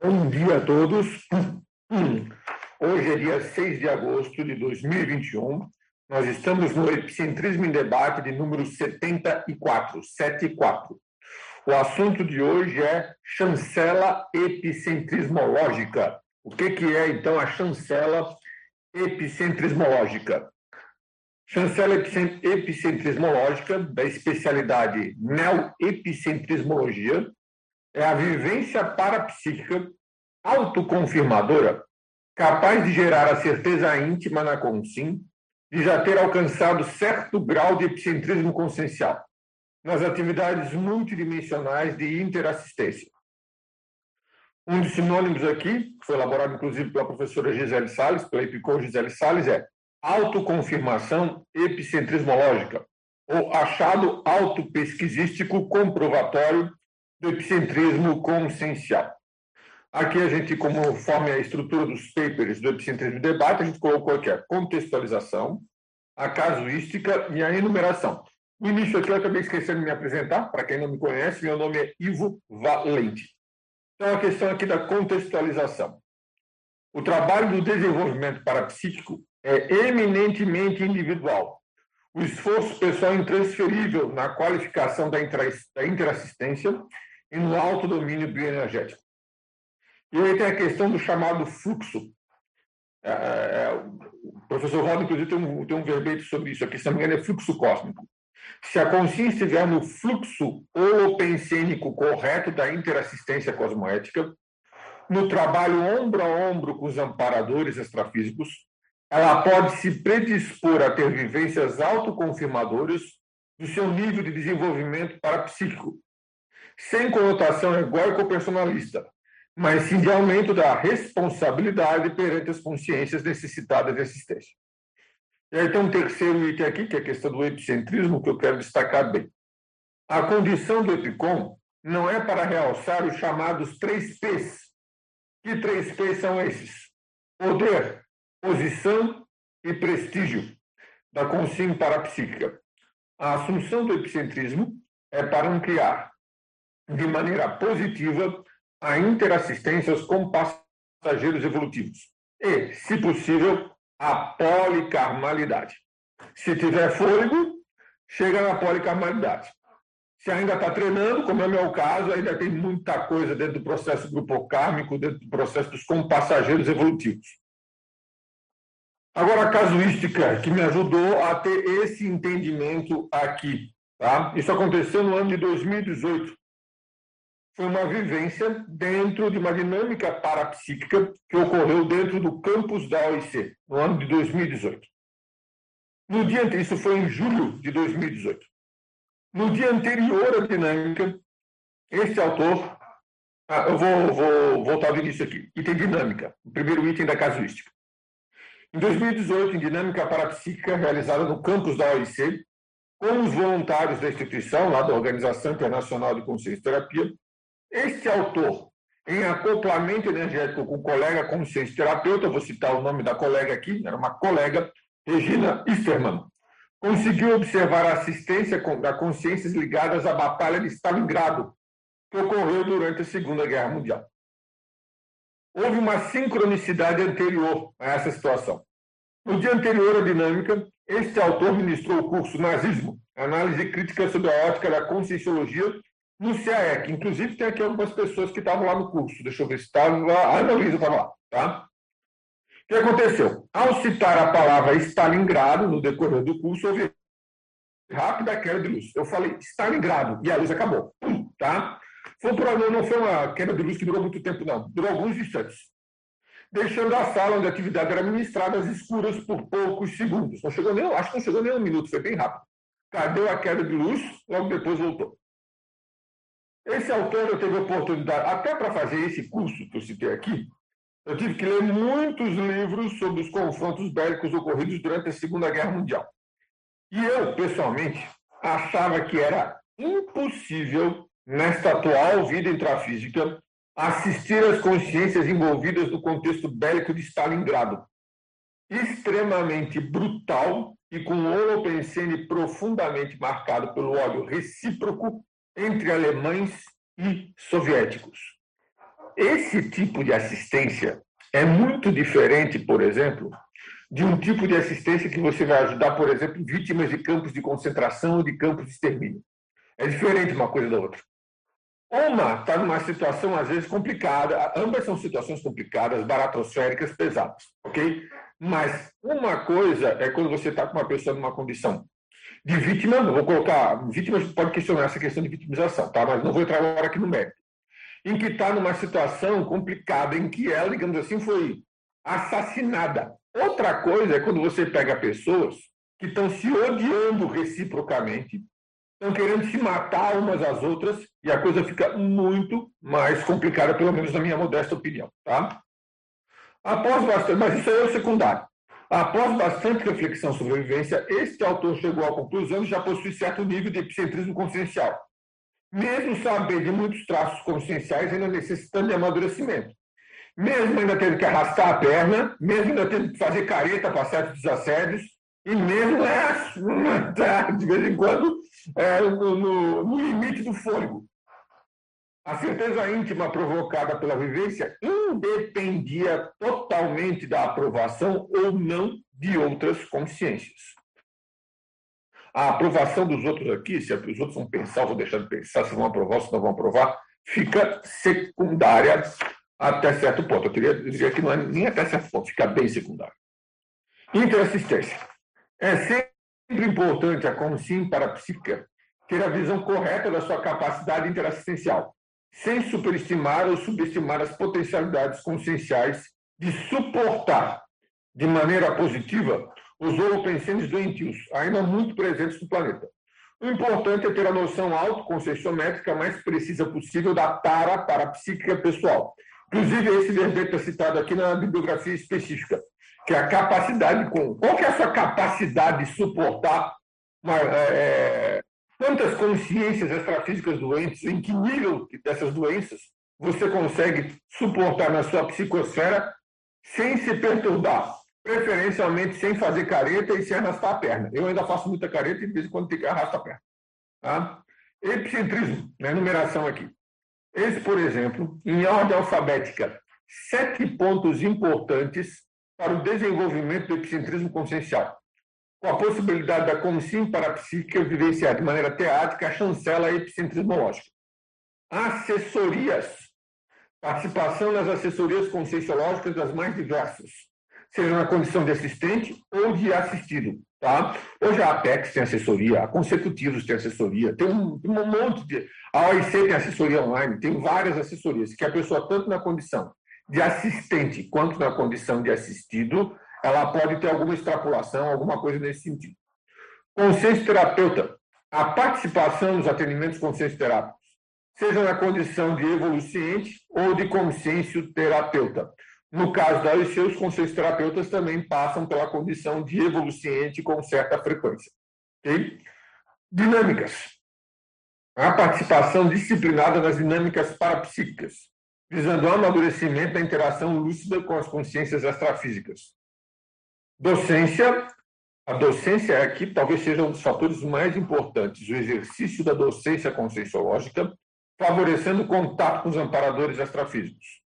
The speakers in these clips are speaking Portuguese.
Bom dia a todos. Hoje é dia 6 de agosto de 2021. Nós estamos no Epicentrismo em Debate de número 74, 74. O assunto de hoje é chancela epicentrismológica. O que, que é, então, a chancela epicentrismológica? Chancela epicentrismológica, da especialidade neoepicentrismologia, é a vivência parapsíquica autoconfirmadora capaz de gerar a certeza íntima na consim de já ter alcançado certo grau de epicentrismo consciencial nas atividades multidimensionais de interassistência. Um dos sinônimos aqui, que foi elaborado inclusive pela professora Gisele Salles, pela Epicor Gisele Salles, é autoconfirmação epicentrismológica, ou achado autopesquisístico comprovatório do epicentrismo consciencial. Aqui a gente, conforme a estrutura dos papers do epicentrismo de debate, a gente colocou aqui a contextualização, a casuística e a enumeração. No início aqui eu acabei esquecendo de me apresentar, para quem não me conhece, meu nome é Ivo Valente. Então, a questão aqui da contextualização. O trabalho do desenvolvimento parapsíquico é eminentemente individual. O esforço pessoal é intransferível na qualificação da interassistência e no alto domínio bioenergético. E aí tem a questão do chamado fluxo. É, é, o professor Roda, inclusive, tem um, tem um verbete sobre isso aqui, se não é fluxo cósmico. Se a consciência estiver no fluxo holopensênico correto da interassistência cosmoética, no trabalho ombro a ombro com os amparadores extrafísicos, ela pode se predispor a ter vivências autoconfirmadoras do seu nível de desenvolvimento parapsíquico, sem conotação egóico-personalista, mas sim de aumento da responsabilidade perante as consciências necessitadas de assistência. E aí tem um terceiro item aqui, que é a questão do epicentrismo, que eu quero destacar bem. A condição do EPICOM não é para realçar os chamados três P's. Que três P's são esses? Poder, posição e prestígio da consciência parapsíquica. A assunção do epicentrismo é para ampliar de maneira positiva a interassistências com passageiros evolutivos e, se possível, a policarmalidade. Se tiver fôlego, chega na policarmalidade. Se ainda está treinando, como é o meu caso, ainda tem muita coisa dentro do processo grupo dentro do processo dos compassageiros evolutivos. Agora, a casuística que me ajudou a ter esse entendimento aqui. Tá? Isso aconteceu no ano de 2018 foi uma vivência dentro de uma dinâmica parapsíquica que ocorreu dentro do campus da OIC, no ano de 2018. No dia isso foi em julho de 2018. No dia anterior à dinâmica, esse autor, ah, eu vou, vou voltar ao início aqui, item dinâmica, o primeiro item da casuística. Em 2018, em dinâmica parapsíquica realizada no campus da OIC, com os voluntários da instituição, lá da Organização Internacional de Consciência e Terapia, este autor, em acoplamento energético com colega consciência terapeuta, vou citar o nome da colega aqui, era uma colega, Regina Isterman, conseguiu observar a assistência da consciências ligadas à Batalha de Stalingrado, que ocorreu durante a Segunda Guerra Mundial. Houve uma sincronicidade anterior a essa situação. No dia anterior à dinâmica, este autor ministrou o curso Nazismo, Análise Crítica sobre a Ótica da Conscienciologia no CAEC. Inclusive, tem aqui algumas pessoas que estavam lá no curso. Deixa eu ver se estava. A Ana Luísa estava lá. Tá? O que aconteceu? Ao citar a palavra Stalingrado no decorrer do curso, houve rápida queda de luz. Eu falei Stalingrado e a luz acabou. Tá? Foi um não foi uma queda de luz que durou muito tempo, não. Durou alguns instantes. Deixando a sala onde a atividade era ministrada às escuras por poucos segundos. Não chegou nem, acho que não chegou nem um minuto, foi bem rápido. Cadê a queda de luz? Logo depois voltou. Esse autor eu tive oportunidade, até para fazer esse curso que eu citei aqui, eu tive que ler muitos livros sobre os confrontos bélicos ocorridos durante a Segunda Guerra Mundial. E eu, pessoalmente, achava que era impossível, nesta atual vida intrafísica, assistir às consciências envolvidas no contexto bélico de Stalingrado. Extremamente brutal e com o Holopensene profundamente marcado pelo ódio recíproco entre alemães e soviéticos. esse tipo de assistência é muito diferente, por exemplo, de um tipo de assistência que você vai ajudar, por exemplo, vítimas de campos de concentração ou de campos de extermínio. É diferente uma coisa da outra. Uma está numa situação, às vezes, complicada, ambas são situações complicadas, baratosféricas, pesadas, ok? Mas uma coisa é quando você está com uma pessoa numa condição de vítima, não vou colocar, vítima pode questionar essa questão de vitimização, tá? Mas não vou entrar agora aqui no mérito. Em que está numa situação complicada, em que ela, digamos assim, foi assassinada. Outra coisa é quando você pega pessoas que estão se odiando reciprocamente, estão querendo se matar umas às outras, e a coisa fica muito mais complicada, pelo menos na minha modesta opinião. Tá? Após bastante, mas isso aí é o secundário. Após bastante reflexão sobre a vivência, este autor chegou à conclusão que já possui certo nível de epicentrismo consciencial, mesmo sabendo de muitos traços conscienciais ainda necessitando de amadurecimento. Mesmo ainda tendo que arrastar a perna, mesmo ainda tendo que fazer careta para certos desassédios, e mesmo é, de vez em quando é, no, no, no limite do fôlego. A certeza íntima provocada pela vivência independia totalmente da aprovação ou não de outras consciências. A aprovação dos outros aqui, se os outros vão pensar, vou deixar de pensar se vão aprovar se não vão aprovar, fica secundária até certo ponto. Eu queria dizer que não é nem até certo ponto, fica bem secundária. Interassistência. É sempre importante a consciência parapsíquica ter a visão correta da sua capacidade interassistencial, sem superestimar ou subestimar as potencialidades conscienciais de suportar de maneira positiva os holopensênios doentios, ainda muito presentes no planeta. O importante é ter a noção autoconcessiométrica mais precisa possível da tara parapsíquica pessoal. Inclusive, esse verbete está citado aqui na bibliografia específica que é a capacidade com qual que é a sua capacidade de suportar uma, é, é, quantas consciências extrafísicas doentes, em que nível dessas doenças você consegue suportar na sua psicosfera sem se perturbar, preferencialmente sem fazer careta e sem arrastar a perna. Eu ainda faço muita careta e de vez em quando tem que arrastar a perna. Tá? Epicentrismo, na enumeração aqui. Esse, por exemplo, em ordem alfabética, sete pontos importantes para o desenvolvimento do epicentrismo consciencial, com a possibilidade da consciência parapsíquica vivenciar de maneira teática a chancela epicentrismológica. Assessorias. Participação nas assessorias conscienciológicas das mais diversas, seja na condição de assistente ou de assistido. Tá? Hoje a Apex tem assessoria, a Consecutivos tem assessoria, tem um, um monte de. A OIC tem assessoria online, tem várias assessorias, que a pessoa, tanto na condição de assistente quanto na condição de assistido, ela pode ter alguma extrapolação, alguma coisa nesse sentido. Consciência terapeuta, a participação nos atendimentos consciência terápicos, seja na condição de evoluciente ou de consciência terapeuta. No caso da OIC, os consciências terapeutas também passam pela condição de evoluciente com certa frequência. Okay? Dinâmicas. A participação disciplinada nas dinâmicas parapsíquicas, visando o amadurecimento da interação lúcida com as consciências extrafísicas. Docência. A docência aqui talvez seja um dos fatores mais importantes, o exercício da docência conscienciológica, favorecendo o contato com os amparadores extrafísicos.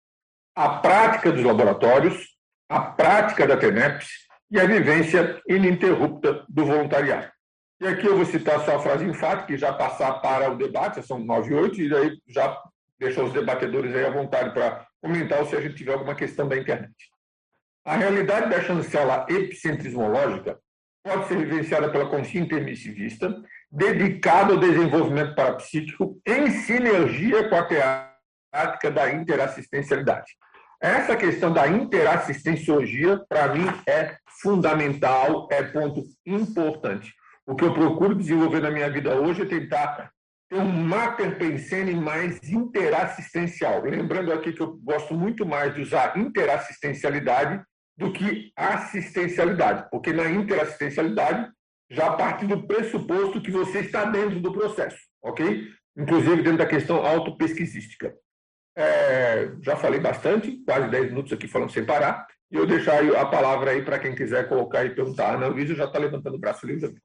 A prática dos laboratórios, a prática da TENEPS e a vivência ininterrupta do voluntariado. E aqui eu vou citar só a frase enfática e já passar para o debate, são nove e oito, e aí já deixar os debatedores aí à vontade para comentar ou se a gente tiver alguma questão da internet. A realidade da chancela epicentrismológica pode ser vivenciada pela consciência intermissivista, dedicada ao desenvolvimento parapsíquico em sinergia com a teática da interassistencialidade. Essa questão da interassistenciologia, para mim, é fundamental, é ponto importante. O que eu procuro desenvolver na minha vida hoje é tentar tem um mater pensene mais interassistencial. Lembrando aqui que eu gosto muito mais de usar interassistencialidade do que assistencialidade, porque na interassistencialidade já parte do pressuposto que você está dentro do processo, ok? Inclusive dentro da questão autopesquisística. É, já falei bastante, quase 10 minutos aqui falando sem parar, e eu deixar a palavra aí para quem quiser colocar e perguntar. Ana Luísa já está levantando o braço livre.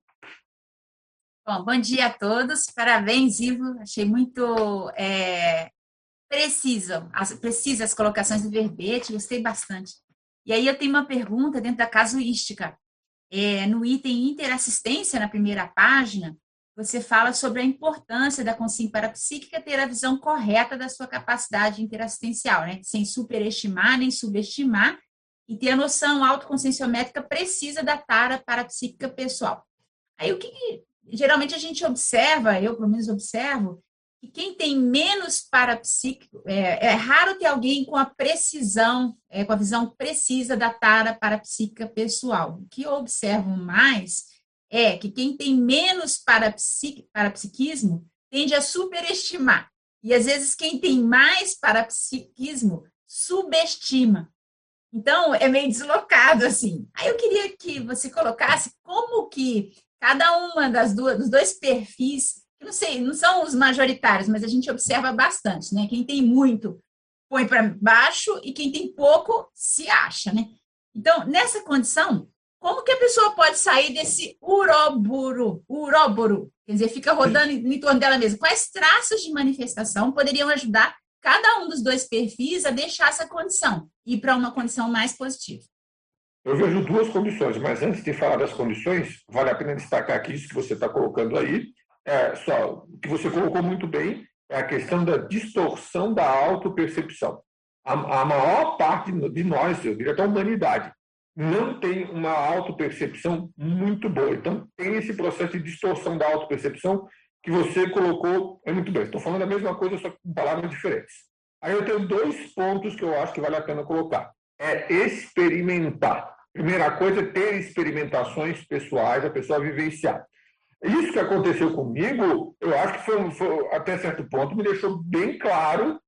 Bom, bom dia a todos. Parabéns, Ivo. Achei muito é, precisam, as, precisa as colocações do verbete, gostei bastante. E aí eu tenho uma pergunta dentro da casuística. É, no item interassistência, na primeira página, você fala sobre a importância da consciência parapsíquica ter a visão correta da sua capacidade interassistencial, né? sem superestimar nem subestimar, e ter a noção autoconscienciométrica precisa da tara parapsíquica pessoal. Aí o que, que geralmente a gente observa, eu pelo menos observo, que quem tem menos parapsíquico, é, é raro ter alguém com a precisão, é, com a visão precisa da tara parapsíquica pessoal. O que eu observo mais é que quem tem menos parapsiqui, parapsiquismo tende a superestimar. E às vezes quem tem mais parapsiquismo subestima. Então, é meio deslocado assim. Aí eu queria que você colocasse como que cada uma das duas, dos dois perfis não sei, não são os majoritários, mas a gente observa bastante, né? Quem tem muito põe para baixo e quem tem pouco se acha, né? Então, nessa condição, como que a pessoa pode sair desse uroburu, uroburu? Quer dizer, fica rodando em torno dela mesma. Quais traços de manifestação poderiam ajudar cada um dos dois perfis a deixar essa condição e ir para uma condição mais positiva? Eu vejo duas condições, mas antes de falar das condições, vale a pena destacar aqui isso que você está colocando aí, é, só, que você colocou muito bem é a questão da distorção da autopercepção. A, a maior parte de nós, eu diria até a humanidade, não tem uma autopercepção muito boa. Então, tem esse processo de distorção da autopercepção que você colocou é muito bem. Estou falando a mesma coisa, só com palavras diferentes. Aí eu tenho dois pontos que eu acho que vale a pena colocar. É experimentar. Primeira coisa é ter experimentações pessoais, a pessoa vivenciar. Isso que aconteceu comigo, eu acho que foi, foi, até certo ponto me deixou bem claro,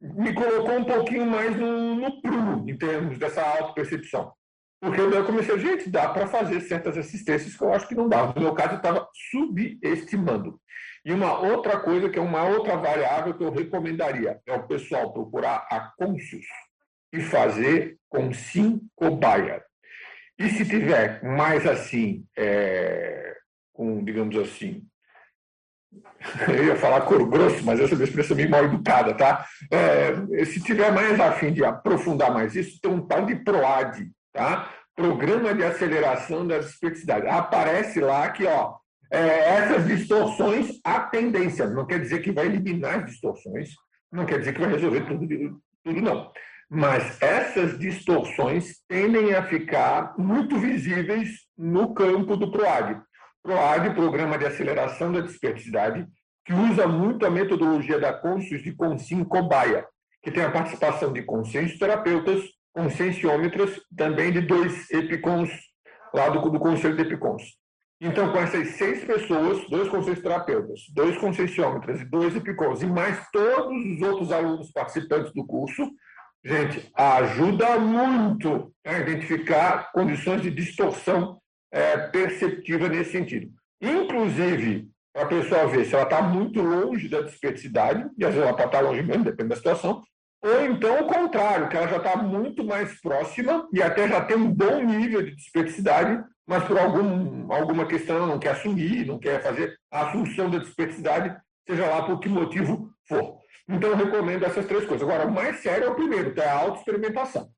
me colocou um pouquinho mais no, no em termos dessa auto-percepção. Porque eu comecei, gente, dá para fazer certas assistências que eu acho que não dá. No meu caso, eu estava subestimando. E uma outra coisa, que é uma outra variável que eu recomendaria, é o pessoal procurar a Conscius e fazer com sim cobaia. E se tiver mais assim, é, com, digamos assim, eu ia falar cor grosso, mas essa é uma expressão meio mal educada, tá? É, se tiver mais afim de aprofundar mais isso, tem um tal de PROAD, tá? Programa de Aceleração da Dispersidade. Aparece lá que, ó, é, essas distorções, a tendência, não quer dizer que vai eliminar as distorções, não quer dizer que vai resolver tudo, tudo não. Mas essas distorções tendem a ficar muito visíveis no campo do PROAD. PROAD, Programa de Aceleração da Dispersidade, que usa muito a metodologia da Conscius de Consim Cobaia, que tem a participação de consciencioterapeutas, conscienciômetras, também de dois EPICONs, lá do, do Conselho de EPICONs. Então, com essas seis pessoas, dois consciencioterapeutas, dois conscienciômetras e dois EPICONs, e mais todos os outros alunos participantes do curso, gente, ajuda muito a identificar condições de distorção é, perceptiva nesse sentido. Inclusive, para a pessoa ver se ela está muito longe da dispeticidade, e às vezes ela pode estar longe mesmo, depende da situação, ou então o contrário, que ela já está muito mais próxima e até já tem um bom nível de dispeticidade, mas por algum, alguma questão não quer assumir, não quer fazer a assunção da dispeticidade, seja lá por que motivo for. Então, eu recomendo essas três coisas. Agora, o mais sério é o primeiro, que é a autoexperimentação.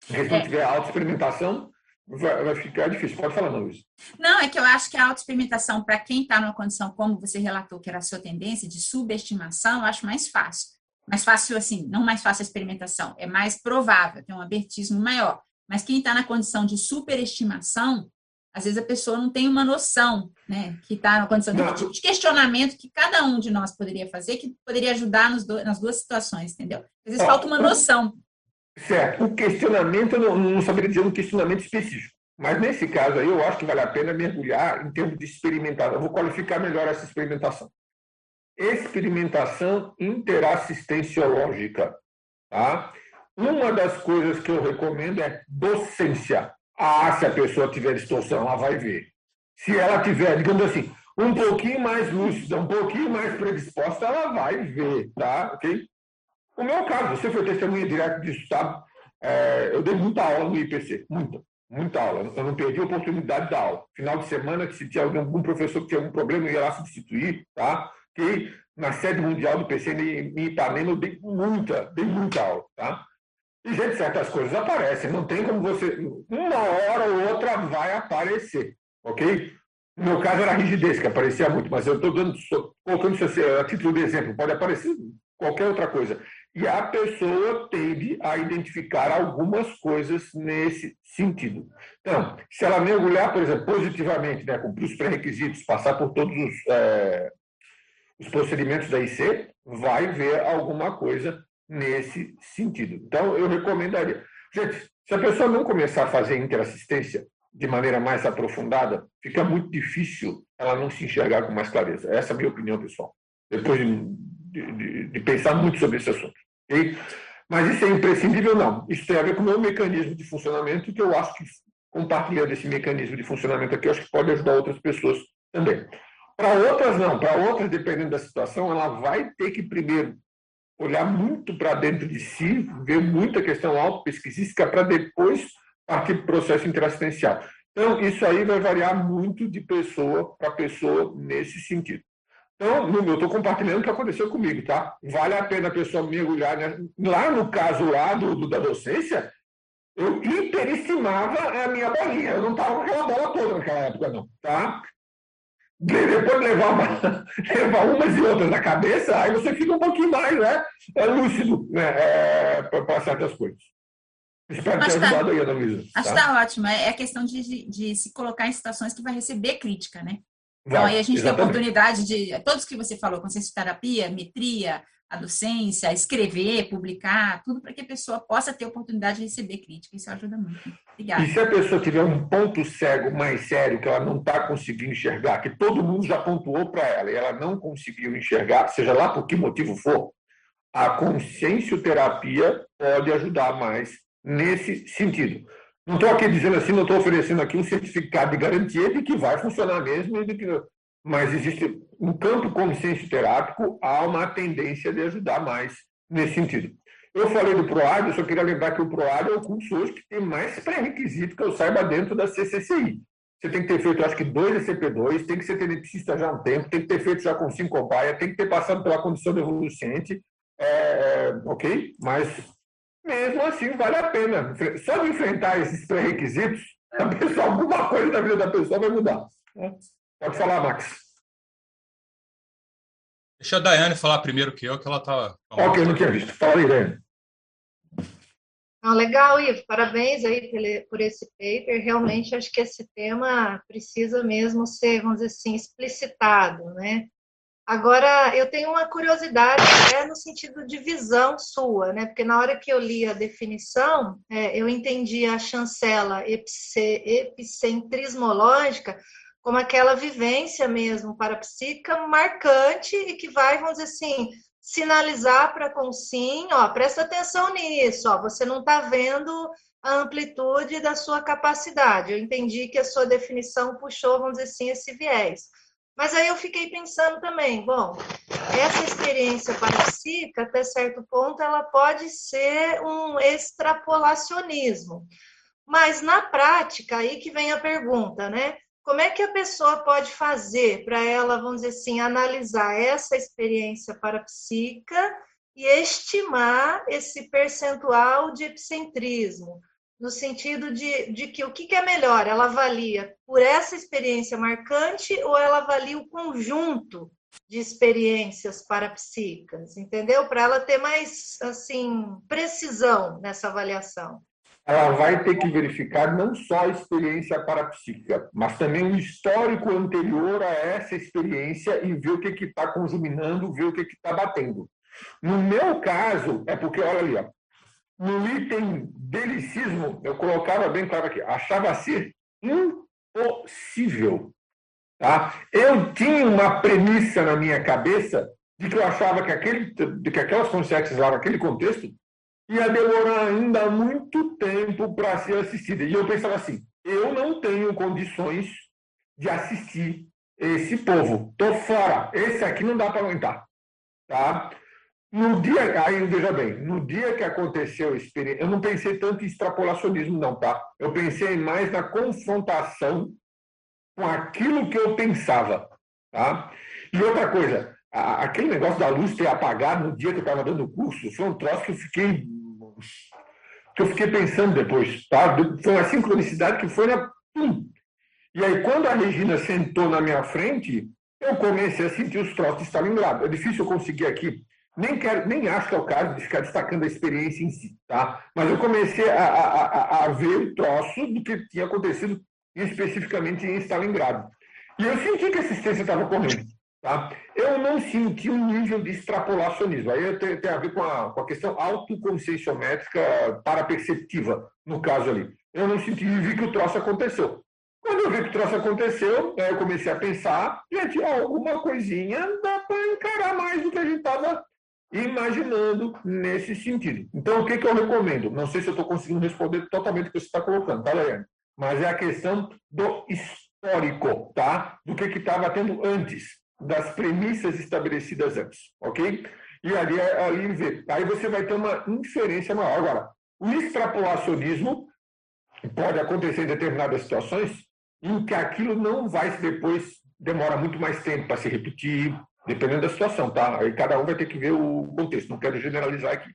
Se não é. tiver autoexperimentação, vai, vai ficar difícil. Pode falar, Luiz. Não, é que eu acho que a autoexperimentação, para quem está numa condição, como você relatou, que era a sua tendência, de subestimação, eu acho mais fácil. Mais fácil, assim, não mais fácil a experimentação, é mais provável, tem um abertismo maior. Mas quem está na condição de superestimação, às vezes a pessoa não tem uma noção, né, que está na condição de, tipo de questionamento que cada um de nós poderia fazer, que poderia ajudar do, nas duas situações, entendeu? Às vezes falta uma noção. Certo. O questionamento, eu não, não saberia dizer um questionamento específico. Mas nesse caso aí, eu acho que vale a pena mergulhar em termos de experimentação. Eu vou qualificar melhor essa experimentação. Experimentação interassistenciológica. Tá? Uma das coisas que eu recomendo é docência. Ah, se a pessoa tiver distorção, ela vai ver. Se ela tiver, digamos assim, um pouquinho mais lúcida, um pouquinho mais predisposta, ela vai ver, tá? Ok? O meu caso, você foi testemunha direta disso, sabe? É, eu dei muita aula no IPC, muita, muita aula. Eu não perdi a oportunidade da aula. Final de semana, se tinha algum professor que tinha algum problema, eu ia lá substituir, tá? Que na sede mundial do PC em Ipanema, eu dei muita, dei muita aula, tá? E, gente, certas coisas aparecem, não tem como você. Uma hora ou outra vai aparecer, ok? No meu caso era rigidez, que aparecia muito, mas eu estou dando, colocando isso a título de exemplo, pode aparecer qualquer outra coisa. E a pessoa tende a identificar algumas coisas nesse sentido. Então, se ela mergulhar, por exemplo, positivamente, né, cumprir os pré-requisitos, passar por todos os, é, os procedimentos da IC, vai ver alguma coisa nesse sentido. Então, eu recomendaria. Gente, se a pessoa não começar a fazer interassistência de maneira mais aprofundada, fica muito difícil ela não se enxergar com mais clareza. Essa é a minha opinião, pessoal. Depois de, de, de pensar muito sobre esse assunto. Okay? Mas isso é imprescindível, não. Isso tem a ver com o meu mecanismo de funcionamento, que eu acho que, compartilhando esse mecanismo de funcionamento aqui, eu acho que pode ajudar outras pessoas também. Para outras, não. Para outras, dependendo da situação, ela vai ter que primeiro olhar muito para dentro de si, ver muita questão auto-pesquisística para depois partir para o processo interassistencial. Então, isso aí vai variar muito de pessoa para pessoa nesse sentido. Então, eu estou compartilhando o que aconteceu comigo, tá? Vale a pena a pessoa mergulhar. Né? Lá no caso lá do, do, da docência, eu hiperestimava a minha bolinha. Eu não estava com aquela bola toda naquela época, não, tá? Depois de levar, uma, levar umas e outras na cabeça, aí você fica um pouquinho mais né, é lúcido né, é, para certas coisas. Espero ter tá, ajudado aí, Ana Luísa. Acho que tá? está ótimo. É a questão de, de, de, se colocar em situações que vai receber crítica, né? Então, vai, aí a gente exatamente. tem a oportunidade de. Todos que você falou, consciência de terapia, metria, a docência, escrever, publicar, tudo para que a pessoa possa ter oportunidade de receber crítica. Isso ajuda muito. Obrigada. E se a pessoa tiver um ponto cego mais sério que ela não está conseguindo enxergar, que todo mundo já pontuou para ela e ela não conseguiu enxergar, seja lá por que motivo for, a consciencioterapia pode ajudar mais nesse sentido. Não estou aqui dizendo assim, não estou oferecendo aqui um certificado de garantia de que vai funcionar mesmo e de que mas existe no campo consciência terápico há uma tendência de ajudar mais nesse sentido. Eu falei do PROAD, eu só queria lembrar que o PROAD é o curso hoje que tem mais pré-requisito que eu saiba dentro da CCCI. Você tem que ter feito, acho que, dois ECP2, tem que ser tenetista já há um tempo, tem que ter feito já com cinco baia, tem que ter passado pela condição de evoluciente, é, é, ok? Mas, mesmo assim, vale a pena. Só de enfrentar esses pré-requisitos, a pessoa, alguma coisa da vida da pessoa vai mudar. Né? Pode falar, Max. Deixa a Daiane falar primeiro que eu, que ela estava. Ok, eu não tinha visto. Fala aí, Daiane. Ah, legal, Ivo. Parabéns aí por esse paper. Realmente acho que esse tema precisa mesmo ser, vamos dizer assim, explicitado, né? Agora, eu tenho uma curiosidade é no sentido de visão sua, né? Porque na hora que eu li a definição, é, eu entendi a chancela epicentrismológica como aquela vivência mesmo parapsíquica marcante e que vai, vamos dizer assim, sinalizar para a consim, ó, presta atenção nisso, ó, você não está vendo a amplitude da sua capacidade. Eu entendi que a sua definição puxou, vamos dizer assim, esse viés. Mas aí eu fiquei pensando também, bom, essa experiência parapsíquica, até certo ponto, ela pode ser um extrapolacionismo. Mas na prática, aí que vem a pergunta, né? Como é que a pessoa pode fazer para ela, vamos dizer assim, analisar essa experiência parapsíquica e estimar esse percentual de epicentrismo? No sentido de, de que o que, é melhor? Ela avalia por essa experiência marcante ou ela avalia o conjunto de experiências parapsíquicas, entendeu? Para ela ter mais assim precisão nessa avaliação ela vai ter que verificar não só a experiência parapsíquica, mas também o histórico anterior a essa experiência e ver o que está conjuminando, ver o que está batendo. No meu caso, é porque, olha ali, ó, no item delicismo, eu colocava bem claro aqui, achava ser impossível. Tá? Eu tinha uma premissa na minha cabeça de que eu achava que, aquele, de que aquelas consciências lá naquele contexto ia demorar ainda muito tempo para ser assistida. E eu pensava assim: eu não tenho condições de assistir esse povo. Estou fora. Esse aqui não dá para aguentar. Tá? No dia, aí veja bem, no dia que aconteceu a experiência, eu não pensei tanto em extrapolacionismo, não, tá? Eu pensei mais na confrontação com aquilo que eu pensava, tá? E outra coisa, aquele negócio da luz ter apagado no dia que eu estava dando o curso, foi um troço que eu fiquei que eu fiquei pensando depois, tá? Foi uma sincronicidade que foi na. E aí quando a Regina sentou na minha frente, eu comecei a sentir os troços de Stalingrado. É difícil eu conseguir aqui. Nem, quero, nem acho que é o caso de ficar destacando a experiência em si, tá? Mas eu comecei a, a, a, a ver o troço do que tinha acontecido especificamente em Stalingrado. E eu senti que a assistência estava correndo. Tá? Eu não senti um nível de extrapolacionismo. Aí tem, tem a ver com a, com a questão autoconscienciométrica paraperceptiva, no caso ali. Eu não senti e vi que o troço aconteceu. Quando eu vi que o troço aconteceu, eu comecei a pensar, gente, alguma coisinha dá para encarar mais do que a gente estava imaginando nesse sentido. Então, o que, que eu recomendo? Não sei se eu estou conseguindo responder totalmente o que você está colocando, tá, Leandro? Mas é a questão do histórico, tá? Do que estava tendo antes, das premissas estabelecidas antes, ok? E ali, ali vê. Aí você vai ter uma inferência maior. Agora, o extrapolacionismo pode acontecer em determinadas situações em que aquilo não vai depois demora muito mais tempo para se repetir, dependendo da situação, tá? Aí cada um vai ter que ver o contexto. Não quero generalizar aqui.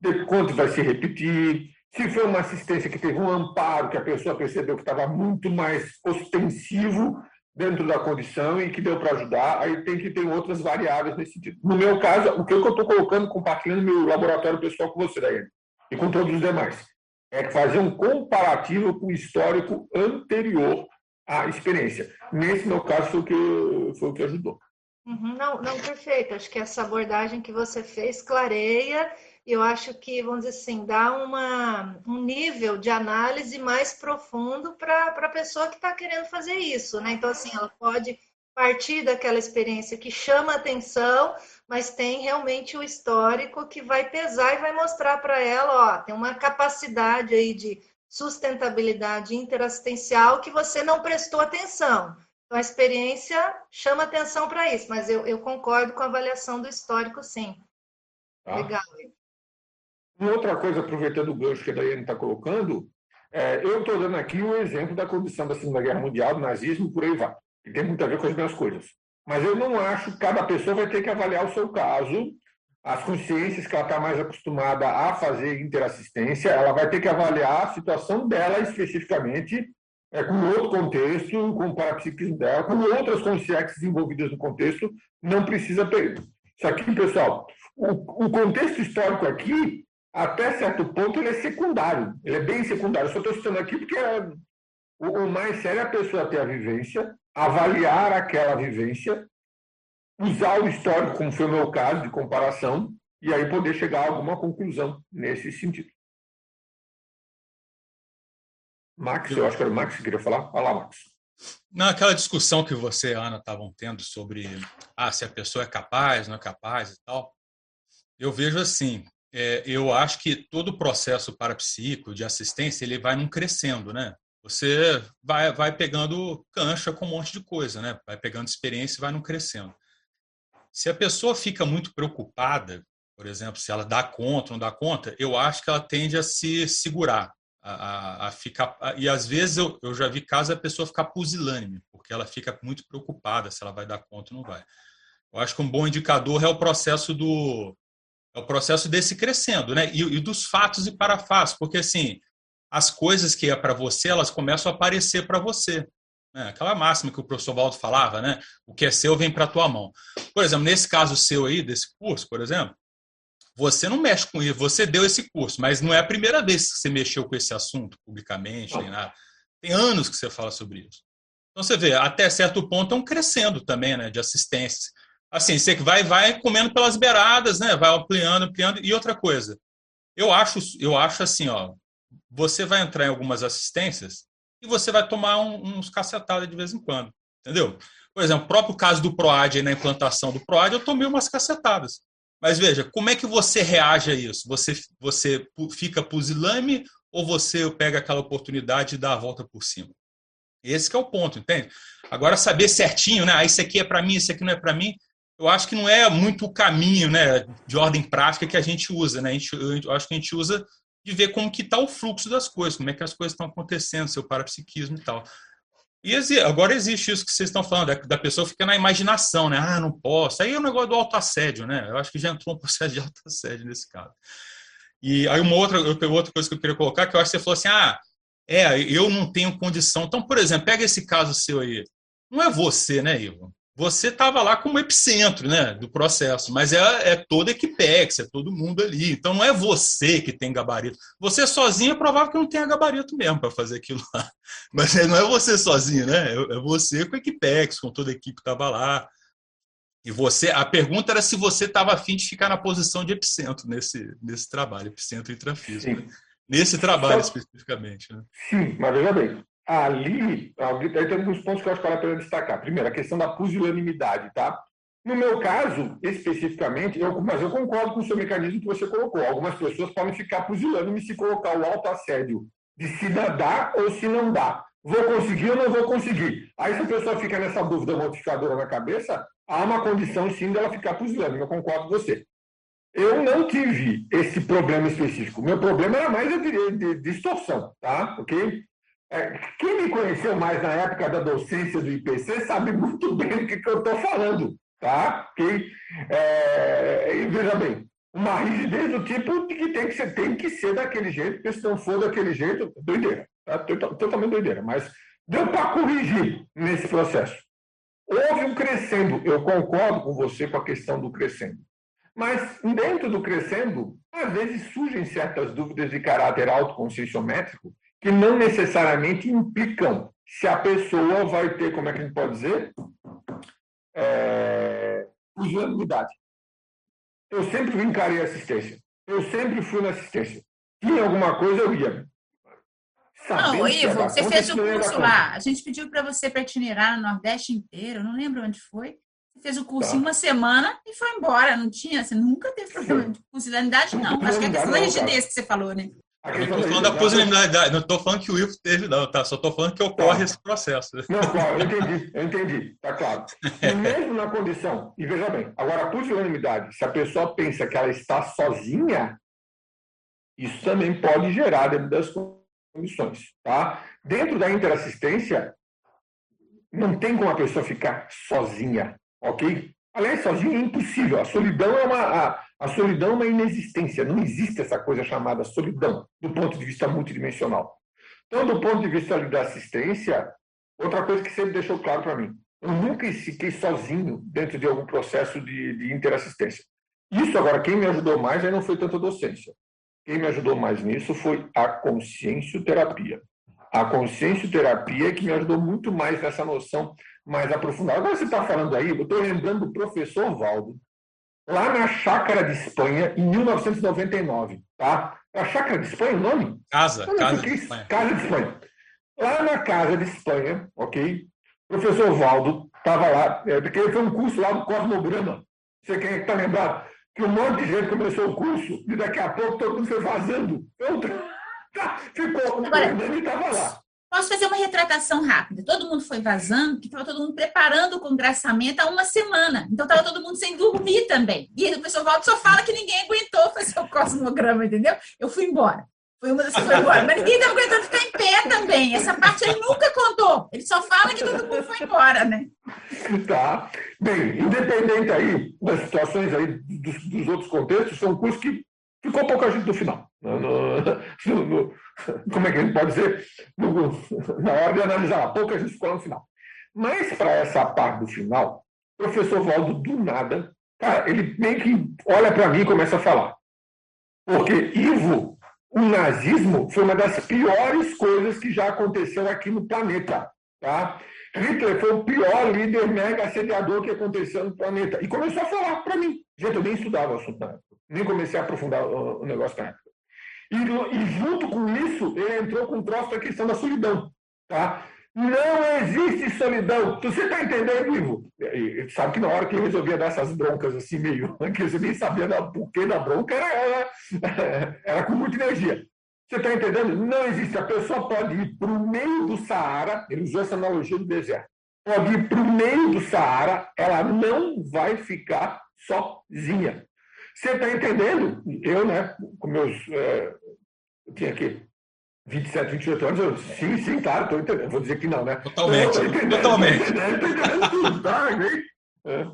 De quanto vai se repetir, se foi uma assistência que teve um amparo, que a pessoa percebeu que estava muito mais ostensivo dentro da condição e que deu para ajudar, aí tem que ter outras variáveis nesse sentido. No meu caso, o que eu estou colocando, compartilhando meu laboratório pessoal com você, Daiane, e com todos os demais, é fazer um comparativo com o histórico anterior à experiência. Nesse meu caso, foi o que, foi o que ajudou. Uhum, não, não, perfeito. Acho que essa abordagem que você fez clareia eu acho que, vamos dizer assim, dá uma, um nível de análise mais profundo para a pessoa que está querendo fazer isso, né? Então, assim, ela pode partir daquela experiência que chama atenção, mas tem realmente o histórico que vai pesar e vai mostrar para ela, ó, tem uma capacidade aí de sustentabilidade interassistencial que você não prestou atenção. Então, a experiência chama atenção para isso, mas eu, eu, concordo com a avaliação do histórico, sim. Tá. Legal. Outra coisa, aproveitando o gancho que a Daiane está colocando, é, eu estou dando aqui o exemplo da condição da Segunda Guerra Mundial, do nazismo, por aí vai, que tem muito a ver com as minhas coisas. Mas eu não acho que cada pessoa vai ter que avaliar o seu caso, as consciências que ela está mais acostumada a fazer interassistência, ela vai ter que avaliar a situação dela especificamente, é, com outro contexto, com o parapsiquismo dela, com outras consciências envolvidas no contexto, não precisa ter. Isso aqui, pessoal, o, o contexto histórico aqui até certo ponto, ele é secundário. Ele é bem secundário. só estou citando aqui porque é, o, o, mais sério é a pessoa ter a vivência, avaliar aquela vivência, usar o histórico, como foi o meu caso, de comparação, e aí poder chegar a alguma conclusão nesse sentido. Max, eu acho que era o Max que queria falar. Fala, Max. Naquela discussão que você e a Ana estavam tendo sobre ah, se a pessoa é capaz, não é capaz e tal, eu vejo assim, é, eu acho que todo o processo parapsíquico de assistência ele vai num crescendo, né? Você vai, vai pegando cancha com um monte de coisa, né? Vai pegando experiência e vai num crescendo. Se a pessoa fica muito preocupada, por exemplo, se ela dá conta ou não dá conta, eu acho que ela tende a se segurar, a, a, a ficar. A, e às vezes eu, eu já vi casos da pessoa ficar pusilânime, porque ela fica muito preocupada se ela vai dar conta ou não vai. Eu acho que um bom indicador é o processo do, é o processo desse crescendo, né? E, e dos fatos e parafatos, porque assim, as coisas que é para você, elas começam a aparecer para você. Né? Aquela máxima que o professor Valdo falava, né? O que é seu vem para a tua mão. Por exemplo, nesse caso seu aí, desse curso, por exemplo, você não mexe com isso, você deu esse curso, mas não é a primeira vez que você mexeu com esse assunto publicamente, nem nada. Tem anos que você fala sobre isso. Então você vê, até certo ponto é um crescendo também, né, de assistência assim, você vai, vai comendo pelas beiradas, né? Vai ampliando, ampliando. E outra coisa, eu acho, eu acho assim, ó, você vai entrar em algumas assistências e você vai tomar um, uns cacetadas de vez em quando, entendeu? Por exemplo, o próprio caso do PROAD, na implantação do PROAD, eu tomei umas cacetadas. Mas veja, como é que você reage a isso? Você, você fica pusilame ou você pega aquela oportunidade e dá a volta por cima? Esse é o ponto, entende? Agora, saber certinho, né? Ah, isso aqui é para mim, isso aqui não é para mim eu acho que não é muito o caminho né, de ordem prática que a gente usa. Né? A gente, eu acho que a gente usa de ver como que está o fluxo das coisas, como é que as coisas estão acontecendo, seu parapsiquismo e tal. E agora existe isso que vocês estão falando, da pessoa fica na imaginação, né? Ah, não posso. Aí é o negócio do autoassédio, né? Eu acho que já entrou um processo de autoassédio nesse caso. E aí uma outra, outra coisa que eu queria colocar, que eu acho que você falou assim, ah, é, eu não tenho condição. Então, por exemplo, pega esse caso seu aí. Não é você, né, Ivo? Você estava lá como epicentro né, do processo, mas é, é toda a Equipex, é todo mundo ali. Então não é você que tem gabarito. Você sozinho é provável que não tenha gabarito mesmo para fazer aquilo lá. Mas não é você sozinho, né? É, é você com a Equipex, com toda a equipe que estava lá. E você, a pergunta era se você estava afim de ficar na posição de epicentro nesse, nesse trabalho, epicentro intrafísico. Né? Nesse trabalho Só... especificamente. Né? Sim, mas veja bem, ali, aí tem alguns pontos que eu acho que vale a pena destacar. Primeiro, a questão da pusilanimidade, tá? No meu caso, especificamente, eu, mas eu concordo com o seu mecanismo que você colocou. Algumas pessoas podem ficar pusilânime se colocar o autoassédio de se dá ou se não dá. Vou conseguir ou não vou conseguir? Aí, se a pessoa fica nessa dúvida modificadora na cabeça, há uma condição, sim, dela ficar pusilânime. Eu concordo com você. Eu não tive esse problema específico. Meu problema era mais, eu diria, de distorção, tá? Ok? É, quem me conheceu mais na época da docência do IPC sabe muito bem do que, que eu estou falando, tá? Que, é, veja bem, uma rigidez do tipo que tem que ser, tem que ser daquele jeito, porque se não for daquele jeito, doideira, tá? totalmente doideira. Mas deu para corrigir nesse processo. Houve um crescendo, eu concordo com você com a questão do crescendo. Mas dentro do crescendo, às vezes surgem certas dúvidas de caráter autoconscienciométrico que não necessariamente implicam se a pessoa vai ter, como é que a gente pode dizer? É. Eu sempre encarei assistência. Eu sempre fui na assistência. Tinha alguma coisa, eu ia. não, Ivo, você fez o curso lá. A gente pediu para você para itinerar no Nordeste inteiro, não lembro onde foi. Você fez o curso tá. em uma semana e foi embora. Não tinha, você nunca teve problema de pusilanidade, não. Acho que é a questão da rigidez que você falou, né? Eu não estou falando da pusilanimidade, não estou falando que o Ivo teve, não, tá? Só estou falando que ocorre tá. esse processo. Não, claro, eu entendi, eu entendi, tá claro. E mesmo na condição, e veja bem, agora a pusilanimidade, se a pessoa pensa que ela está sozinha, isso também pode gerar dentro das condições, tá? Dentro da interassistência, não tem como a pessoa ficar sozinha, ok? Aliás, sozinha é impossível. A solidão é uma, a, a solidão é uma inexistência. Não existe essa coisa chamada solidão, do ponto de vista multidimensional. Então, do ponto de vista da assistência, outra coisa que sempre deixou claro para mim, eu nunca fiquei sozinho dentro de algum processo de, de interassistência. Isso, agora, quem me ajudou mais aí não foi tanto a docência. Quem me ajudou mais nisso foi a consciencioterapia. A consciencioterapia é que me ajudou muito mais nessa noção mais aprofundada. Agora você está falando aí, eu estou lembrando do professor Valdo, lá na Chácara de Espanha, em 1999. Tá? A Chácara de Espanha, o nome? Casa, casa de Espanha. Casa de Espanha. Lá na Casa de Espanha, ok? O professor Valdo estava lá, é, porque ele foi um curso lá do Cosmograma. Você quem é está lembrado? Que um monte de gente começou o curso e daqui a pouco todo mundo foi vazando. Outra... Ficou, Agora, o estava lá. Posso fazer uma retratação rápida. Todo mundo foi vazando, que estava todo mundo preparando o congressamento há uma semana. Então estava todo mundo sem dormir também. E o professor Walter só fala que ninguém aguentou fazer o cosmograma, entendeu? Eu fui embora. Foi uma das que foi embora. Mas ninguém estava aguentando ficar em pé também. Essa parte ele nunca contou. Ele só fala que todo mundo foi embora, né? Tá. Bem, independente aí das situações aí dos, dos outros contextos, são cursos que ficou pouca gente no final. No, no, no, como é que a gente pode dizer? na hora de analisar, pouca gente ficou no final. Mas para essa parte do final, o professor Valdo, do nada, cara, ele meio que olha para mim e começa a falar. Porque Ivo, o nazismo foi uma das piores coisas que já aconteceu aqui no planeta. Tá? Hitler foi o pior líder mega assediador que aconteceu no planeta. E começou a falar para mim. Gente, eu nem estudava o assunto época. Nem comecei a aprofundar o negócio na época. E, e, junto com isso, ele entrou com o troço da questão da solidão. Tá? Não existe solidão. Você está entendendo, Ivo? E, sabe que na hora que eu resolvia dar essas broncas assim, meio, que você nem sabia o porquê da bronca, era, era, era com muita energia. Você está entendendo? Não existe. A pessoa pode ir para o meio do Saara, ele usou essa analogia do deserto. Pode ir para o meio do Saara, ela não vai ficar sozinha. Você está entendendo? Eu, né, com meus. É, eu tinha aqui 27, 28 anos, eu, sim, sim, claro, estou entendendo. Vou dizer que não, né? Totalmente, totalmente. É.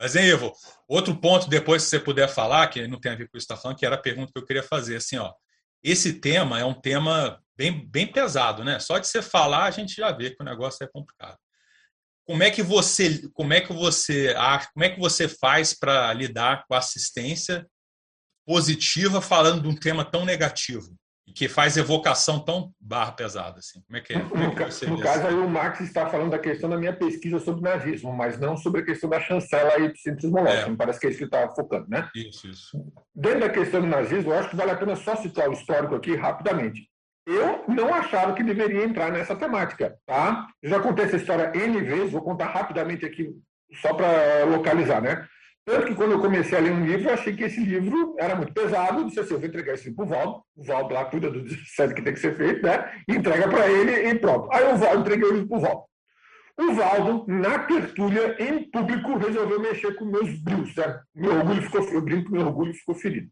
Mas, hein, Ivo, outro ponto, depois, se você puder falar, que não tem a ver com isso que está falando, que era a pergunta que eu queria fazer. Assim, ó, esse tema é um tema bem, bem pesado, né? Só de você falar, a gente já vê que o negócio é complicado. Como é que você, como é que você acha, como é que você faz para lidar com a assistência positiva falando de um tema tão negativo? e que faz evocação tão barra pesada assim. Como é que é? Como é que no, no caso aí o Marx está falando da questão da minha pesquisa sobre nazismo, mas não sobre a questão da chancela epicentrismológica. É. Me parece que é isso que está focando, né? Isso, isso. Dentro da questão do nazismo, eu acho que vale a pena só citar o histórico aqui rapidamente. Eu não achava que deveria entrar nessa temática, tá? Eu já contei essa história N vezes, vou contar rapidamente aqui só para localizar, né? Tanto que quando eu comecei a ler um livro, eu achei que esse livro era muito pesado. Eu disse assim: eu vou entregar esse livro para o Valdo. O Valdo lá cuida do certo que tem que ser feito, né? Entrega para ele e pronto. Aí o Valdo entreguei o livro para o Valdo. O Valdo, na tertúlia, em público, resolveu mexer com meus brilhos, certo? Meu orgulho ficou, eu brinco meu orgulho ficou ferido.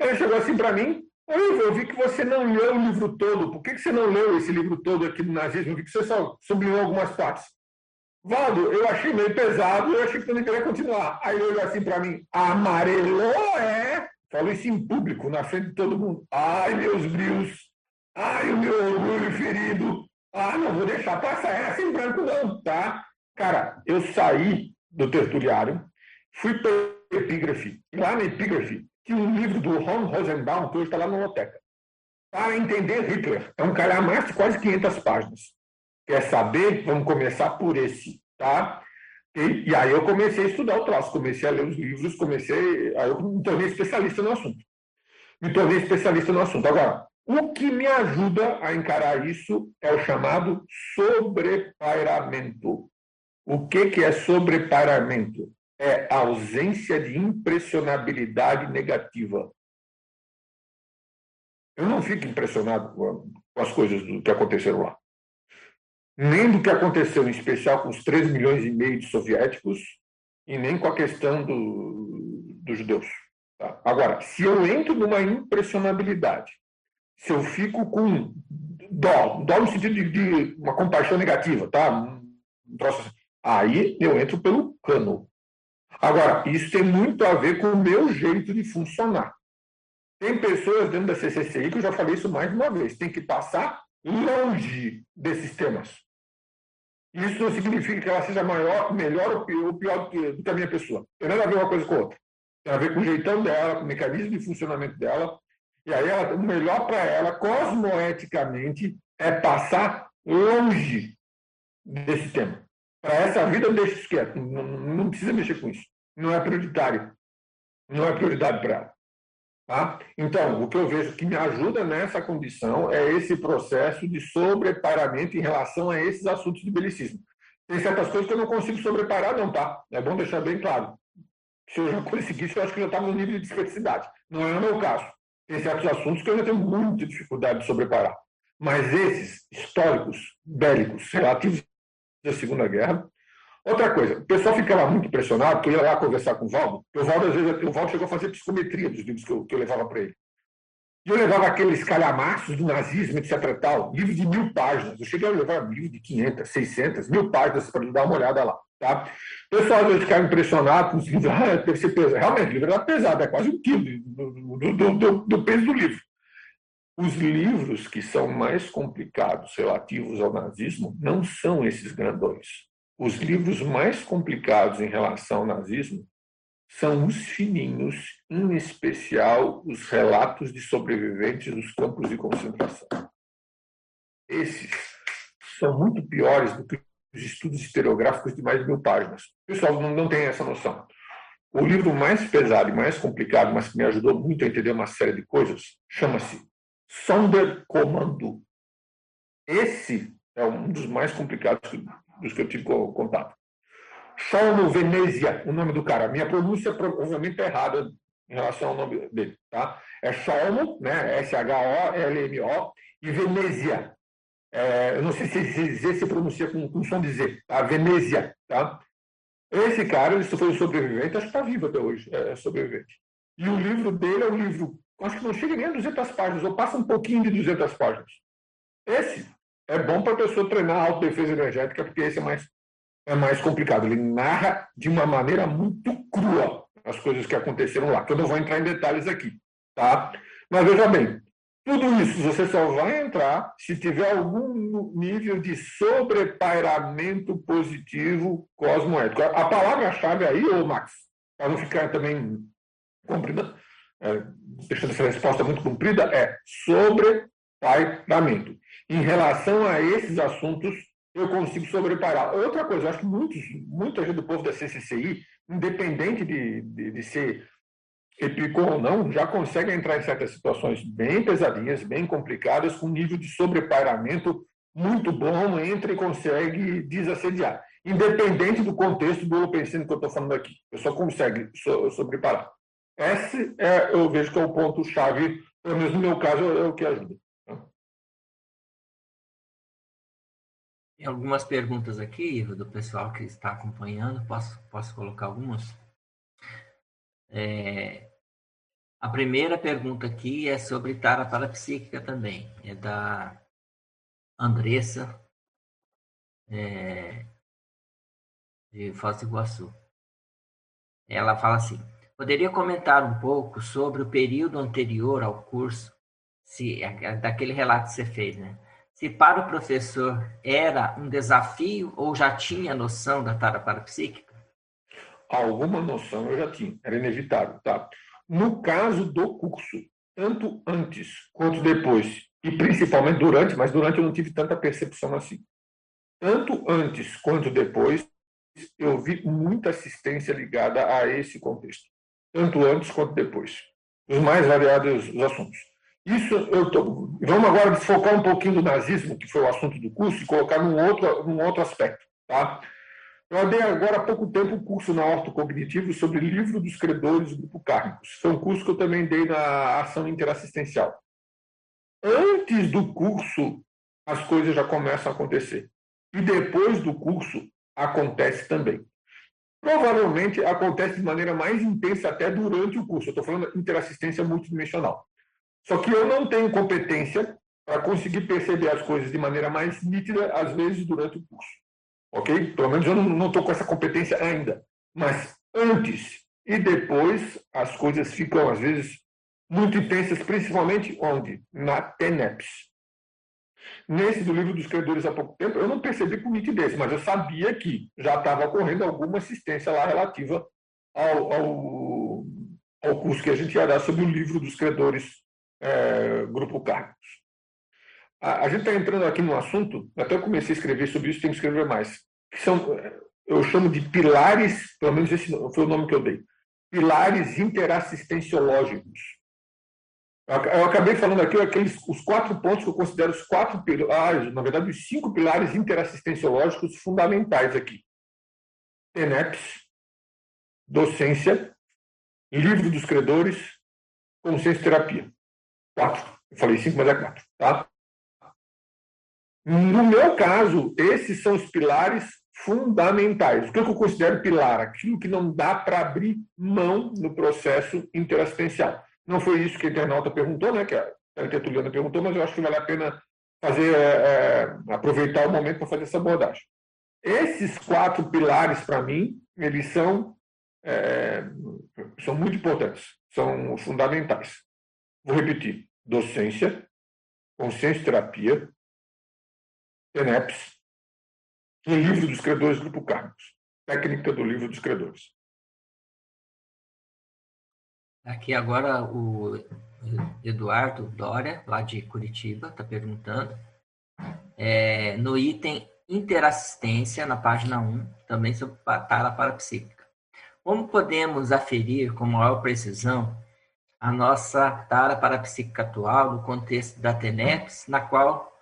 Ele chegou assim para mim: eu vi que você não leu o livro todo. Por que você não leu esse livro todo aqui do nazismo? Eu vi que você só sublinhou algumas partes. Valdo, eu achei meio pesado, eu achei que tu não queria continuar. Aí ele olhou assim para mim, amarelou, é? Falou isso em público, na frente de todo mundo. Ai, meus brios. Ai, o meu orgulho ferido. Ah, não vou deixar passar essa em branco não, tá? Cara, eu saí do tertuliário, fui para epígrafe. Lá na epígrafe tinha um livro do Ron Rosenbaum, que hoje está lá na biblioteca. Para entender Hitler. É um calhamaço de quase 500 páginas. Quer saber? Vamos começar por esse, tá? E, e, aí eu comecei a estudar o troço, comecei a ler os livros, comecei, aí eu me tornei especialista no assunto. Me tornei especialista no assunto. Agora, o que me ajuda a encarar isso é o chamado sobrepairamento. O que, que é sobrepairamento? É ausência de impressionabilidade negativa. Eu não fico impressionado com as coisas que aconteceram lá nem do que aconteceu, em especial com os 3 milhões e meio de soviéticos, e nem com a questão do, dos judeus. Tá? Agora, se eu entro numa impressionabilidade, se eu fico com dó, dó no sentido de, de uma compaixão negativa, tá? Um troço assim, aí eu entro pelo cano. Agora, isso tem muito a ver com o meu jeito de funcionar. Tem pessoas dentro da CCCI que eu já falei isso mais de uma vez, tem que passar longe desses temas. Isso não significa que ela seja maior, melhor ou pior, do, que, do que a minha pessoa. Tem nada a ver uma coisa com a outra. Tem a ver com o jeitão dela, com o mecanismo de funcionamento dela. E aí, ela, o melhor para ela, cosmoeticamente, é passar longe desse tema. Para essa vida, deixa isso quieto. Não, não precisa mexer com isso. Não é prioritário. Não é prioridade para ela. Tá? Então, o que eu vejo que me ajuda nessa condição é esse processo de sobreparamento em relação a esses assuntos de belicismo. Tem certas coisas que eu não consigo sobreparar, não, tá? É bom deixar bem claro. Se eu já conseguisse, eu acho que já estava no nível de dispersidade. Não é o meu caso. Tem certos assuntos que eu ainda tenho muita dificuldade de sobreparar. Mas esses históricos, bélicos, relativos à Segunda Guerra, Outra coisa, o pessoal ficava muito impressionado, eu ia lá conversar com o Valdo, o Valdo, às vezes, o Valdo chegou a fazer psicometria dos livros que eu, que eu levava para ele. E eu levava aqueles calhamaços do nazismo, etc. Tal, livro de mil páginas. Eu cheguei a levar livro de 500, 600, mil páginas para dar uma olhada lá. Tá? O pessoal às vezes ficava impressionado com os livros. Ah, deve ser pesado. Realmente, o livro era pesado, é quase um quilo do, do, do, do peso do livro. Os livros que são mais complicados relativos ao nazismo não são esses grandões. Os livros mais complicados em relação ao nazismo são os fininhos, em especial os relatos de sobreviventes dos campos de concentração. Esses são muito piores do que os estudos historiográficos de mais de mil páginas. O pessoal não, não tem essa noção. O livro mais pesado e mais complicado, mas que me ajudou muito a entender uma série de coisas, chama-se Sonderkommando. Esse é um dos mais complicados dos que eu tive contato. Solmo Venezia, o nome do cara. Minha pronúncia provavelmente é errada em relação ao nome dele. Tá? É Solmo, né? S-H-O-L-M-O, e Venezia. É, eu não sei se Z se pronuncia com, com som de Z. Tá? Venezia. Tá? Esse cara, ele foi um sobrevivente, acho que está vivo até hoje, é sobrevivente. E o livro dele é um livro acho que não chega nem a 200 páginas, ou passa um pouquinho de 200 páginas. Esse é bom para a pessoa treinar a autodefesa energética, porque esse é mais, é mais complicado. Ele narra de uma maneira muito crua as coisas que aconteceram lá, que eu não vou entrar em detalhes aqui. Tá? Mas veja bem, tudo isso você só vai entrar se tiver algum nível de sobrepairamento positivo cosmoético. A palavra-chave aí, ô Max, para não ficar também comprida, deixando essa resposta muito comprida, é sobrepairamento. Em relação a esses assuntos, eu consigo sobrepairar. Outra coisa, eu acho que muitos, muita gente do povo da CCCI, independente de, de, de ser replicou ou não, já consegue entrar em certas situações bem pesadinhas, bem complicadas, com nível de sobrepairamento muito bom, entra e consegue desassediar. Independente do contexto do holopensino que eu estou falando aqui. Eu só consegue so sobreparar. Esse é, eu vejo que é o ponto-chave, pelo menos no meu caso, é o que ajuda. Tem algumas perguntas aqui, do pessoal que está acompanhando. Posso, posso colocar algumas? É, a primeira pergunta aqui é sobre tara parapsíquica também. É da Andressa, é, de Foz do Iguaçu. Ela fala assim: poderia comentar um pouco sobre o período anterior ao curso, se daquele relato que você fez, né? Se para o professor era um desafio ou já tinha noção da tara parapsíquica? alguma noção eu já tinha, era inevitável. Tá? No caso do curso, tanto antes quanto depois, e principalmente durante, mas durante eu não tive tanta percepção assim. Tanto antes quanto depois, eu vi muita assistência ligada a esse contexto. Tanto antes quanto depois. Os mais variados os assuntos. Isso eu tô, vamos agora desfocar um pouquinho do nazismo, que foi o assunto do curso, e colocar num outro, num outro aspecto. Tá? Eu dei agora há pouco tempo um curso na Ortocognitivo sobre livro dos credores do grupo Cárnicos. Foi um curso que eu também dei na ação interassistencial. Antes do curso, as coisas já começam a acontecer. E depois do curso, acontece também. Provavelmente acontece de maneira mais intensa até durante o curso. Eu estou falando interassistência multidimensional. Só que eu não tenho competência para conseguir perceber as coisas de maneira mais nítida, às vezes, durante o curso ok? Pelo menos eu não estou com essa competência ainda. Mas antes e depois as coisas ficam, às vezes, muito intensas, principalmente onde? Na TENEPS. Nesse do livro dos credores há pouco tempo, eu não percebi com nitidez, mas eu sabia que já estava ocorrendo alguma assistência lá relativa ao, ao, ao curso que a gente ia dar sobre o livro dos credores é, Grupo Cargos. A, a gente está entrando aqui no assunto, até eu comecei a escrever sobre isso, tenho que escrever mais, que são, eu chamo de pilares, pelo menos esse foi o nome que eu dei, pilares interassistenciológicos. Eu acabei falando aqui aqueles, os quatro pontos que eu considero os quatro pilares, na verdade, os cinco pilares interassistenciológicos fundamentais aqui. TENEPS, docência, livro dos credores, consciência terapia. Quatro. Eu falei cinco, mas é quatro. Tá? No meu caso, esses são os pilares fundamentais. O que eu considero pilar? Aquilo que não dá para abrir mão no processo interassistencial. Não foi isso que a internauta perguntou, né? Que a Tertuliana perguntou, mas eu acho que vale a pena fazer, é, é aproveitar o momento para fazer essa abordagem. Esses quatro pilares, para mim, eles são, é, são muito importantes, são fundamentais. Vou repetir: docência, consciência terapia, TENEPS, e Livro dos Credores, Grupo Carlos. Técnica do Livro dos Credores. Aqui agora o Eduardo Dória, lá de Curitiba, está perguntando. É, no item Interassistência, na página 1, também sobre tara parapsíquica. Como podemos aferir com maior precisão a nossa tara parapsíquica atual no contexto da TENEPS, na qual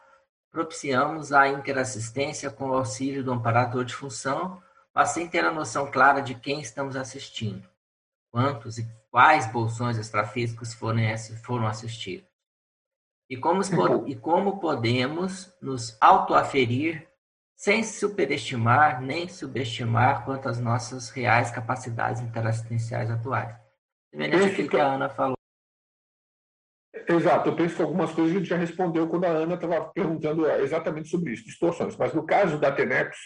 propiciamos a interassistência com o auxílio do amparador de função, mas sem ter a noção clara de quem estamos assistindo, quantos e quais bolsões extrafísicos foram, foram assistidos. E como, e como podemos nos autoaferir sem superestimar nem subestimar quanto às nossas reais capacidades interassistenciais atuais. Semelhante aquilo que a Ana falou. Exato, eu penso que algumas coisas a gente já respondeu quando a Ana estava perguntando exatamente sobre isso, distorções. Mas no caso da TENEPS,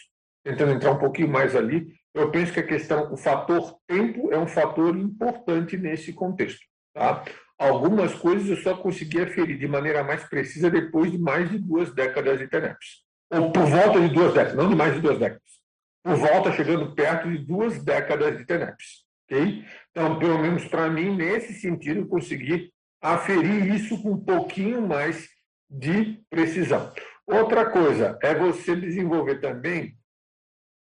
tentando entrar um pouquinho mais ali, eu penso que a questão, o fator tempo é um fator importante nesse contexto. Tá? Algumas coisas eu só consegui aferir de maneira mais precisa depois de mais de duas décadas de TENEPS. Ou por volta de duas décadas, não de mais de duas décadas. Por volta, chegando perto de duas décadas de TENEPS. Okay? Então, pelo menos para mim, nesse sentido, eu consegui aferir isso com um pouquinho mais de precisão. Outra coisa é você desenvolver também.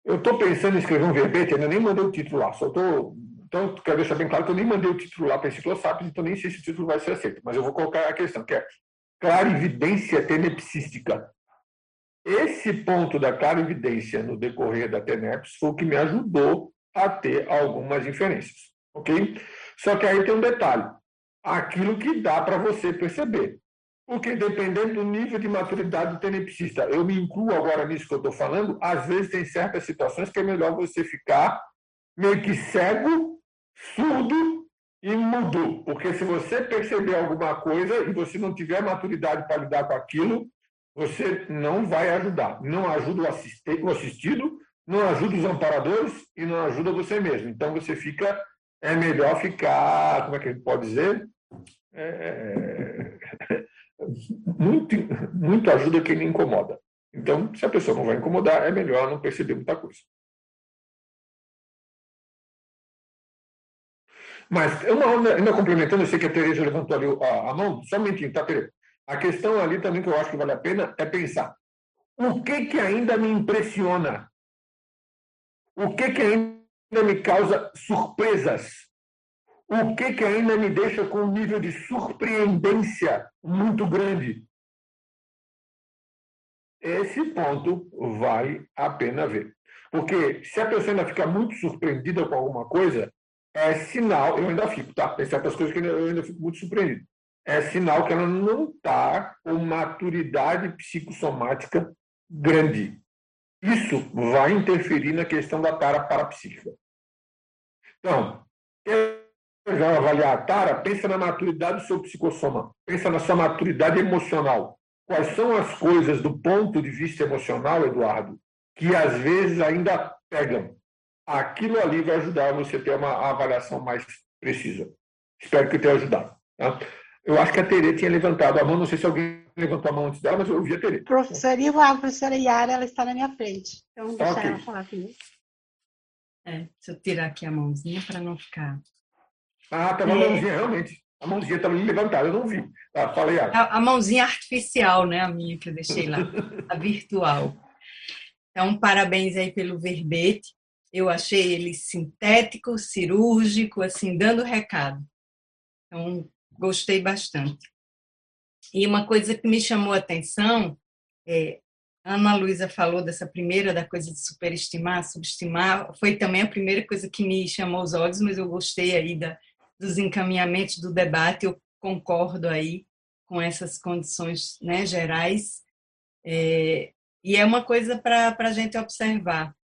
Eu estou pensando em escrever um verbete, ainda nem mandei o título lá, só. Então, quero deixar bem claro que eu nem mandei o título lá para enciclossápios, então nem sei se o título vai ser aceito, mas eu vou colocar a questão, que é clarividência tenepsística. Esse ponto da clarividência no decorrer da TENEPS foi o que me ajudou a ter algumas inferências, ok? Só que aí tem um detalhe aquilo que dá para você perceber. Porque dependendo do nível de maturidade do tenepsista, eu me incluo agora nisso que eu estou falando, às vezes tem certas situações que é melhor você ficar meio que cego, surdo e mudo. Porque se você perceber alguma coisa e você não tiver maturidade para lidar com aquilo, você não vai ajudar. Não ajuda o assistido, não ajuda os amparadores e não ajuda você mesmo. Então você fica, é melhor ficar, como é que a gente pode dizer? é, muito, muito ajuda quem me incomoda. Então, se a pessoa não vai incomodar, é melhor não perceber muita coisa. Mas, uma, ainda complementando, eu sei que a Tereza levantou ali a, a mão, só um minutinho, tá, Tereza? A questão ali também que eu acho que vale a pena é pensar. O que que ainda me impressiona? O que que ainda me causa surpresas? O que, que ainda me deixa com um nível de surpreendência muito grande. Esse ponto vale a pena ver. Porque se a pessoa ainda fica muito surpreendida com alguma coisa, é sinal, eu ainda fico, tá? Tem certas coisas que eu ainda fico muito surpreendido. É sinal que ela não está com maturidade psicossomática grande. Isso vai interferir na questão da tara parapsíquica. Então, vai avaliar a tara, pensa na maturidade do seu psicossoma, pensa na sua maturidade emocional. Quais são as coisas do ponto de vista emocional, Eduardo, que às vezes ainda pegam? Aquilo ali vai ajudar você a ter uma avaliação mais precisa. Espero que tenha ajudado. Tá? Eu acho que a Tere tinha levantado a mão, não sei se alguém levantou a mão antes dela, mas eu ouvi a Tere. Professora Ivan, a professora Yara, ela está na minha frente. Então, deixa okay. ela falar comigo. É, deixa eu tirar aqui a mãozinha para não ficar ah, estava tá a mãozinha, realmente. A mãozinha estava levantada, eu não vi. Ah, falei, ah. a, a mãozinha artificial, né? A minha que eu deixei lá, a virtual. Então, parabéns aí pelo verbete. Eu achei ele sintético, cirúrgico, assim, dando recado. Então, gostei bastante. E uma coisa que me chamou a atenção, é, a Ana Luísa falou dessa primeira, da coisa de superestimar, subestimar, foi também a primeira coisa que me chamou os olhos, mas eu gostei aí da, dos encaminhamentos do debate, eu concordo aí com essas condições né, gerais. É, e é uma coisa para a gente observar.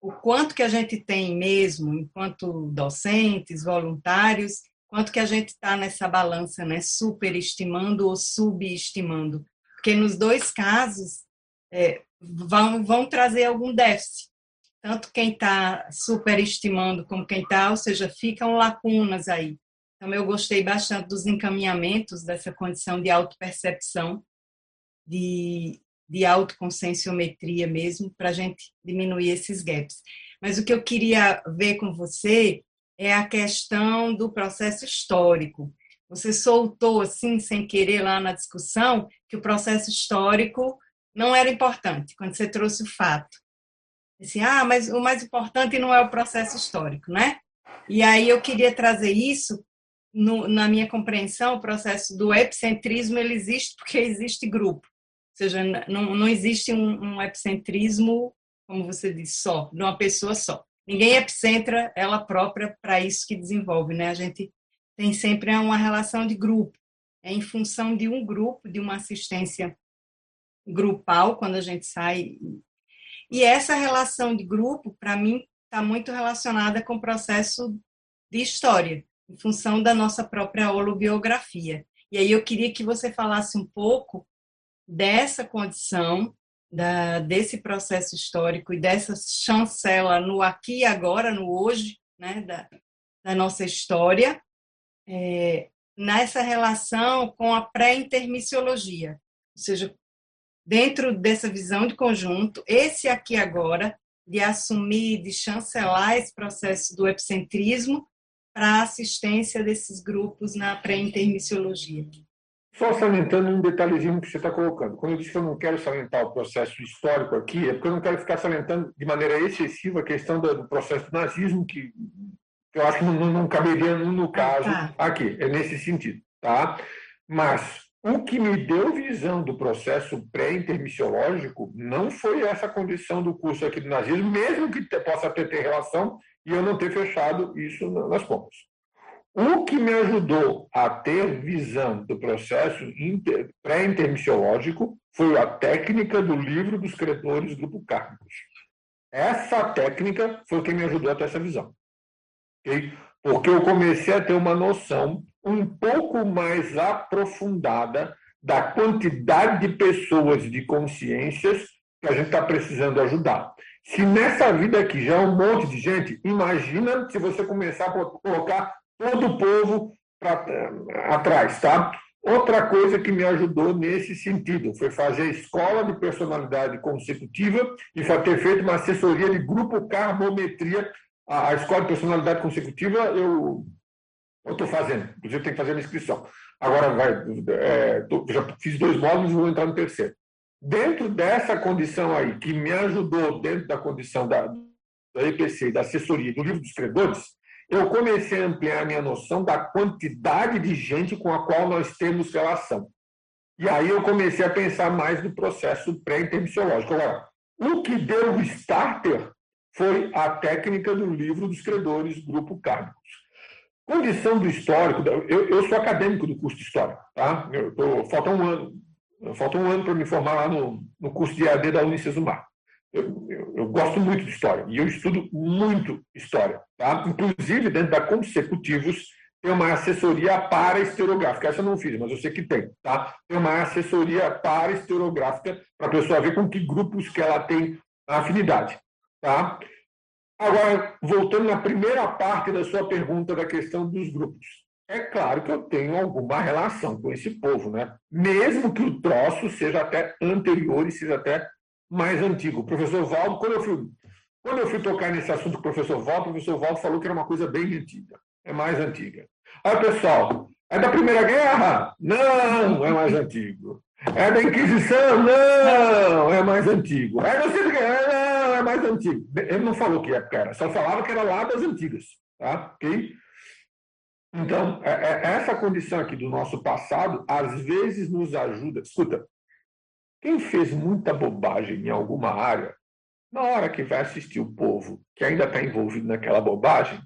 O quanto que a gente tem mesmo, enquanto docentes, voluntários, quanto que a gente está nessa balança, né, superestimando ou subestimando. Porque nos dois casos é, vão, vão trazer algum déficit tanto quem está superestimando como quem está, ou seja, ficam lacunas aí. Então, eu gostei bastante dos encaminhamentos dessa condição de autopercepção, de, de autoconscienciometria mesmo, para a gente diminuir esses gaps. Mas o que eu queria ver com você é a questão do processo histórico. Você soltou, assim, sem querer, lá na discussão, que o processo histórico não era importante, quando você trouxe o fato. Assim, ah, mas o mais importante não é o processo histórico, né? E aí eu queria trazer isso no, na minha compreensão, o processo do epicentrismo ele existe porque existe grupo, ou seja, não, não existe um, um epicentrismo, como você disse, só, de uma pessoa só. Ninguém epicentra ela própria para isso que desenvolve, né? A gente tem sempre uma relação de grupo, é em função de um grupo, de uma assistência grupal, quando a gente sai e essa relação de grupo, para mim, está muito relacionada com o processo de história, em função da nossa própria holobiografia. E aí eu queria que você falasse um pouco dessa condição, da, desse processo histórico e dessa chancela no aqui e agora, no hoje, né, da, da nossa história, é, nessa relação com a pré-intermissiologia, ou seja, dentro dessa visão de conjunto, esse aqui agora, de assumir, de chancelar esse processo do epicentrismo para a assistência desses grupos na pré-intermissiologia. Só salientando um detalhezinho que você está colocando. Quando eu disse que eu não quero salientar o processo histórico aqui, é porque eu não quero ficar salientando de maneira excessiva a questão do processo do nazismo, que eu acho que não, não caberia no caso ah, tá. aqui, é nesse sentido. Tá? Mas o que me deu visão do processo pré-intermissiológico não foi essa condição do curso aqui do nazismo, mesmo que possa ter, ter relação e eu não ter fechado isso nas contas. O que me ajudou a ter visão do processo pré-intermissiológico foi a técnica do livro dos credores grupo Cárnicos. Essa técnica foi o que me ajudou a ter essa visão. Okay? Porque eu comecei a ter uma noção um pouco mais aprofundada da quantidade de pessoas de consciências que a gente está precisando ajudar. Se nessa vida aqui já é um monte de gente, imagina se você começar a colocar todo o povo pra, atrás, tá? Outra coisa que me ajudou nesse sentido foi fazer escola de personalidade consecutiva e ter feito uma assessoria de grupo carbometria. A, escola de personalidade consecutiva eu estou fazendo, inclusive tem que fazer a inscrição. Agora vai, é, tô, já fiz dois módulos e vou entrar no terceiro. Dentro dessa condição aí, que me ajudou dentro da condição da, da EPC, da assessoria do livro dos credores, eu comecei a ampliar a minha noção da quantidade de gente com a qual nós temos relação. E aí eu comecei a pensar mais no processo pré-intermissiológico. Agora, o que deu o starter foi a técnica do livro dos credores, Grupo Cárnicos. Condição do histórico, eu, eu sou acadêmico do curso de História, tá? Eu tô, falta um ano, falta um ano para me formar lá no, no curso de AD da Unicesumar. Eu, eu, eu, gosto muito de história e eu estudo muito história. Tá? Inclusive, dentro da Consecutivos, tem uma assessoria para historiográfica. Essa eu não fiz, mas eu sei que tem. Tá? Tem uma assessoria para historiográfica para a pessoa ver com que grupos que ela tem afinidade. Tá? Agora, voltando na primeira parte da sua pergunta da questão dos grupos. É claro que eu tenho alguma relação com esse povo, né? mesmo que o troço seja até anterior e seja até mais antigo. O professor Valdo, quando eu fui, quando eu fui tocar nesse assunto com o professor Valdo, o professor Valdo falou que era uma coisa bem antiga, é mais antiga. Aí, pessoal, é da Primeira Guerra? Não, é mais antigo. É da Inquisição? Não, é mais antigo. É da Segunda Guerra? Não, é mais antigo. Ele não falou que era, só falava que era lá das antigas. Tá? Ok? Então, é, é, essa condição aqui do nosso passado, às vezes nos ajuda. Escuta, quem fez muita bobagem em alguma área, na hora que vai assistir o povo que ainda está envolvido naquela bobagem,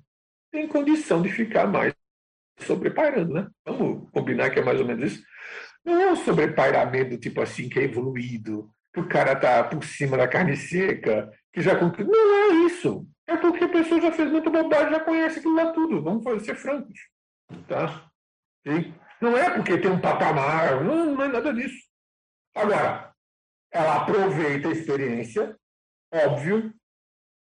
tem condição de ficar mais sobrepairando, né? Vamos combinar que é mais ou menos isso. Não é um sobrepairamento tipo assim que é evoluído, que o cara está por cima da carne seca, que já Não é isso. É porque a pessoa já fez muita bobagem, já conhece aquilo lá tudo. Vamos ser francos. Tá? Sim? Não é porque tem um patamar, não, não é nada disso. Agora, ela aproveita a experiência, óbvio,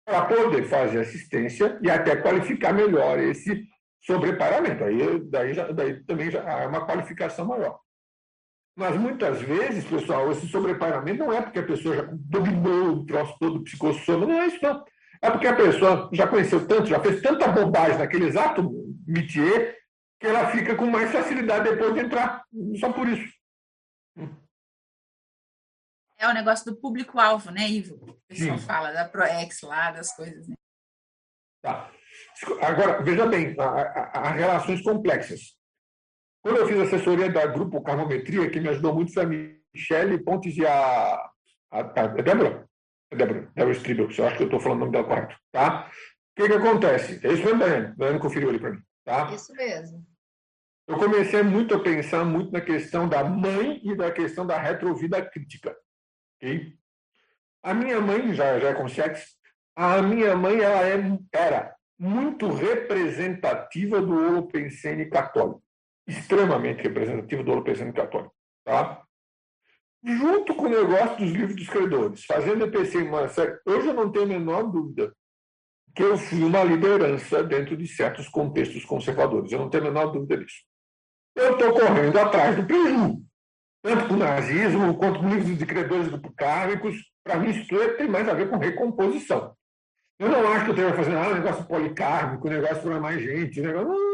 para poder fazer assistência e até qualificar melhor esse sobreparamento. Aí daí, já, daí também já é uma qualificação maior. Mas muitas vezes, pessoal, esse sobreparamento não é porque a pessoa já dominou o troço todo psicossoma, não é isso não. É porque a pessoa já conheceu tanto, já fez tanta bobagem naquele exato métier, que ela fica com mais facilidade depois de entrar. Só por isso. É o negócio do público-alvo, né, Ivo? O pessoal Sim. fala da ProEx lá, das coisas, né? Tá. Agora, veja bem, as relações complexas. Quando eu fiz assessoria da Grupo Carbometria, que me ajudou muito foi a Michele Pontes e a, a, a Débora. A Débora, Débora Stribel, eu acho que eu estou falando o nome dela correto. Tá? O que, que acontece? É isso mesmo, Daiane. Daiane conferiu ali para mim. Tá? Isso mesmo. Eu comecei muito a pensar muito na questão da mãe e da questão da retrovida crítica. A minha mãe, já, já é consciente, a minha mãe ela é, era muito representativa do Holopensene católico. Extremamente representativo do pensamento católico. Tá? Junto com o negócio dos livros dos credores, fazendo EPC em série, hoje eu não tenho a menor dúvida que eu fui uma liderança dentro de certos contextos conservadores. Eu não tenho a menor dúvida disso. Eu estou correndo atrás do prejuízo, tanto com o nazismo quanto com livros de credores kármicos. Para mim, isso tem mais a ver com recomposição. Eu não acho que eu esteja fazendo ah, um negócio policármico, negócio para mais gente. Negócio...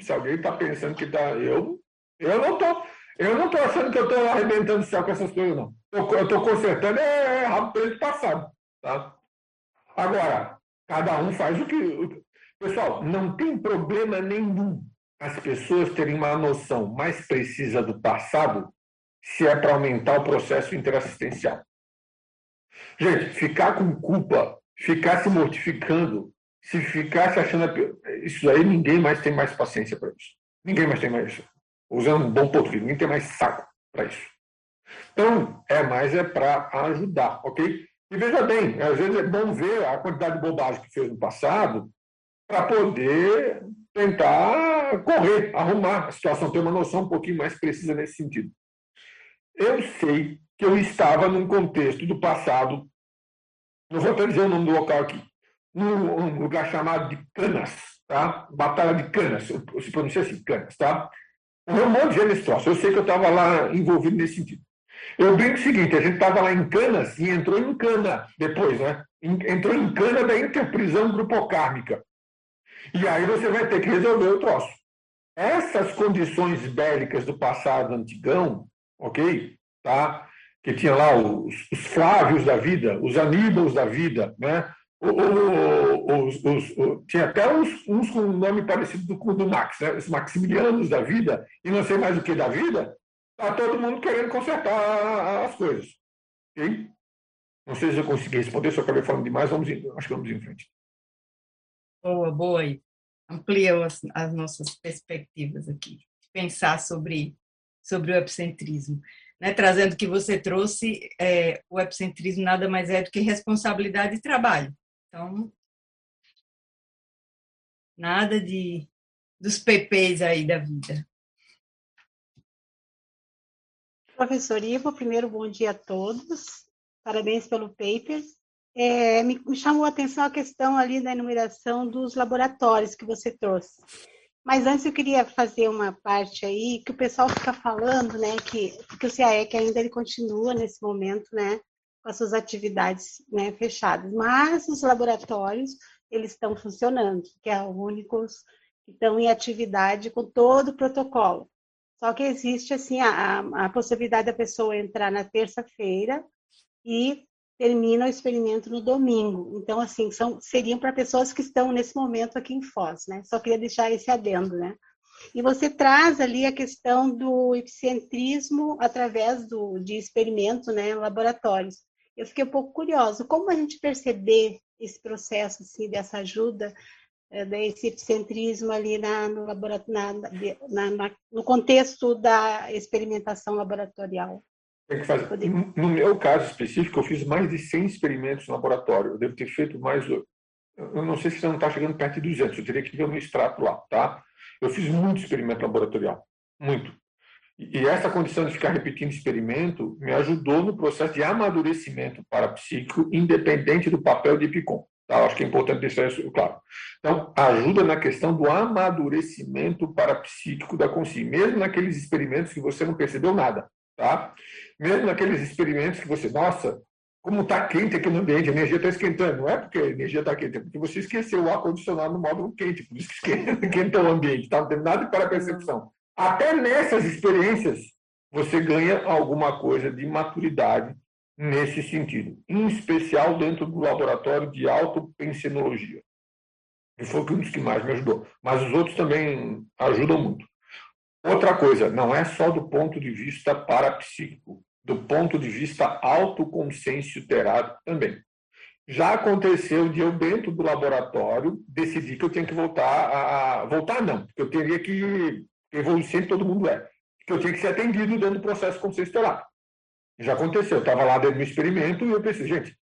Se alguém está pensando que está. Eu, eu não estou. Eu não estou achando que eu estou arrebentando o céu com essas coisas, não. Eu estou consertando é, é passado. Tá? Agora, cada um faz o que. Pessoal, não tem problema nenhum as pessoas terem uma noção mais precisa do passado se é para aumentar o processo interassistencial. Gente, ficar com culpa, ficar se mortificando, se ficar se achando. Isso aí ninguém mais tem mais paciência para isso. Ninguém mais tem mais. Usando um bom português, ninguém tem mais saco para isso. Então, é mais é para ajudar, ok? E veja bem, às vezes é bom ver a quantidade de bobagem que fez no passado para poder tentar correr, arrumar a situação, ter uma noção um pouquinho mais precisa nesse sentido. Eu sei que eu estava num contexto do passado, não vou até dizer o nome do local aqui, num lugar chamado de Canas, tá? Batalha de Canas, se pronuncia assim, Canas, tá? Um monte de gente troço. Eu sei que eu estava lá envolvido nesse sentido. Eu brinco o seguinte, a gente estava lá em Canas e entrou em Cana depois, né? Entrou em Cana da interprisão grupocármica. E aí você vai ter que resolver o troço. Essas condições bélicas do passado antigão, ok? Tá? Que tinha lá os, os Flávios da vida, os Aníbals da vida, né? Os, os, tinha até uns, uns, com um nome parecido com o do Max, né? os Maximilianos da vida, e não sei mais o que da vida, Está todo mundo querendo consertar as coisas. Okay? Não sei se eu consegui responder, se eu acabei falando demais, vamos acho que vamos em frente. Boa, boa aí. Amplia as, as nossas perspectivas aqui. Pensar sobre, sobre o epicentrismo. Né? Trazendo que você trouxe, é, o epicentrismo nada mais é do que responsabilidade e trabalho. Então, nada de dos PPs aí da vida. Professor Ivo, primeiro bom dia a todos. Parabéns pelo paper. É, me, me, chamou a atenção a questão ali da enumeração dos laboratórios que você trouxe. Mas antes eu queria fazer uma parte aí que o pessoal fica falando, né, que, que o CAEC ainda ele continua nesse momento, né, com as suas atividades né, fechadas. Mas os laboratórios, eles estão funcionando, que é os únicos que estão em atividade com todo o protocolo. Só que existe assim a, a possibilidade da pessoa entrar na terça-feira e termina o experimento no domingo. Então, assim, são, seriam para pessoas que estão nesse momento aqui em Foz, né? Só queria deixar esse adendo, né? E você traz ali a questão do epicentrismo através do, de experimento, né, laboratórios. Eu fiquei um pouco curiosa, como a gente perceber esse processo, assim, dessa ajuda é, desse epicentrismo ali na, no, na, na, no contexto da experimentação laboratorial. Fazer. No meu caso específico, eu fiz mais de 100 experimentos no laboratório. Eu devo ter feito mais. Eu não sei se você não está chegando perto de 200, eu teria que ver o meu extrato lá, tá? Eu fiz muito experimento laboratorial, muito. E essa condição de ficar repetindo experimento me ajudou no processo de amadurecimento parapsíquico, independente do papel de EPICOM. Tá? Acho que é importante deixar isso claro. Então, ajuda na questão do amadurecimento parapsíquico da consciência, mesmo naqueles experimentos que você não percebeu nada. Tá? Mesmo naqueles experimentos que você, nossa, como está quente aqui no ambiente, a energia está esquentando. Não é porque a energia está quente, é porque você esqueceu o ar-condicionado no módulo quente, por isso que esquenta o ambiente, tá? não tem nada para percepção. Até nessas experiências, você ganha alguma coisa de maturidade nesse sentido, em especial dentro do laboratório de autopensenologia, que foi um dos que mais me ajudou. Mas os outros também ajudam muito. Outra coisa, não é só do ponto de vista parapsíquico, do ponto de vista autoconsciência terápico também. Já aconteceu de eu, dentro do laboratório, decidir que eu tinha que voltar a. Voltar, não, porque eu teria que evoluir sempre, todo mundo é. Que eu tinha que ser atendido dentro do processo consciência terápico. Já aconteceu, eu estava lá dentro do experimento e eu pensei, gente,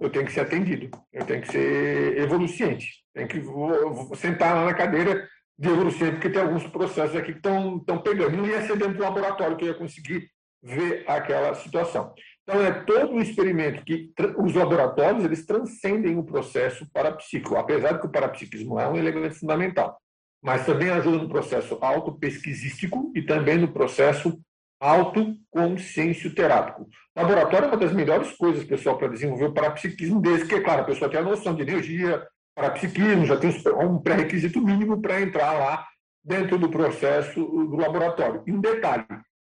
eu tenho que ser atendido, eu tenho que ser evoluciente, tenho que vou, vou sentar lá na cadeira de neurociência, porque tem alguns processos aqui que estão pegando. Não ia ser dentro do laboratório que eu ia conseguir ver aquela situação. Então, é todo um experimento que os laboratórios eles transcendem o processo parapsíquico, apesar de que o parapsiquismo é um elemento fundamental, mas também ajuda no processo autopesquisístico e também no processo autoconsciência terápico. Laboratório é uma das melhores coisas, pessoal, para desenvolver o parapsiquismo, desde que, claro, a pessoa tem a noção de energia, parapsiquismo, já tem um pré-requisito mínimo para entrar lá dentro do processo do laboratório. E um detalhe,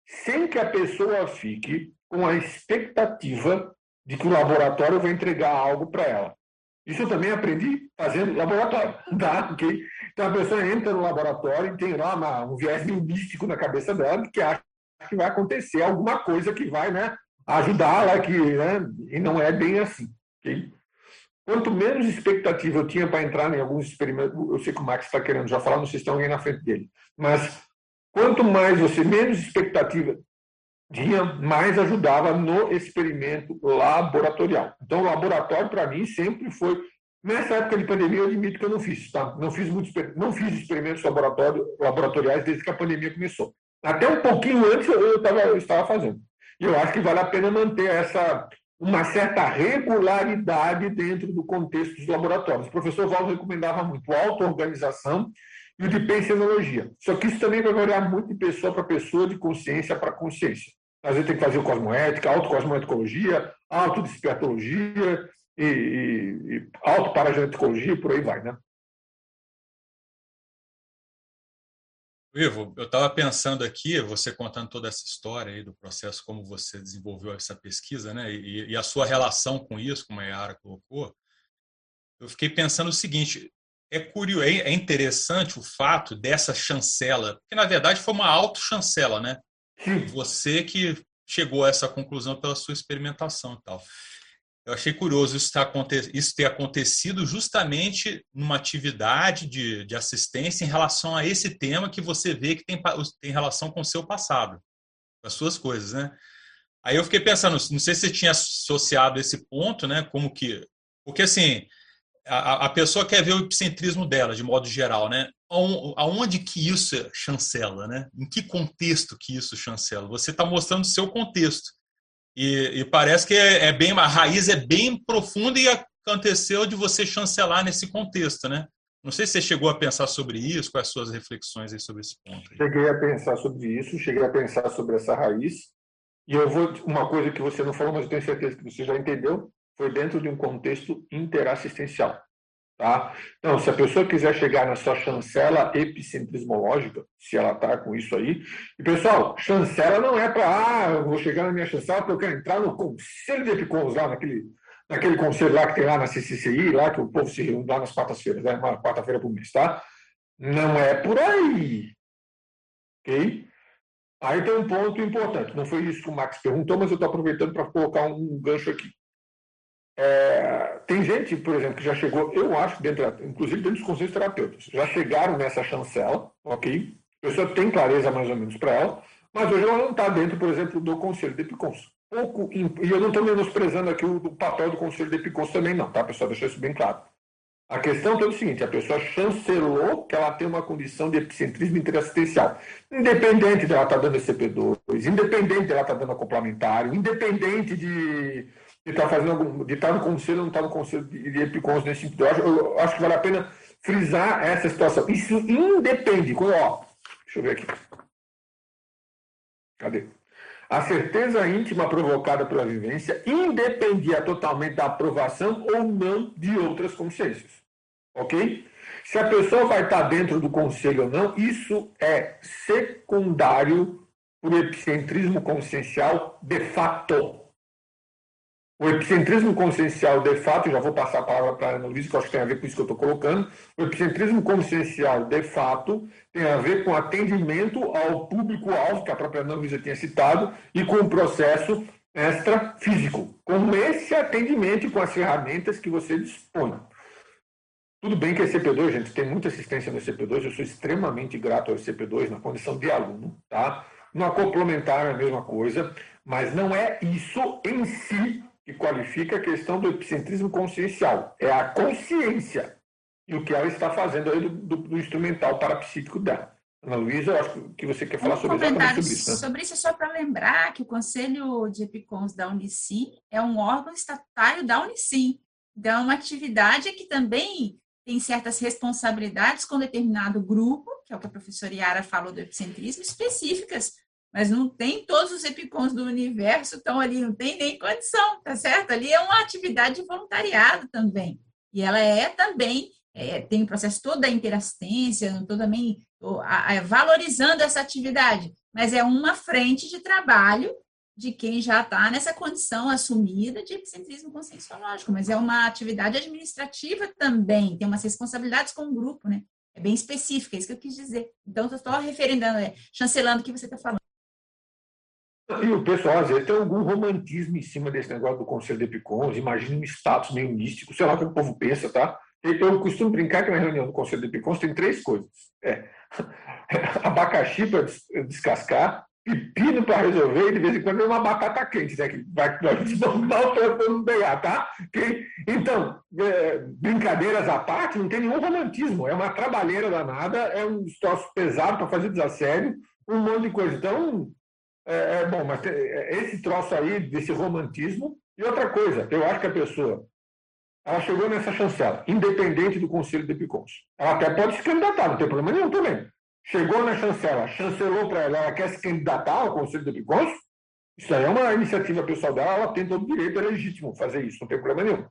sem que a pessoa fique com a expectativa de que o laboratório vai entregar algo para ela. Isso eu também aprendi fazendo laboratório, tá? Okay? Então a pessoa entra no laboratório e tem lá uma, um viés místico na cabeça dela que acha que vai acontecer alguma coisa que vai né, ajudá-la, que, né, e não é bem assim. Okay? Quanto menos expectativa eu tinha para entrar em alguns experimentos, eu sei que o Max está querendo já falar, não sei se tem alguém na frente dele, mas quanto mais você, menos expectativa tinha, mais ajudava no experimento laboratorial. Então, o laboratório, para mim, sempre foi. Nessa época de pandemia, eu admito que eu não fiz, tá? Não fiz, muitos, não fiz experimentos laboratoriais desde que a pandemia começou. Até um pouquinho antes eu, tava, eu estava fazendo. E eu acho que vale a pena manter essa uma certa regularidade dentro do contexto dos laboratórios. O professor Val recomendava muito a auto-organização e o de pensionologia. Só que isso também vai variar muito de pessoa para pessoa, de consciência para consciência. Às vezes tem que fazer cosmoética, autocosmoeticologia, autodespertologia e, e, e autoparageneticologia, por aí vai, né? Ivo, eu estava pensando aqui, você contando toda essa história aí do processo, como você desenvolveu essa pesquisa, né, e, e a sua relação com isso, como a Yara colocou, eu fiquei pensando o seguinte: é curioso, é, é interessante o fato dessa chancela, que na verdade foi uma auto-chancela, né? Você que chegou a essa conclusão pela sua experimentação e tal. Eu achei curioso isso, tá, isso ter acontecido justamente numa atividade de, de assistência em relação a esse tema que você vê que tem, tem relação com o seu passado, com as suas coisas, né? Aí eu fiquei pensando, não sei se você tinha associado esse ponto, né? Como que. Porque assim, a, a pessoa quer ver o epicentrismo dela, de modo geral, né? Aonde que isso chancela, né? Em que contexto que isso chancela? Você está mostrando o seu contexto. E, e parece que é, é, bem, a raiz é bem profunda e aconteceu de você chancelar nesse contexto, né? Não sei se você chegou a pensar sobre isso, quais as suas reflexões aí sobre esse ponto. Aí. Cheguei a pensar sobre isso, cheguei a pensar sobre essa raiz. E eu vou uma coisa que você não falou, mas eu tenho certeza que você já entendeu, foi dentro de um contexto interassistencial. Tá? Então, se a pessoa quiser chegar na sua chancela epicentrismológica, se ela está com isso aí, e pessoal, chancela não é para, ah, eu vou chegar na minha chancela porque eu quero entrar no conselho de epicons lá, naquele, naquele conselho lá que tem lá na CCCI, lá que o povo se reúne lá nas quartas-feiras, né? uma quarta-feira por mês, tá? Não é por aí. Ok? Aí tem um ponto importante. Não foi isso que o Max perguntou, mas eu estou aproveitando para colocar um gancho aqui. É, tem gente, por exemplo, que já chegou, eu acho, dentro, inclusive dentro dos conselhos terapêuticos, já chegaram nessa chancela, ok? A pessoa tem clareza mais ou menos para ela, mas hoje ela não está dentro, por exemplo, do conselho de Epicons. Pouco, e eu não estou menosprezando aqui o, o, papel do conselho de Epicons também, não, tá, pessoal? Deixa isso bem claro. A questão é o seguinte: a pessoa chancelou que ela tem uma condição de epicentrismo interassistencial. Independente de ela estar tá dando CP2, independente de ela estar dando complementário, independente de de estar tá fazendo algum, de estar tá no conselho ou não estar tá no conselho de, de Epicons nesse sentido. Eu acho, eu acho que vale a pena frisar essa situação. Isso independe. Quando, ó, deixa eu ver aqui. Cadê? A certeza íntima provocada pela vivência independia totalmente da aprovação ou não de outras consciências. Ok? Se a pessoa vai estar dentro do conselho ou não, isso é secundário para o epicentrismo consciencial de fato. O epicentrismo consciencial, de fato, já vou passar a palavra para a Ana Luísa, que eu acho que tem a ver com isso que eu estou colocando. O epicentrismo consciencial, de fato, tem a ver com atendimento ao público-alvo, que a própria Ana Luísa tinha citado, e com o processo extrafísico, com esse atendimento e com as ferramentas que você dispõe. Tudo bem que é CP2, gente, tem muita assistência no CP2, eu sou extremamente grato ao CP2 na condição de aluno, tá? No complementar é a mesma coisa, mas não é isso em si que qualifica a questão do epicentrismo consciencial. É a consciência. e o que ela está fazendo aí do, do, do instrumental parapsíquico dela. Ana Luísa, eu acho que você quer falar um sobre, comentário sobre isso. Né? Sobre isso, é só para lembrar que o Conselho de Epicons da Unicim é um órgão estatutário da Unicim. Então, é uma atividade que também tem certas responsabilidades com determinado grupo, que é o que a professora Yara falou do epicentrismo, específicas, mas não tem todos os epicons do universo estão ali, não tem nem condição, tá certo? Ali é uma atividade de voluntariado também. E ela é também, é, tem o processo todo da interassistência, todo também a, a, valorizando essa atividade, mas é uma frente de trabalho de quem já está nessa condição assumida de epicentrismo conscienciológico, mas é uma atividade administrativa também, tem umas responsabilidades com o grupo, né? É bem específica, é isso que eu quis dizer. Então, estou referendando, é, chancelando o que você está falando. E o pessoal, às vezes, tem algum romantismo em cima desse negócio do Conselho de Epicons, imagina um status meio místico, sei lá o que o povo pensa, tá? Eu costumo brincar que na reunião do Conselho de Epicons tem três coisas. É, abacaxi para descascar, pepino para resolver e de vez em quando é uma batata quente, né? Que vai normal para não pegar, tá? Okay? Então, é, brincadeiras à parte, não tem nenhum romantismo. É uma trabalheira danada, é um troço pesado para fazer desassédio, um monte de coisa. Então, é, é bom, mas é, esse troço aí, desse romantismo. E outra coisa, eu acho que a pessoa ela chegou nessa chancela, independente do Conselho de Epicons. Ela até pode se candidatar, não tem problema nenhum também. Chegou na chancela, chancelou para ela, ela quer se candidatar ao Conselho de Epicons, isso aí é uma iniciativa pessoal dela, ela tem todo o direito, é legítimo fazer isso, não tem problema nenhum.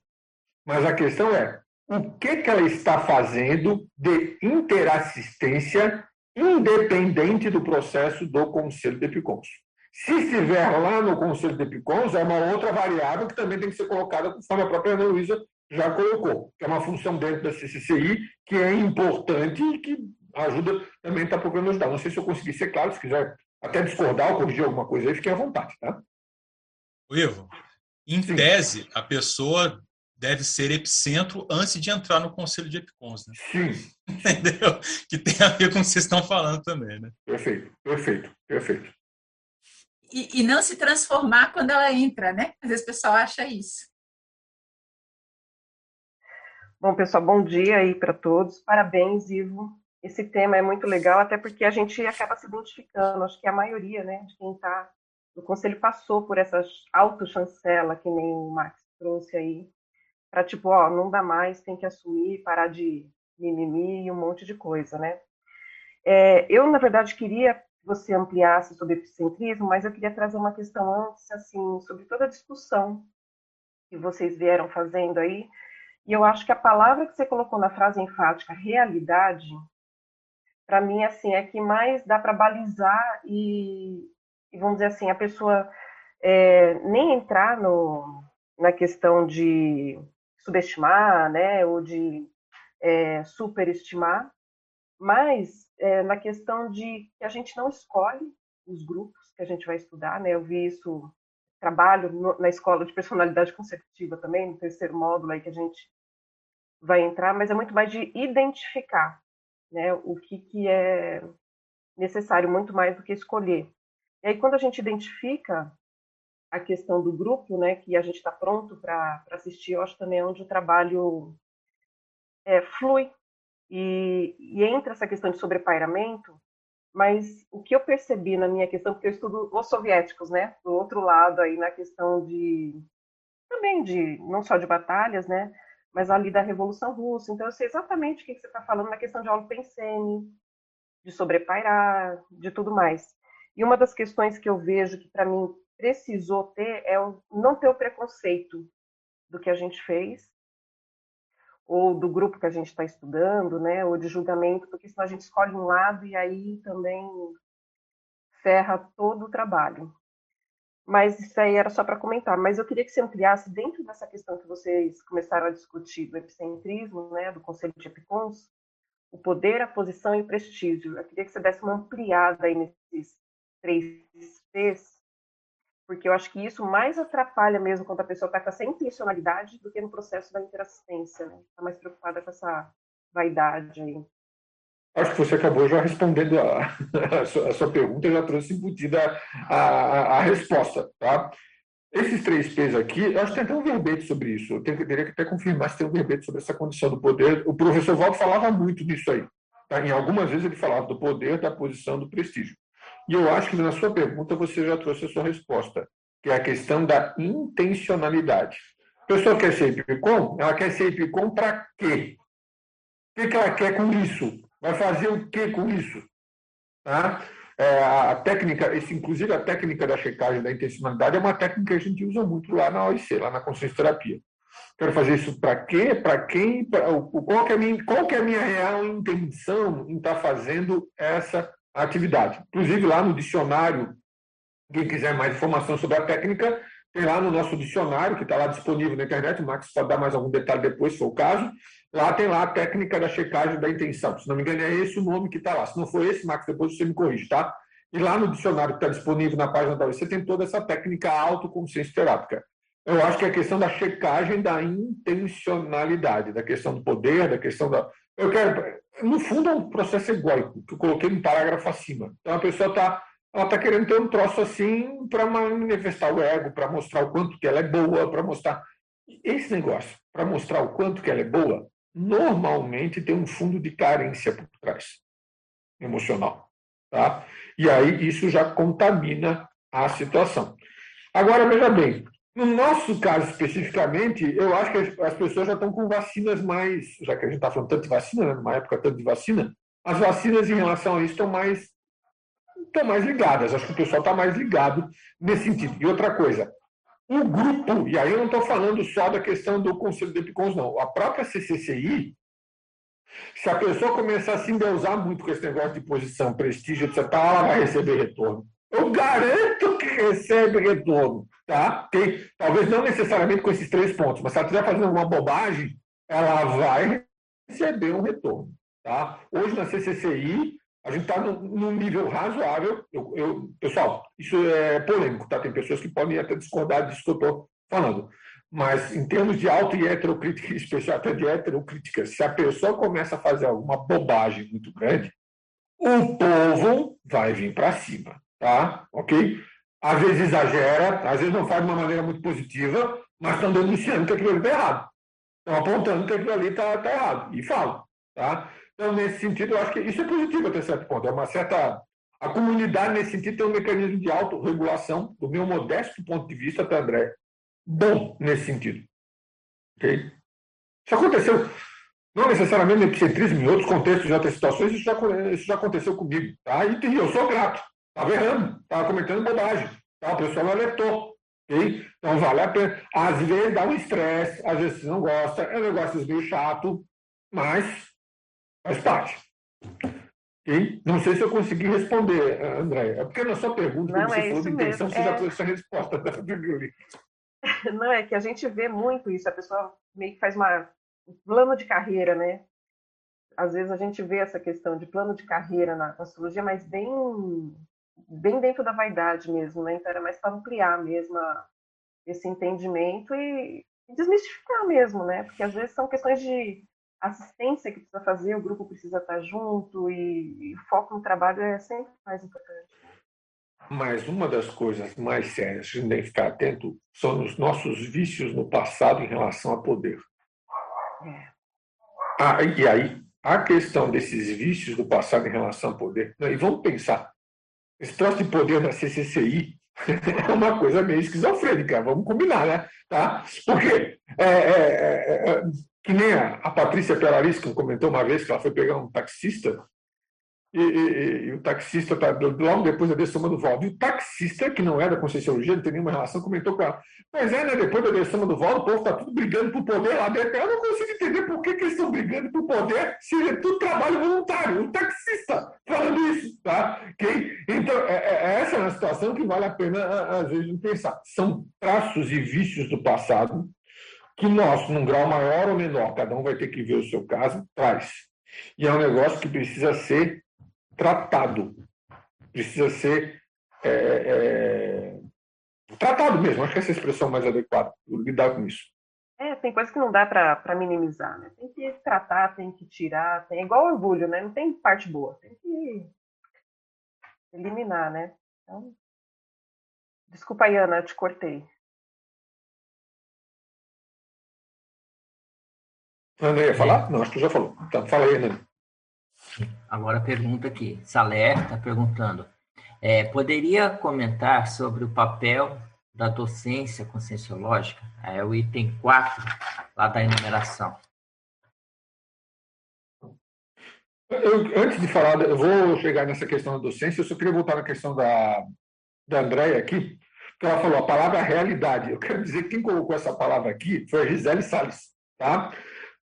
Mas a questão é, o que, que ela está fazendo de interassistência independente do processo do Conselho de Epicons? Se estiver lá no Conselho de Epicons, é uma outra variável que também tem que ser colocada, conforme a própria Ana Luísa já colocou, que é uma função dentro da CCCI que é importante e que ajuda também está procurando ajudar. Não sei se eu consegui ser claro, se quiser até discordar ou corrigir alguma coisa aí, fique à vontade, tá? Ivo, em Sim. tese, a pessoa deve ser epicentro antes de entrar no Conselho de Epicons, né? Sim. Entendeu? Que tem a ver com o que vocês estão falando também, né? Perfeito, perfeito, perfeito. E, e não se transformar quando ela entra, né? Às vezes o pessoal acha isso. Bom, pessoal, bom dia aí para todos. Parabéns, Ivo. Esse tema é muito legal, até porque a gente acaba se identificando. Acho que a maioria, né, de quem está no conselho passou por essa autochancela, que nem o Max trouxe aí, para tipo, ó, não dá mais, tem que assumir, parar de mimimi e um monte de coisa, né? É, eu, na verdade, queria que você ampliasse sobre epicentrismo, mas eu queria trazer uma questão antes, assim, sobre toda a discussão que vocês vieram fazendo aí, e eu acho que a palavra que você colocou na frase enfática, realidade, para mim assim é que mais dá para balizar e, e, vamos dizer assim a pessoa é, nem entrar no, na questão de subestimar, né, ou de é, superestimar, mas é, na questão de que a gente não escolhe os grupos que a gente vai estudar, né? Eu vi isso trabalho no, na escola de personalidade consecutiva também, no terceiro módulo aí que a gente vai entrar, mas é muito mais de identificar né, o que, que é necessário, muito mais do que escolher. E aí, quando a gente identifica a questão do grupo, né, que a gente está pronto para assistir, eu acho também é onde o trabalho é, flui. E, e entra essa questão de sobrepairamento, mas o que eu percebi na minha questão, porque eu estudo os soviéticos, né, do outro lado aí na questão de também de não só de batalhas, né, mas ali da Revolução Russa. Então eu sei exatamente o que você está falando na questão de Pensene, de sobrepairar, de tudo mais. E uma das questões que eu vejo que para mim precisou ter é não ter o preconceito do que a gente fez ou do grupo que a gente está estudando, né, ou de julgamento, porque senão a gente escolhe um lado e aí também ferra todo o trabalho. Mas isso aí era só para comentar. Mas eu queria que você ampliasse dentro dessa questão que vocês começaram a discutir do epicentrismo, né, do Conselho de Epicons, o poder, a posição e o prestígio. Eu queria que você desse uma ampliada aí nesses três P's, porque eu acho que isso mais atrapalha mesmo quando a pessoa está com essa intencionalidade do que no processo da interassistência, né? Está mais preocupada com essa vaidade aí. Acho que você acabou já respondendo a, a, sua, a sua, pergunta, já trouxe embutida a, a, a, resposta. Tá? esses três P's aqui, acho que tem até um verbete sobre isso. Eu teria que até confirmar se tem um verbete sobre essa condição do poder. O professor Waldo falava muito disso aí. Tá? Em algumas vezes ele falava do poder, da posição, do prestígio. E eu acho que na sua pergunta você já trouxe a sua resposta, que é a questão da intencionalidade. A pessoa quer ser IPCOM, ela quer ser IPCOM para quê? O que ela quer com isso? Vai fazer o que com isso? Tá? É, a técnica, esse, inclusive a técnica da checagem da intencionalidade é uma técnica que a gente usa muito lá na OIC, lá na consciência terapia. Quero fazer isso para quê? Para quem? Pra, qual, que é a minha, qual que é a minha real intenção em estar tá fazendo essa atividade? Inclusive, lá no dicionário, quem quiser mais informação sobre a técnica, tem lá no nosso dicionário, que está lá disponível na internet, o Max pode dar mais algum detalhe depois, se for o caso. Lá tem lá a técnica da checagem da intenção. Se não me engano, é esse o nome que está lá. Se não for esse, Max, depois você me corrige, tá? E lá no dicionário que está disponível na página da você tem toda essa técnica autoconsciência terápica. Eu acho que é a questão da checagem da intencionalidade, da questão do poder, da questão da. Eu quero. No fundo, é um processo egóico, que eu coloquei um parágrafo acima. Então, a pessoa está ela está querendo ter um troço assim para manifestar o ego, para mostrar o quanto que ela é boa, para mostrar. Esse negócio, para mostrar o quanto que ela é boa, normalmente tem um fundo de carência por trás, emocional. Tá? E aí isso já contamina a situação. Agora, veja bem, no nosso caso especificamente, eu acho que as pessoas já estão com vacinas mais, já que a gente está falando tanto de vacina, né, numa época tanto de vacina, as vacinas em relação a isso estão mais, estão mais ligadas. Acho que o pessoal está mais ligado nesse sentido. E outra coisa, o grupo, e aí eu não estou falando só da questão do Conselho de Epicons, não. A própria CCCI, se a pessoa começar a se endeusar muito com esse negócio de posição, prestígio, etc., ela vai receber retorno. Eu garanto que recebe retorno. Tá? Tem, talvez não necessariamente com esses três pontos, mas se ela estiver fazendo alguma bobagem, ela vai receber um retorno. Tá? Hoje na CCCI, a gente está num, nível razoável. Eu, eu, pessoal, isso é polêmico, tá? Tem pessoas que podem até discordar disso que eu estou falando. Mas em termos de auto e heterocrítica, especial até de heterocrítica, se a pessoa começa a fazer alguma bobagem muito grande, o povo vai vir para cima, tá? Ok? Às vezes exagera, às vezes não faz de uma maneira muito positiva, mas estão denunciando que aquilo ali está errado. Estão apontando que aquilo ali está tá errado. E falam, tá? Então, nesse sentido, eu acho que isso é positivo até certo ponto. É uma certa. A comunidade, nesse sentido, tem um mecanismo de autorregulação, do meu modesto ponto de vista, tá, André? Bom nesse sentido. Ok? Isso aconteceu, não necessariamente no epicentrismo, em outros contextos, em outras situações, isso já, isso já aconteceu comigo. Tá? E eu sou grato. Estava errando, estava cometendo bobagem. Tá? O pessoal me alertou. Okay? Então, vale a pena. Às vezes dá um estresse, às vezes você não gosta, é um negócio meio chato, mas Faz parte. Okay? Não sei se eu consegui responder, André. É porque na sua pergunta, não, você é falou de intenção, mesmo. você é... já trouxe a resposta da Bíblia. Não, é que a gente vê muito isso. A pessoa meio que faz uma, um plano de carreira, né? Às vezes a gente vê essa questão de plano de carreira na astrologia, mas bem, bem dentro da vaidade mesmo, né? Então era mais para ampliar mesmo a, esse entendimento e desmistificar mesmo, né? Porque às vezes são questões de assistência que precisa fazer, o grupo precisa estar junto e, e o foco no trabalho é sempre mais importante. Mas uma das coisas mais sérias que a gente tem que ficar atento são os nossos vícios no passado em relação a poder. É. Ah, e aí, a questão desses vícios do passado em relação a poder. E vamos pensar: esse troço de poder da CCCI é uma coisa meio esquizofrênica, vamos combinar, né? Tá? Porque é, é, é, é que nem a, a Patrícia Pelarisco comentou uma vez que ela foi pegar um taxista e, e, e, o taxista, tá, logo depois da decisão do Valdo, e o taxista, que não é da Conscienciologia, não tem nenhuma relação, comentou com ela. Mas é, né, depois da decisão do Valdo, o povo está tudo brigando por poder lá dentro. Eu não consigo entender por que, que eles estão brigando por poder se é tudo trabalho voluntário. O taxista falando isso, tá? Okay? Então, é, é, é essa é uma situação que vale a pena, às vezes, pensar. São traços e vícios do passado que nós, num grau maior ou menor, cada um vai ter que ver o seu caso, traz. E é um negócio que precisa ser tratado. Precisa ser é, é, tratado mesmo, acho que essa é a expressão mais adequada, lidar com isso. É, tem coisas que não dá para minimizar, né? Tem que tratar, tem que tirar, tem é igual orgulho, né? Não tem parte boa, tem que eliminar, né? Então... Desculpa, Ana, eu te cortei. Ana ia falar? Não, acho que já falou. Então, fala aí, Ana. Agora pergunta aqui. Saler está perguntando. É, poderia comentar sobre o papel da docência conscienciológica? É o item 4 lá da enumeração. Eu, antes de falar, eu vou chegar nessa questão da docência, eu só queria voltar na questão da, da Andréia aqui, que ela falou a palavra realidade. Eu quero dizer que quem colocou essa palavra aqui foi a Gisele Salles, tá?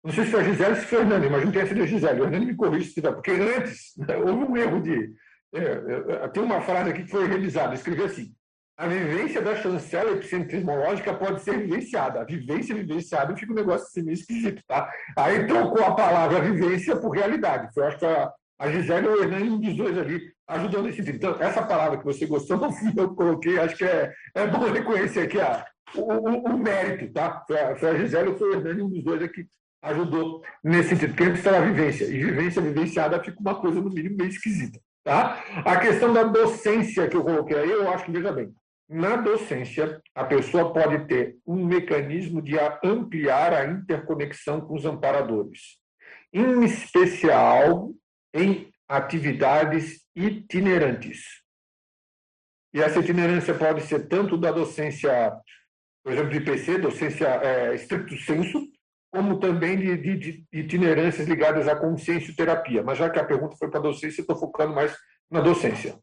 Não sei se foi a Gisele se foi a Hernani, mas não tenha sido a Gisele. O Hernani me corrige se tiver, porque antes né, houve um erro de. É, é, tem uma frase aqui que foi revisada, escrevi assim: a vivência da chancela epicentrismológica pode ser vivenciada. A vivência vivenciada fica um negócio assim meio esquisito, tá? Aí trocou a palavra vivência por realidade. Foi, acho que a, a Gisele ou o Hernani, um dos dois ali, ajudando nesse sentido. Então, essa palavra que você gostou, não fui eu que coloquei, acho que é, é bom reconhecer aqui a, o, o, o mérito, tá? Foi a, foi a Gisele ou foi o Hernani, um dos dois aqui ajudou nesse sentido, porque antes era vivência, e vivência vivenciada fica uma coisa, no mínimo, meio esquisita. Tá? A questão da docência que eu coloquei aí, eu acho que, veja bem, na docência, a pessoa pode ter um mecanismo de ampliar a interconexão com os amparadores, em especial em atividades itinerantes. E essa itinerância pode ser tanto da docência, por exemplo, de IPC, docência é, senso, como também de, de, de itinerâncias ligadas à consciencioterapia. Mas já que a pergunta foi para a docência, estou focando mais na docência.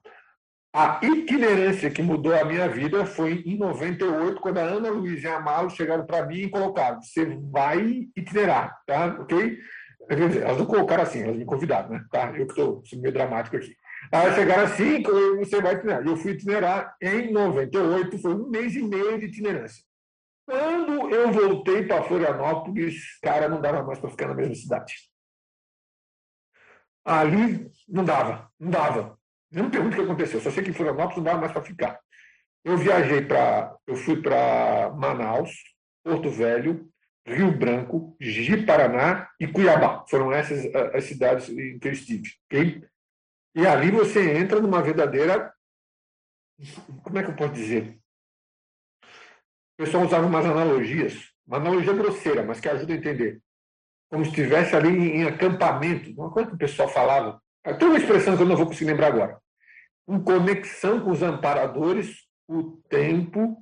A itinerância que mudou a minha vida foi em 98, quando a Ana Luísa e a Amalo chegaram para mim e colocaram: você vai itinerar, tá? Ok? Elas não colocaram assim, elas me convidaram, né? Tá? Eu que estou meio dramático aqui. Aí chegaram assim, você vai itinerar. Eu fui itinerar em 98, foi um mês e meio de itinerância. Quando eu voltei para Florianópolis, cara, não dava mais para ficar na mesma cidade. Ali não dava, não dava. Não me pergunto o que aconteceu, só sei que em Florianópolis não dava mais para ficar. Eu viajei para. Eu fui para Manaus, Porto Velho, Rio Branco, Ji-Paraná e Cuiabá. Foram essas as cidades em que eu estive. Okay? E ali você entra numa verdadeira. Como é que eu posso dizer? Pessoal usava umas analogias, uma analogia grosseira, mas que ajuda a entender. Como se estivesse ali em acampamento. Uma coisa que o pessoal falava. Tem uma expressão que eu não vou conseguir lembrar agora. Em conexão com os amparadores o tempo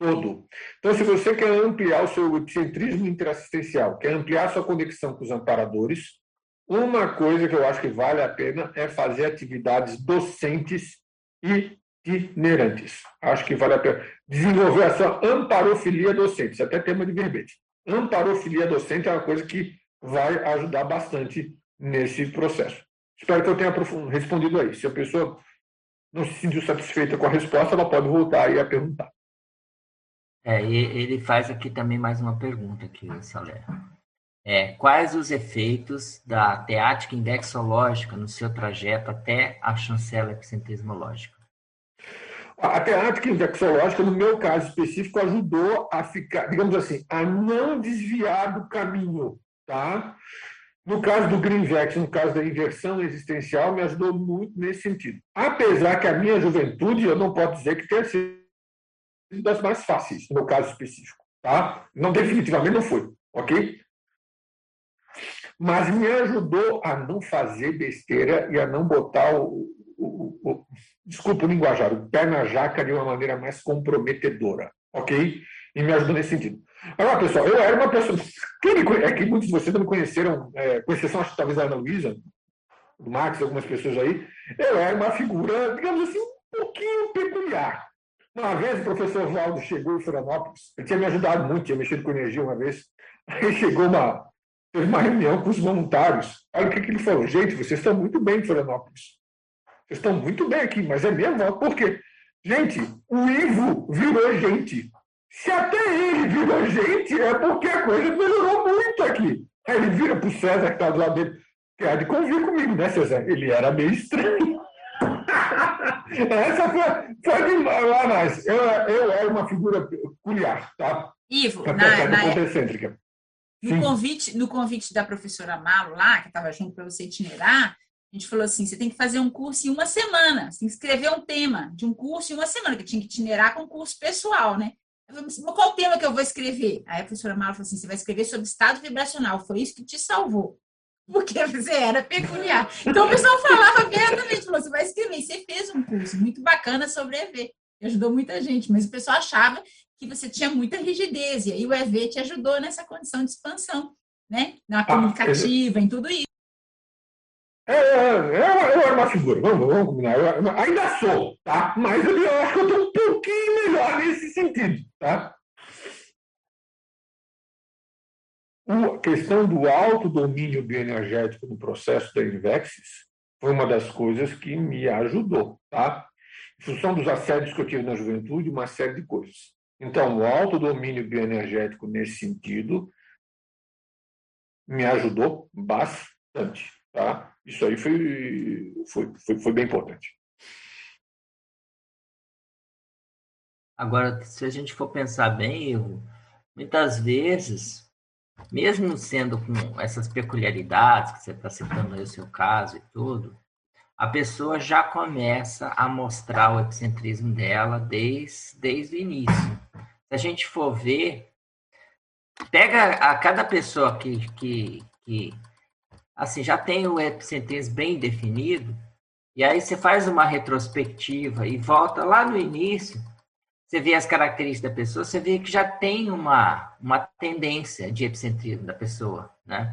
todo. Então, se você quer ampliar o seu epicentrismo interassistencial, quer ampliar sua conexão com os amparadores, uma coisa que eu acho que vale a pena é fazer atividades docentes e itinerantes. Acho que vale a pena desenvolver a sua amparofilia docente. Isso é até tema de verbete. Amparofilia docente é uma coisa que vai ajudar bastante nesse processo. Espero que eu tenha respondido aí. Se a pessoa não se sentiu satisfeita com a resposta, ela pode voltar aí a perguntar. É, ele faz aqui também mais uma pergunta aqui, Salé. É, quais os efeitos da teática indexológica no seu trajeto até a chancela epicentrismológica? A teática indexológica, no meu caso específico, ajudou a ficar, digamos assim, a não desviar do caminho, tá? No caso do Greenvex, no caso da inversão existencial, me ajudou muito nesse sentido. Apesar que a minha juventude, eu não posso dizer que tenha sido das mais fáceis, no meu caso específico, tá? Não, definitivamente não foi, ok? Mas me ajudou a não fazer besteira e a não botar o, o, o, desculpa o linguajar, o pé na jaca de uma maneira mais comprometedora, ok? E me ajudou nesse sentido. Agora, pessoal, eu era uma pessoa. Quem me é que muitos de vocês não me conheceram, é, com exceção, acho que talvez da Ana Luísa, do Max, algumas pessoas aí, eu era uma figura, digamos assim, um pouquinho peculiar. Uma vez o professor Valdo chegou em Florianópolis, ele tinha me ajudado muito, tinha mexido com energia uma vez. Aí chegou uma, teve uma reunião com os voluntários. Olha o que, que ele falou: gente, vocês estão muito bem em Florianópolis. Estão muito bem aqui, mas é mesmo? Por quê? Gente, o Ivo virou gente. Se até ele virou gente, é porque a coisa melhorou muito aqui. Aí ele vira para o César, que está do lado dele, que é de convir comigo, né, César? Ele era meio estranho. Essa foi, foi de lá, mas eu, eu era uma figura peculiar, tá? Ivo, na, na, no convite, no convite da professora Malo lá, que estava junto para você itinerar, a gente falou assim: você tem que fazer um curso em uma semana, você tem que escrever um tema de um curso em uma semana, que tinha que itinerar com curso pessoal, né? qual tema que eu vou escrever? Aí a professora Mara falou assim: você vai escrever sobre estado vibracional, foi isso que te salvou. Porque você era peculiar. Então o pessoal falava abertamente, falou: você vai escrever. E você fez um curso muito bacana sobre EV, ajudou muita gente, mas o pessoal achava que você tinha muita rigidez, e aí o EV te ajudou nessa condição de expansão, né? Na ah, comunicativa, em tudo isso. É, é, eu, eu era uma figura, vamos, vamos combinar. Eu, ainda sou, tá? Mas eu, eu acho que eu estou um pouquinho melhor nesse sentido, tá? A questão do autodomínio bioenergético no processo da Invexis foi uma das coisas que me ajudou, tá? Em função dos assédios que eu tive na juventude, uma série de coisas. Então, o autodomínio bioenergético nesse sentido me ajudou bastante, tá? Isso aí foi, foi, foi, foi bem importante. Agora, se a gente for pensar bem, muitas vezes, mesmo sendo com essas peculiaridades que você está citando aí o seu caso e tudo, a pessoa já começa a mostrar o epicentrismo dela desde, desde o início. Se a gente for ver, pega a cada pessoa que, que, que assim, já tem o epicentrismo bem definido, e aí você faz uma retrospectiva e volta lá no início, você vê as características da pessoa, você vê que já tem uma, uma tendência de epicentrismo da pessoa, né?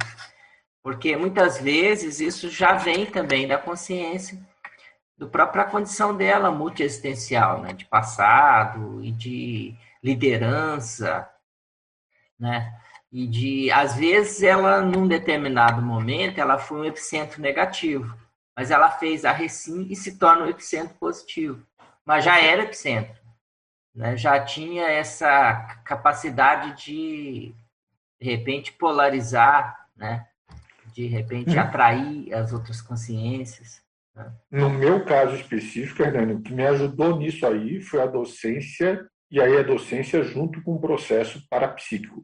Porque muitas vezes isso já vem também da consciência do própria condição dela multiexistencial, né? De passado e de liderança, né? E de, às vezes, ela, num determinado momento, ela foi um epicentro negativo, mas ela fez a recim e se torna um epicentro positivo. Mas já era epicentro, né? já tinha essa capacidade de, de repente, polarizar, né? de repente, hum. atrair as outras consciências. Né? No meu caso específico, Hernani, o que me ajudou nisso aí foi a docência, e aí a docência junto com o processo parapsíquico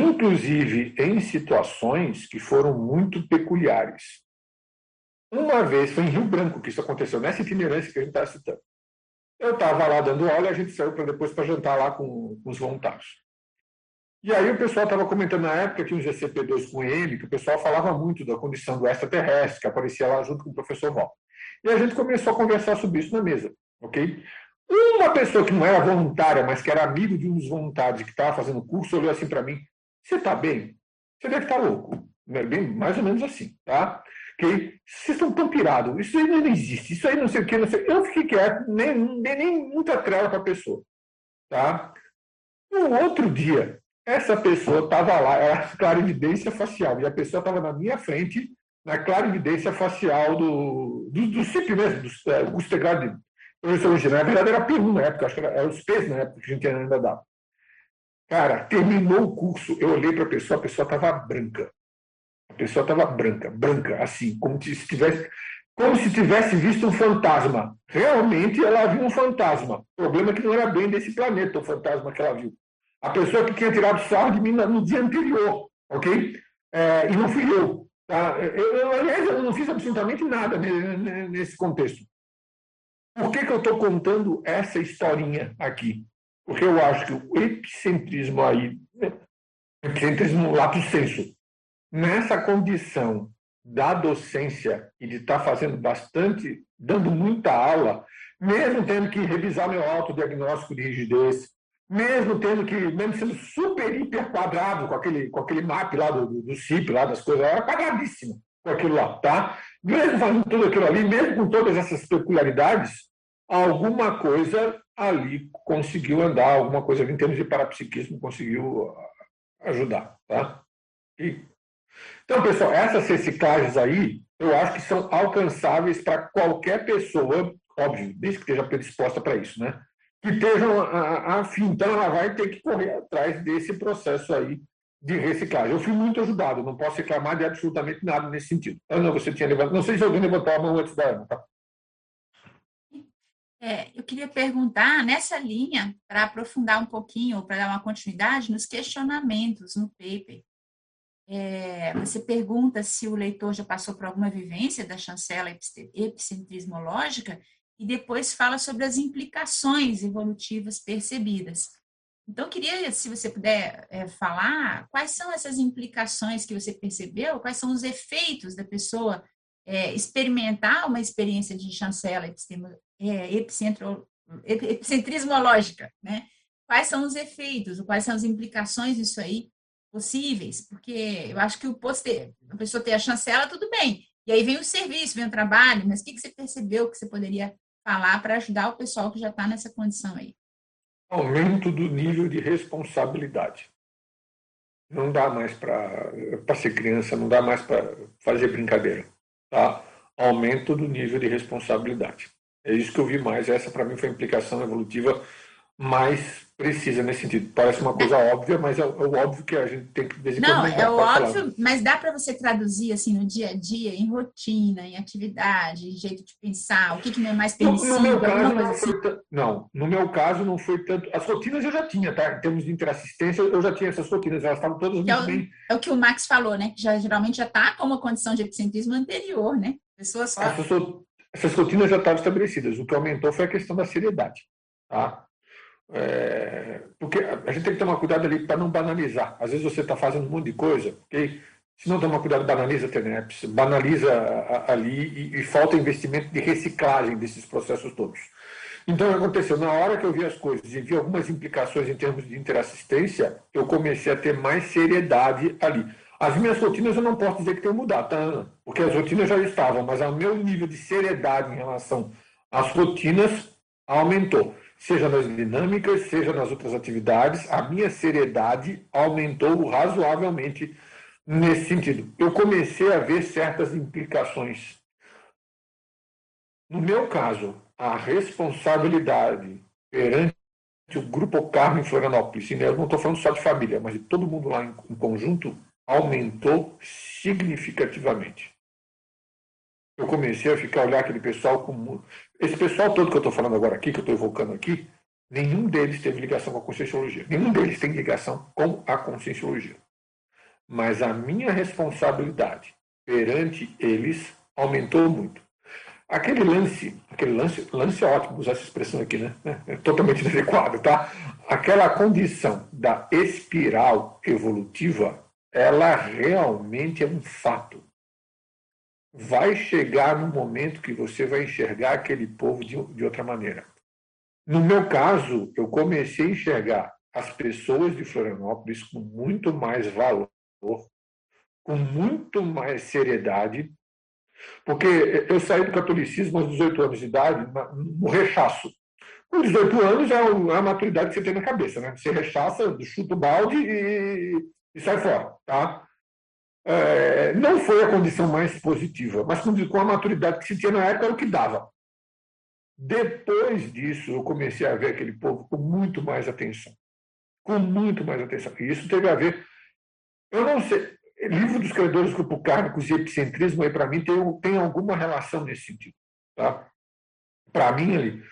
inclusive em situações que foram muito peculiares. Uma vez, foi em Rio Branco que isso aconteceu, nessa itinerância que a gente está citando. Eu estava lá dando aula e a gente saiu para depois para jantar lá com, com, os voluntários. E aí o pessoal estava comentando na época que um GCP2 com M, que o pessoal falava muito da condição do extraterrestre, que aparecia lá junto com o professor Val. E a gente começou a conversar sobre isso na mesa, ok? Uma pessoa que não era voluntária, mas que era amigo de um dos voluntários que estava fazendo curso, olhou assim para mim, você está bem? Você deve estar tá louco. Né? Bem, mais ou menos assim, tá? Que vocês estão tão pirados, isso aí não existe, isso aí não sei o que, não sei. Eu fiquei quieto, nem, nem, nem muita trela para a pessoa, tá? No outro dia, essa pessoa estava lá, era clarividência facial, e a pessoa estava na minha frente, na clarividência facial do, do, do CIP mesmo, do, é, professor Na verdade, era P1 na época, acho que era, era os P's na época que a gente ainda dava. Cara, terminou o curso, eu olhei para a pessoa, a pessoa estava branca. A pessoa estava branca, branca, assim, como se tivesse, como se tivesse visto um fantasma. Realmente ela viu um fantasma. O problema é que não era bem desse planeta o fantasma que ela viu. A pessoa que tinha tirado sarro de mim no dia anterior, ok? É, e não fui eu. Tá? Eu, eu, aliás, eu não fiz absolutamente nada nesse contexto. Por que, que eu estou contando essa historinha aqui? Porque eu acho que o epicentrismo aí, epicentrismo lato senso, nessa condição da docência e de estar tá fazendo bastante, dando muita aula, mesmo tendo que revisar meu autodiagnóstico de rigidez, mesmo tendo que, mesmo sendo super, hiper quadrado com aquele, com aquele map lá do, do CIP, lá das coisas, era quadradíssimo com aquilo lá, tá? Mesmo fazendo tudo aquilo ali, mesmo com todas essas peculiaridades, alguma coisa ali conseguiu andar, alguma coisa em termos de parapsiquismo conseguiu ajudar. Tá? E, então, pessoal, essas reciclagens aí, eu acho que são alcançáveis para qualquer pessoa, óbvio, desde que esteja predisposta para isso, né? Que estejam afim. Então, ela vai ter que correr atrás desse processo aí de reciclagem. Eu fui muito ajudado, não posso reclamar de absolutamente nada nesse sentido. Ana, você tinha levantado, não sei se alguém levantou a mão antes da Ana, tá? É, eu queria perguntar nessa linha, para aprofundar um pouquinho, para dar uma continuidade, nos questionamentos no paper. É, você pergunta se o leitor já passou por alguma vivência da chancela epicentrismológica e depois fala sobre as implicações evolutivas percebidas. Então, eu queria, se você puder é, falar, quais são essas implicações que você percebeu, quais são os efeitos da pessoa é, experimentar uma experiência de chancela é, epicentro, epicentrismológica, né? Quais são os efeitos, quais são as implicações disso aí possíveis? Porque eu acho que o poster, a pessoa ter a chancela, tudo bem. E aí vem o serviço, vem o trabalho, mas o que, que você percebeu que você poderia falar para ajudar o pessoal que já está nessa condição aí? Aumento do nível de responsabilidade. Não dá mais para ser criança, não dá mais para fazer brincadeira. Tá? Aumento do nível de responsabilidade. É isso que eu vi mais. Essa, para mim, foi a implicação evolutiva mais precisa nesse sentido. Parece uma coisa óbvia, mas é, é o óbvio que a gente tem que Não, é o óbvio, falar. mas dá para você traduzir assim no dia a dia, em rotina, em atividade, em jeito de pensar, o que, que é mais permissível, no, no meu caso, não, assim? não, no meu caso não foi tanto. As rotinas eu já tinha, tá? Em termos de interassistência, eu já tinha essas rotinas, elas estavam todas muito é o, bem. É o que o Max falou, né? Que já, geralmente já está com uma condição de epicentrismo anterior, né? Pessoas só. Essas, essas rotinas já estavam estabelecidas. O que aumentou foi a questão da seriedade. Tá? É, porque a gente tem que tomar cuidado ali para não banalizar. Às vezes você está fazendo um monte de coisa, ok? Se não tomar cuidado, banaliza a TENEPS, banaliza ali e, e, falta investimento de reciclagem desses processos todos. Então, aconteceu? Na hora que eu vi as coisas e vi algumas implicações em termos de interassistência, eu comecei a ter mais seriedade ali. As minhas rotinas eu não posso dizer que tenham mudado, tá, Porque as rotinas já estavam, mas o meu nível de seriedade em relação às rotinas aumentou seja nas dinâmicas, seja nas outras atividades, a minha seriedade aumentou razoavelmente nesse sentido. Eu comecei a ver certas implicações. No meu caso, a responsabilidade perante o Grupo Carmo em Florianópolis, e eu não estou falando só de família, mas de todo mundo lá em, em conjunto, aumentou significativamente eu comecei a ficar olhar aquele pessoal com esse pessoal todo que eu estou falando agora aqui, que eu estou evocando aqui, nenhum deles teve ligação com a conscienciologia. Nenhum deles tem ligação com a conscienciologia. Mas a minha responsabilidade perante eles aumentou muito. Aquele lance, aquele lance, lance é ótimo usar essa expressão aqui, né? É totalmente inadequado, tá? Aquela condição da espiral evolutiva, ela realmente é um fato vai chegar no momento que você vai enxergar aquele povo de, de outra maneira. No meu caso, eu comecei a enxergar as pessoas de Florianópolis com muito mais valor, com muito mais seriedade, porque eu saí do catolicismo aos 18 anos de idade, no rechaço. Com 18 anos é a maturidade que você tem na cabeça, né? Você rechaça, chuta o balde e, e sai fora, tá? é, não foi a condição mais positiva, mas com a maturidade que se tinha na época era o que dava. Depois disso, eu comecei a ver aquele povo com muito mais atenção. Com muito mais atenção. E isso teve a ver. Eu não sei. Livro dos credores grupo cárnicos e epicentrismo, aí, para mim, tem, tem alguma relação nesse sentido. Tá? Para mim, ali,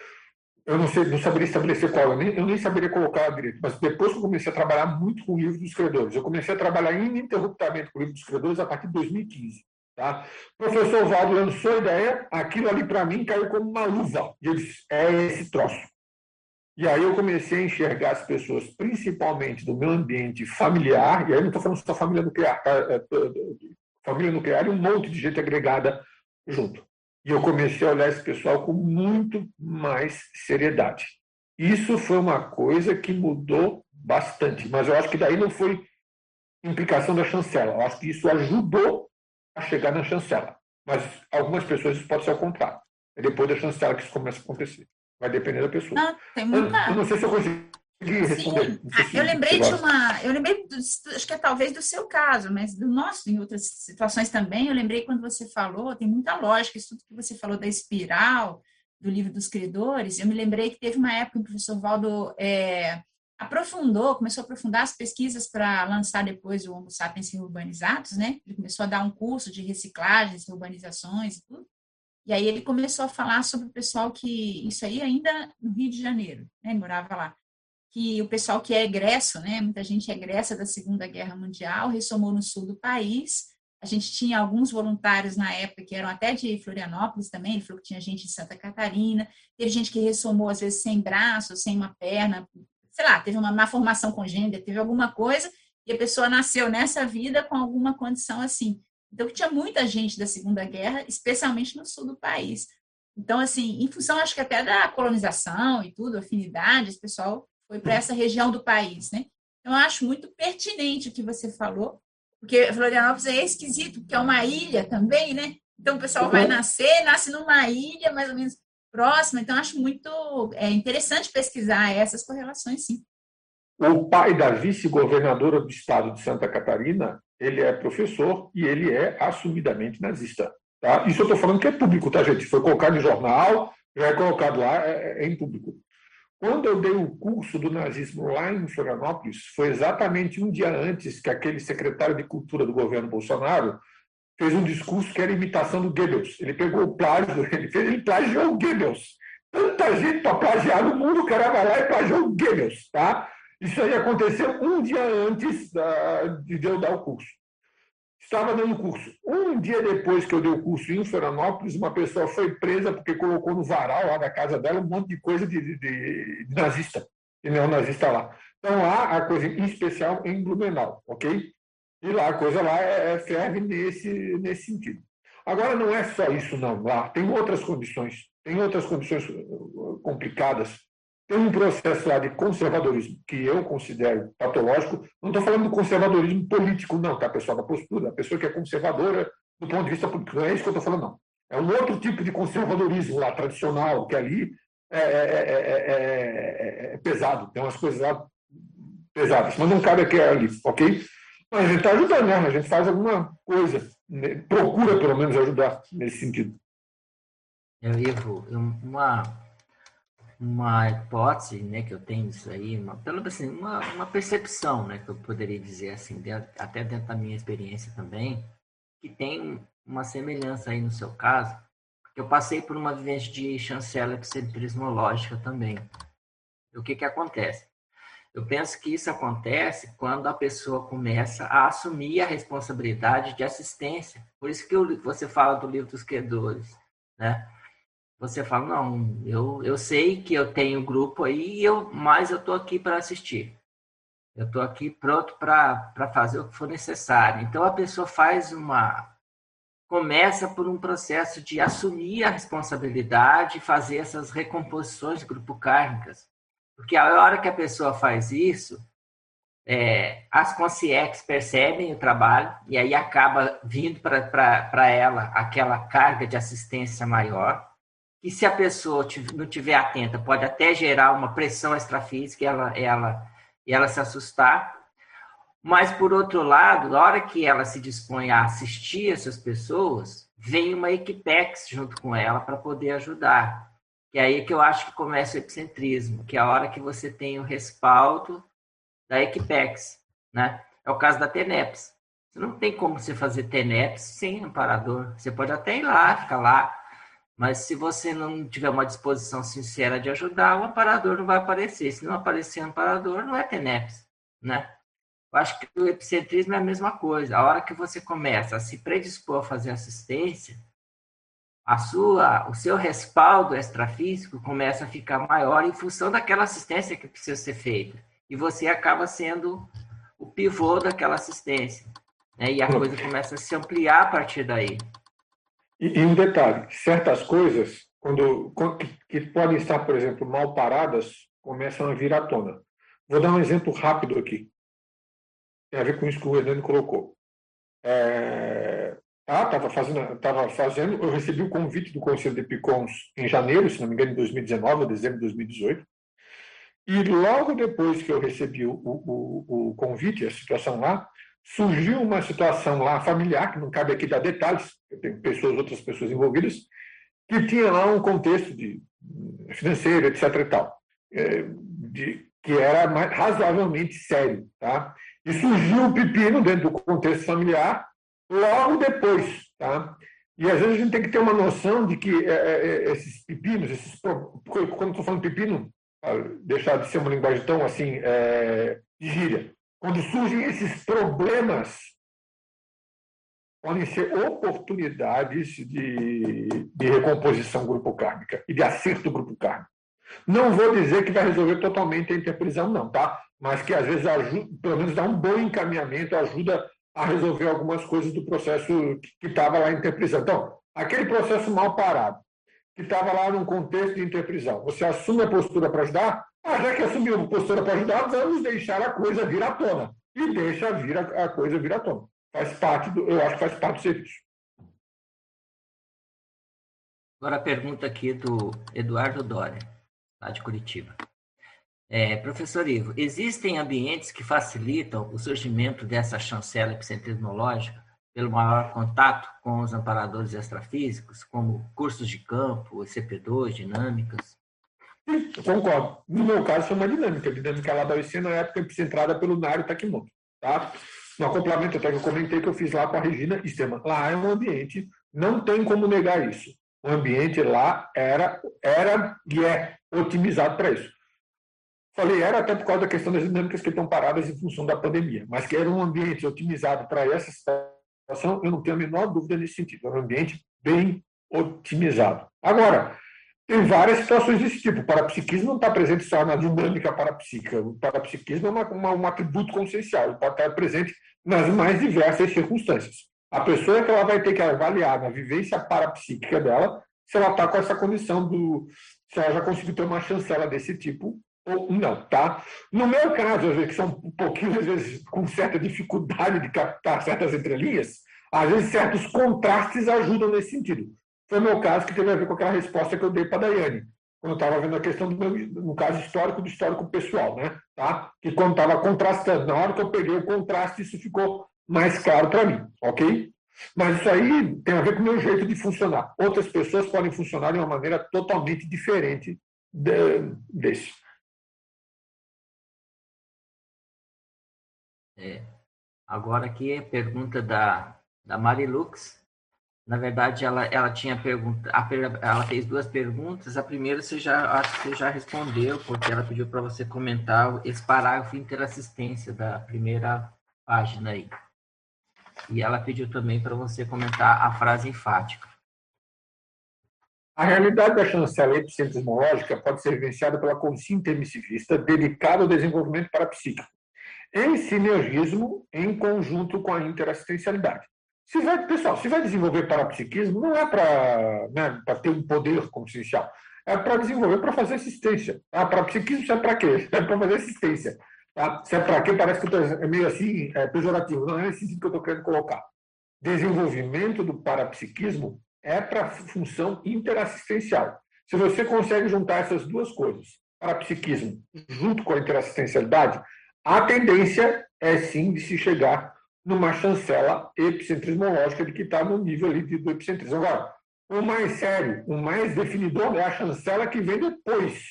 eu não, sei, não saberia estabelecer qual, eu nem, eu nem saberia colocar direito, mas depois que eu comecei a trabalhar muito com o livro dos credores, eu comecei a trabalhar ininterruptamente com o livro dos credores a partir de 2015. Tá? O professor Valdo lançou a ideia, aquilo ali para mim caiu como uma luva. E eu disse, é esse troço. E aí eu comecei a enxergar as pessoas, principalmente do meu ambiente familiar, e aí não estou falando só família nuclear, tá? Família nuclear e um monte de gente agregada junto. E eu comecei a olhar esse pessoal com muito mais seriedade. Isso foi uma coisa que mudou bastante, mas eu acho que daí não foi implicação da chancela. Eu acho que isso ajudou a chegar na chancela. Mas algumas pessoas isso pode ser ao contrário. É depois da chancela que isso começa a acontecer. Vai depender da pessoa. Não, tem muita... eu, eu não sei se eu consegui responder. Ah, eu lembrei de uma, eu lembrei, do, acho que é talvez do seu caso, mas do nosso, em outras situações também, eu lembrei quando você falou, tem muita lógica, isso tudo que você falou da espiral, do livro dos credores, eu me lembrei que teve uma época que o professor Valdo é, aprofundou, começou a aprofundar as pesquisas para lançar depois o Homo sapiens urbanizados, né? Ele começou a dar um curso de reciclagens, urbanizações e tudo. E aí ele começou a falar sobre o pessoal que, isso aí ainda no Rio de Janeiro, né? Ele morava lá que o pessoal que é egresso, né, muita gente é egressa da Segunda Guerra Mundial, ressomou no sul do país. A gente tinha alguns voluntários na época que eram até de Florianópolis também, ele falou que tinha gente de Santa Catarina, teve gente que ressomou às vezes sem braço, sem uma perna, sei lá, teve uma má formação congênita, teve alguma coisa, e a pessoa nasceu nessa vida com alguma condição assim. Então, tinha muita gente da Segunda Guerra, especialmente no sul do país. Então, assim, em função, acho que até da colonização e tudo, afinidades, o pessoal foi para essa região do país, né? Então, eu acho muito pertinente o que você falou, porque Florianópolis é esquisito, porque é uma ilha também, né? Então, o pessoal vai nascer, nasce numa ilha mais ou menos próxima, então acho muito é, interessante pesquisar essas correlações, sim. O pai da vice-governadora do estado de Santa Catarina, ele é professor e ele é assumidamente nazista. Tá? Isso eu estou falando que é público, tá, gente? Foi colocado em jornal, já é colocado lá, é, é em público. Quando eu dei o curso do nazismo lá em Florianópolis, foi exatamente um dia antes que aquele secretário de cultura do governo Bolsonaro fez um discurso que era imitação do Goebbels. Ele pegou o plágio, ele, fez, ele plagiou o Goebbels. Tanta gente para plagiar no mundo, o cara vai lá e plagiou o Goebbels. Tá? Isso aí aconteceu um dia antes de eu dar o curso. Estava dando curso. Um dia depois que eu dei o curso em Florianópolis, uma pessoa foi presa porque colocou no varal lá da casa dela um monte de coisa de, de, de nazista, de neonazista lá. Então lá a coisa em especial em Blumenau, ok? E lá a coisa lá é, é, ferve nesse, nesse sentido. Agora, não é só isso, não. Lá tem outras condições, tem outras condições uh, complicadas. Tem um processo lá de conservadorismo que eu considero patológico. Não estou falando do conservadorismo político, não, tá, pessoal? Da postura, a pessoa que é conservadora do ponto de vista político. Não é isso que eu estou falando, não. É um outro tipo de conservadorismo lá, tradicional, que ali é, é, é, é pesado. Tem umas coisas lá pesadas, mas não cabe aqui ali, ok? a gente está ajudando, né? A gente faz alguma coisa, né? procura pelo menos ajudar nesse sentido. Eu, Ivo, uma, uma hipótese né, que eu tenho disso aí, uma, pelo assim, uma, uma percepção né, que eu poderia dizer assim, até dentro da minha experiência também, que tem uma semelhança aí no seu caso, porque eu passei por uma vivência de chancela epicentrismológica também. O que que acontece? Eu penso que isso acontece quando a pessoa começa a assumir a responsabilidade de assistência. Por isso que você fala do livro dos credores, né? Você fala, não, eu, eu sei que eu tenho grupo aí, eu, mas eu estou aqui para assistir. Eu estou aqui pronto para fazer o que for necessário. Então, a pessoa faz uma... Começa por um processo de assumir a responsabilidade e fazer essas recomposições de grupo kármicas porque a hora que a pessoa faz isso, é, as consciências percebem o trabalho e aí acaba vindo para ela aquela carga de assistência maior. E se a pessoa não tiver atenta, pode até gerar uma pressão extrafísica e ela, ela, ela se assustar. Mas, por outro lado, na hora que ela se dispõe a assistir essas pessoas, vem uma equipex junto com ela para poder ajudar. E aí que eu acho que começa o epicentrismo, que é a hora que você tem o respaldo da Equipex, né? É o caso da TENEPS. Você não tem como você fazer TENEPS sem amparador. Você pode até ir lá, ficar lá, mas se você não tiver uma disposição sincera de ajudar, o amparador não vai aparecer. Se não aparecer amparador, não é TENEPS, né? Eu acho que o epicentrismo é a mesma coisa. A hora que você começa a se predispor a fazer assistência, a sua, o seu respaldo extrafísico começa a ficar maior em função daquela assistência que precisa ser feita. E você acaba sendo o pivô daquela assistência. Né? E a coisa começa a se ampliar a partir daí. E, e um detalhe, certas coisas, quando, quando, que podem estar, por exemplo, mal paradas, começam a vir à tona. Vou dar um exemplo rápido aqui. Tem a ver com isso que o Hernani colocou. É, ah, estava fazendo, tava fazendo, eu recebi o convite do Conselho de Picons em janeiro, se não me engano, em 2019, ou dezembro de 2018. E logo depois que eu recebi o, o, o convite, a situação lá, surgiu uma situação lá familiar, que não cabe aqui dar detalhes, pessoas, outras pessoas envolvidas, que tinha lá um contexto de financeiro, etc. e tal, é, de, que era mais, razoavelmente sério. Tá? E surgiu o pepino dentro do contexto familiar, logo depois. Tá? E às vezes a gente tem que ter uma noção de que é, esses pepinos, esses, quando estou falando pepino, deixar de ser uma linguagem tão assim, é, de gíria, quando surgem esses problemas, podem ser oportunidades de, de recomposição grupo kármica e de acerto grupo kármico. Não vou dizer que vai resolver totalmente a interprisão, não, tá? Mas que às vezes ajuda, pelo menos dá um bom encaminhamento, ajuda a resolver algumas coisas do processo que estava lá em interprisão. Então, aquele processo mal parado, que estava lá num contexto de interprisão, você assume a postura para ajudar, ah, já que assumiu a postura para ajudar, vamos deixar a coisa vir à tona. E deixa vir a, a coisa vir à tona. Faz parte do, eu acho que faz parte do serviço. Agora a pergunta aqui do Eduardo Dória, lá de Curitiba. É, professor Ivo, existem ambientes que facilitam o surgimento dessa chancela epicentrismológica pelo maior contato com os amparadores extrafísicos, como cursos de campo, CP2, dinâmicas? Concordo. No meu caso, foi uma dinâmica. A dinâmica lá da UIC, na época, epicentrada pelo Nário Takimoto. Tá? No acoplamento, até que eu comentei que eu fiz lá com a Regina Esteban. Lá é um ambiente, não tem como negar isso. O ambiente lá era, era e é otimizado para isso. Falei era até por causa da questão das dinâmicas que estão paradas em função da pandemia, mas que era um ambiente otimizado para essa situação, eu não tenho a menor dúvida nesse sentido. Era um ambiente bem otimizado. Agora, tem várias situações desse tipo. O parapsiquismo não está presente só na dinâmica parapsíquica. O parapsiquismo é uma, uma, um atributo consciencial. Pode estar presente nas mais diversas circunstâncias. A pessoa é que ela vai ter que avaliar na vivência parapsíquica dela se ela está com essa condição do. se ela já conseguiu ter uma chancela desse tipo ou não, tá? No meu caso, às vezes, que são um pouquinho, às vezes, com certa dificuldade de captar certas entrelinhas, às vezes certos contrastes ajudam nesse sentido. Foi o meu caso que teve a ver com aquela resposta que eu dei para a Daiane, quando eu estava vendo a questão do meu, no caso histórico, do histórico pessoal, né? Tá? Que quando estava contrastando, na hora que eu peguei o contraste, isso ficou mais claro para mim, ok? Mas isso aí tem a ver com o meu jeito de funcionar. Outras pessoas podem funcionar de uma maneira totalmente diferente de, desse. É. Agora aqui é pergunta da, da Marilux. Na verdade, ela, ela tinha pergunta, ela fez duas perguntas. A primeira você já acho que você já respondeu, porque ela pediu para você comentar esse parágrafo interassistência da primeira página aí. E ela pediu também para você comentar a frase enfática. A realidade da chancela epicentrismológica pode ser vivenciada pela consciência intermissivista dedicada ao desenvolvimento parapsíquico, em sinergismo, em conjunto com a interassistencialidade. Se vai, pessoal, se vai desenvolver parapsiquismo, não é para né, ter um poder consciencial. É para desenvolver, para fazer assistência. Ah, parapsiquismo serve para quê? É para fazer assistência. Tá? Se é para quê, parece que é meio assim, é pejorativo. Não é esse que eu estou querendo colocar. Desenvolvimento do parapsiquismo é para função interassistencial. Se você consegue juntar essas duas coisas, parapsiquismo junto com a interassistencialidade, a tendência é sim de se chegar numa chancela epicentrismológica de que está no nível ali do epicentrismo. Agora, o mais sério, o mais definidor é a chancela que vem depois,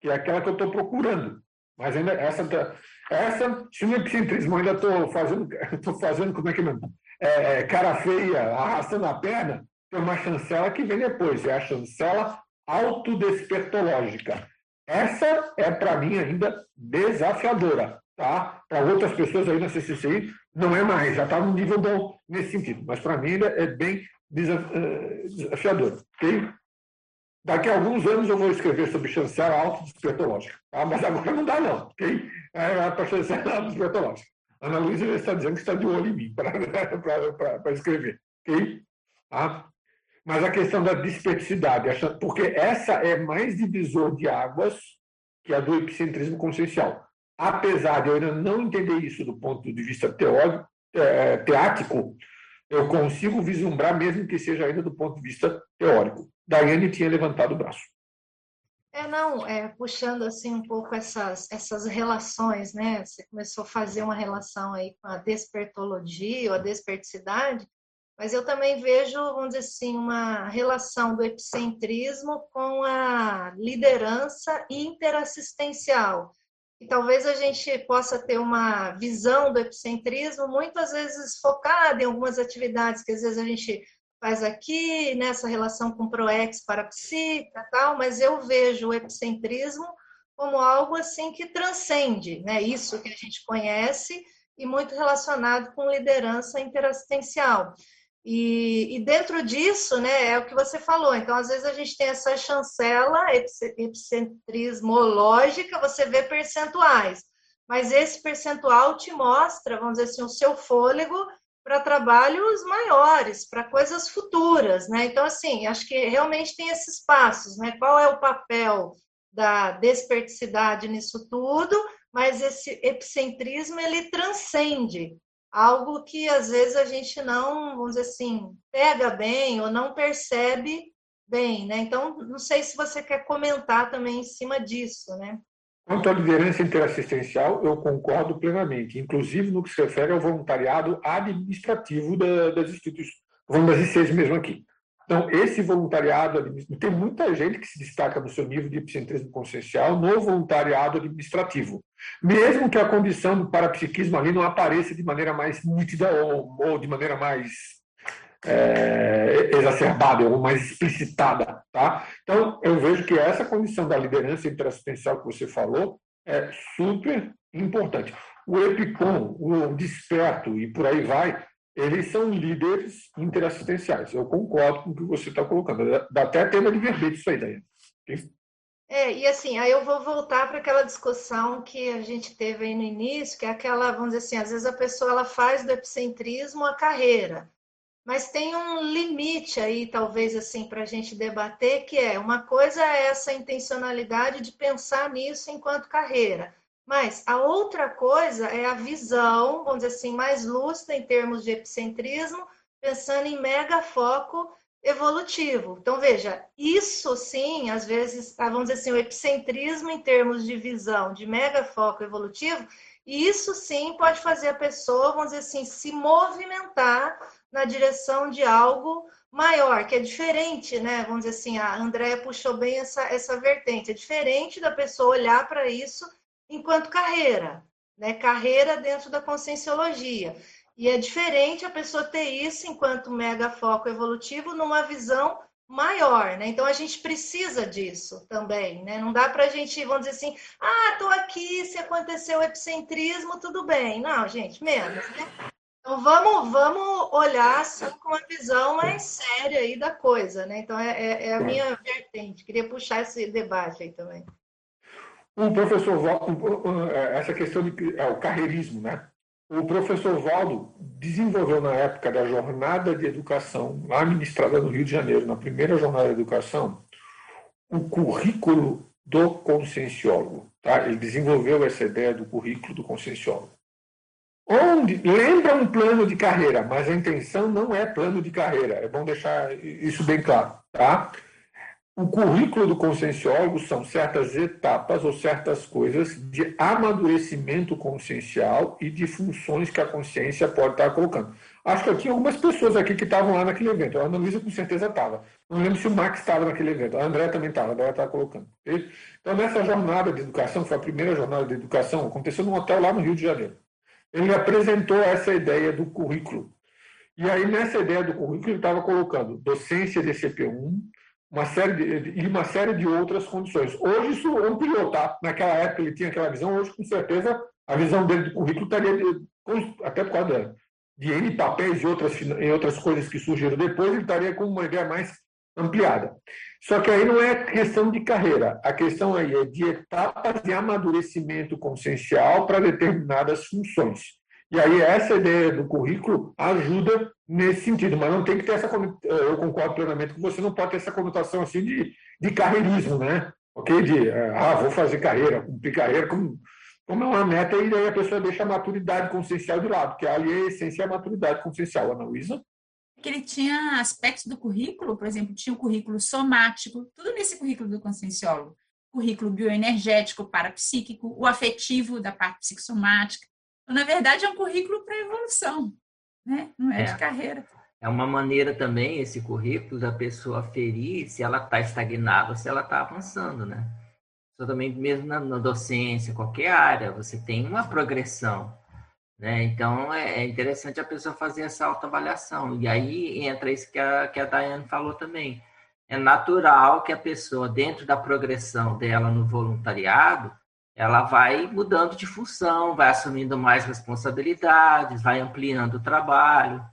que é aquela que eu estou procurando. Mas ainda essa, essa se no epicentrismo ainda estou fazendo, estou fazendo, como é que é mesmo? É, cara feia, arrastando a perna, tem uma chancela que vem depois, é a chancela autodespertológica. Essa é, para mim, ainda desafiadora. Tá? Para outras pessoas aí na CCCI, não é mais, já está num nível bom nesse sentido. Mas para mim ainda é bem eh, desafiador. Okay? Daqui a alguns anos eu vou escrever sobre chancela autodespertológica. Tá? Mas agora não dá, não. Okay? É para chancela autodespertológica. Ana Luísa está dizendo que está de olho em mim para escrever. Okay? Tá? Mas a questão da dispersidade, porque essa é mais divisor de águas que a do epicentrismo consciencial apesar de eu ainda não entender isso do ponto de vista teórico, é, teático, eu consigo vislumbrar, mesmo que seja ainda do ponto de vista teórico. Daiane tinha levantado o braço. É, não, é, puxando assim um pouco essas, essas relações, né? Você começou a fazer uma relação aí com a despertologia ou a desperticidade, mas eu também vejo, vamos dizer assim, uma relação do epicentrismo com a liderança interassistencial e talvez a gente possa ter uma visão do epicentrismo muitas vezes focada em algumas atividades que às vezes a gente faz aqui, nessa relação com ProEx para psica tal, mas eu vejo o epicentrismo como algo assim que transcende, né? Isso que a gente conhece e muito relacionado com liderança interassistencial. E, e, dentro disso, né, é o que você falou. Então, às vezes a gente tem essa chancela epicentrismológica, você vê percentuais, mas esse percentual te mostra, vamos dizer assim, o seu fôlego para trabalhos maiores, para coisas futuras, né? Então, assim, acho que realmente tem esses passos, né? Qual é o papel da desperticidade nisso tudo? Mas esse epicentrismo ele transcende algo que às vezes a gente não, vamos dizer assim, pega bem ou não percebe bem, né? Então, não sei se você quer comentar também em cima disso, né? Quanto à liderança interassistencial, eu concordo plenamente, inclusive no que se refere ao voluntariado administrativo das instituições, vamos das ICs mesmo aqui. Então, esse voluntariado, tem muita gente que se destaca no seu nível de epicentrismo consciencial no voluntariado administrativo, mesmo que a condição do parapsiquismo ali não apareça de maneira mais nítida ou, ou de maneira mais é, exacerbada ou mais explicitada. Tá? Então, eu vejo que essa condição da liderança interassistencial que você falou é super importante. O EPICOM, o Desperto e por aí vai, eles são líderes interassistenciais. Eu concordo com o que você está colocando. Dá até tema de verbete isso aí, daí. É, e assim, aí eu vou voltar para aquela discussão que a gente teve aí no início, que é aquela, vamos dizer assim, às vezes a pessoa ela faz do epicentrismo a carreira, mas tem um limite aí, talvez assim, para a gente debater, que é uma coisa é essa intencionalidade de pensar nisso enquanto carreira. Mas a outra coisa é a visão, vamos dizer assim, mais lúcida em termos de epicentrismo, pensando em mega foco evolutivo. Então, veja, isso sim, às vezes, ah, vamos dizer assim, o epicentrismo em termos de visão, de mega foco evolutivo, isso sim pode fazer a pessoa, vamos dizer assim, se movimentar na direção de algo maior, que é diferente, né? Vamos dizer assim, a Andréia puxou bem essa, essa vertente. É diferente da pessoa olhar para isso enquanto carreira, né? Carreira dentro da conscienciologia. E é diferente a pessoa ter isso enquanto mega foco evolutivo numa visão maior, né? Então a gente precisa disso também, né? Não dá para a gente, vamos dizer assim, ah, tô aqui, se aconteceu o epicentrismo, tudo bem. Não, gente, menos, né? Então vamos, vamos olhar assim, com uma visão mais séria aí da coisa, né? Então é, é, é a minha vertente. Queria puxar esse debate aí também. O professor Valdo, é, essa questão de é, o carreirismo, né? O professor Valdo desenvolveu na época da jornada de educação, lá no Rio de Janeiro, na primeira jornada de educação, o currículo do conscienciólogo. Tá? Ele desenvolveu essa ideia do currículo do conscienciólogo. Onde lembra um plano de carreira, mas a intenção não é plano de carreira. É bom deixar isso bem claro, tá? O currículo do conscienciólogo são certas etapas ou certas coisas de amadurecimento consciencial e de funções que a consciência pode estar colocando. Acho que aqui algumas pessoas aqui que estavam lá naquele evento. A Ana Luísa com certeza estava. Não lembro se o Max estava naquele evento. A André também estava, a André estava colocando. Então, nessa jornada de educação, foi a primeira jornada de educação, aconteceu num hotel lá no Rio de Janeiro. Ele apresentou essa ideia do currículo. E aí, nessa ideia do currículo, ele estava colocando docência de CP1, uma série de, uma série de outras condições. Hoje isso ampliou, tá? Naquela época ele tinha aquela visão, hoje com certeza a visão dele do currículo estaria, de, até por causa de N papéis e outras, e outras coisas que surgiram depois, ele estaria com uma ideia mais ampliada. Só que aí não é questão de carreira, a questão aí é de etapas de amadurecimento consciencial para determinadas funções. E aí essa ideia do currículo ajuda nesse sentido, mas não tem que ter essa eu concordo plenamente com você, não pode ter essa conotação assim de, de carreirismo, né? Ok? De ah, vou fazer carreira, cumprir carreira, como, como é uma meta, e aí a pessoa deixa a maturidade consciencial de lado, porque ali é a essência é a maturidade consciencial, Ana Luísa. Que ele tinha aspectos do currículo, por exemplo, tinha o currículo somático, tudo nesse currículo do conscienciólogo, currículo bioenergético, parapsíquico, o afetivo da parte psicossomática. Então, na verdade, é um currículo para evolução né? Não é, é, de carreira. É uma maneira também, esse currículo, da pessoa ferir se ela está estagnada se ela está avançando, né? Então, também, mesmo na, na, docência, qualquer área, você tem uma progressão, né? Então, é, é interessante a pessoa fazer essa autoavaliação. E aí entra isso que a, que a Daiane falou também. É natural que a pessoa, dentro da progressão dela no voluntariado, ela vai mudando de função, vai assumindo mais responsabilidades, vai ampliando o trabalho.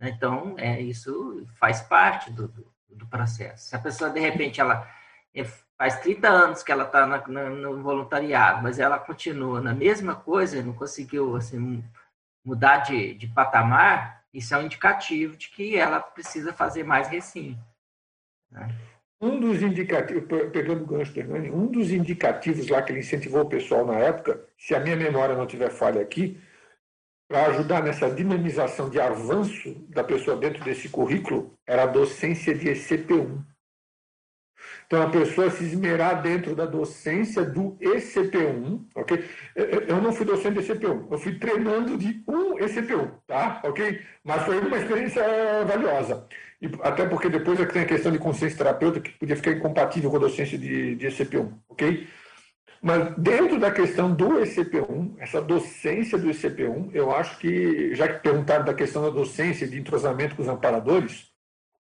Então, é, isso faz parte do, do, do processo. Se a pessoa, de repente, ela é, faz 30 anos que ela está no voluntariado, mas ela continua na mesma coisa, não conseguiu assim, mudar de, de patamar, isso é um indicativo de que ela precisa fazer mais recinto. Né? Um dos indicativos, pegando o gancho do um dos indicativos lá que ele incentivou o pessoal na época, se a minha memória não tiver falha aqui, para ajudar nessa dinamização de avanço da pessoa dentro desse currículo, era a docência de ECP1. Então, a pessoa se esmerar dentro da docência do ECP1, ok? Eu não fui docente de ECP1, eu fui treinando de um ECP1, tá? Ok? Mas foi uma experiência valiosa. E até porque depois é que tem a questão de consciência terapêutica que podia ficar incompatível com a docência de, de ECP1, ok? Mas dentro da questão do ECP1, essa docência do ECP1, eu acho que, já que perguntaram da questão da docência de entrosamento com os amparadores,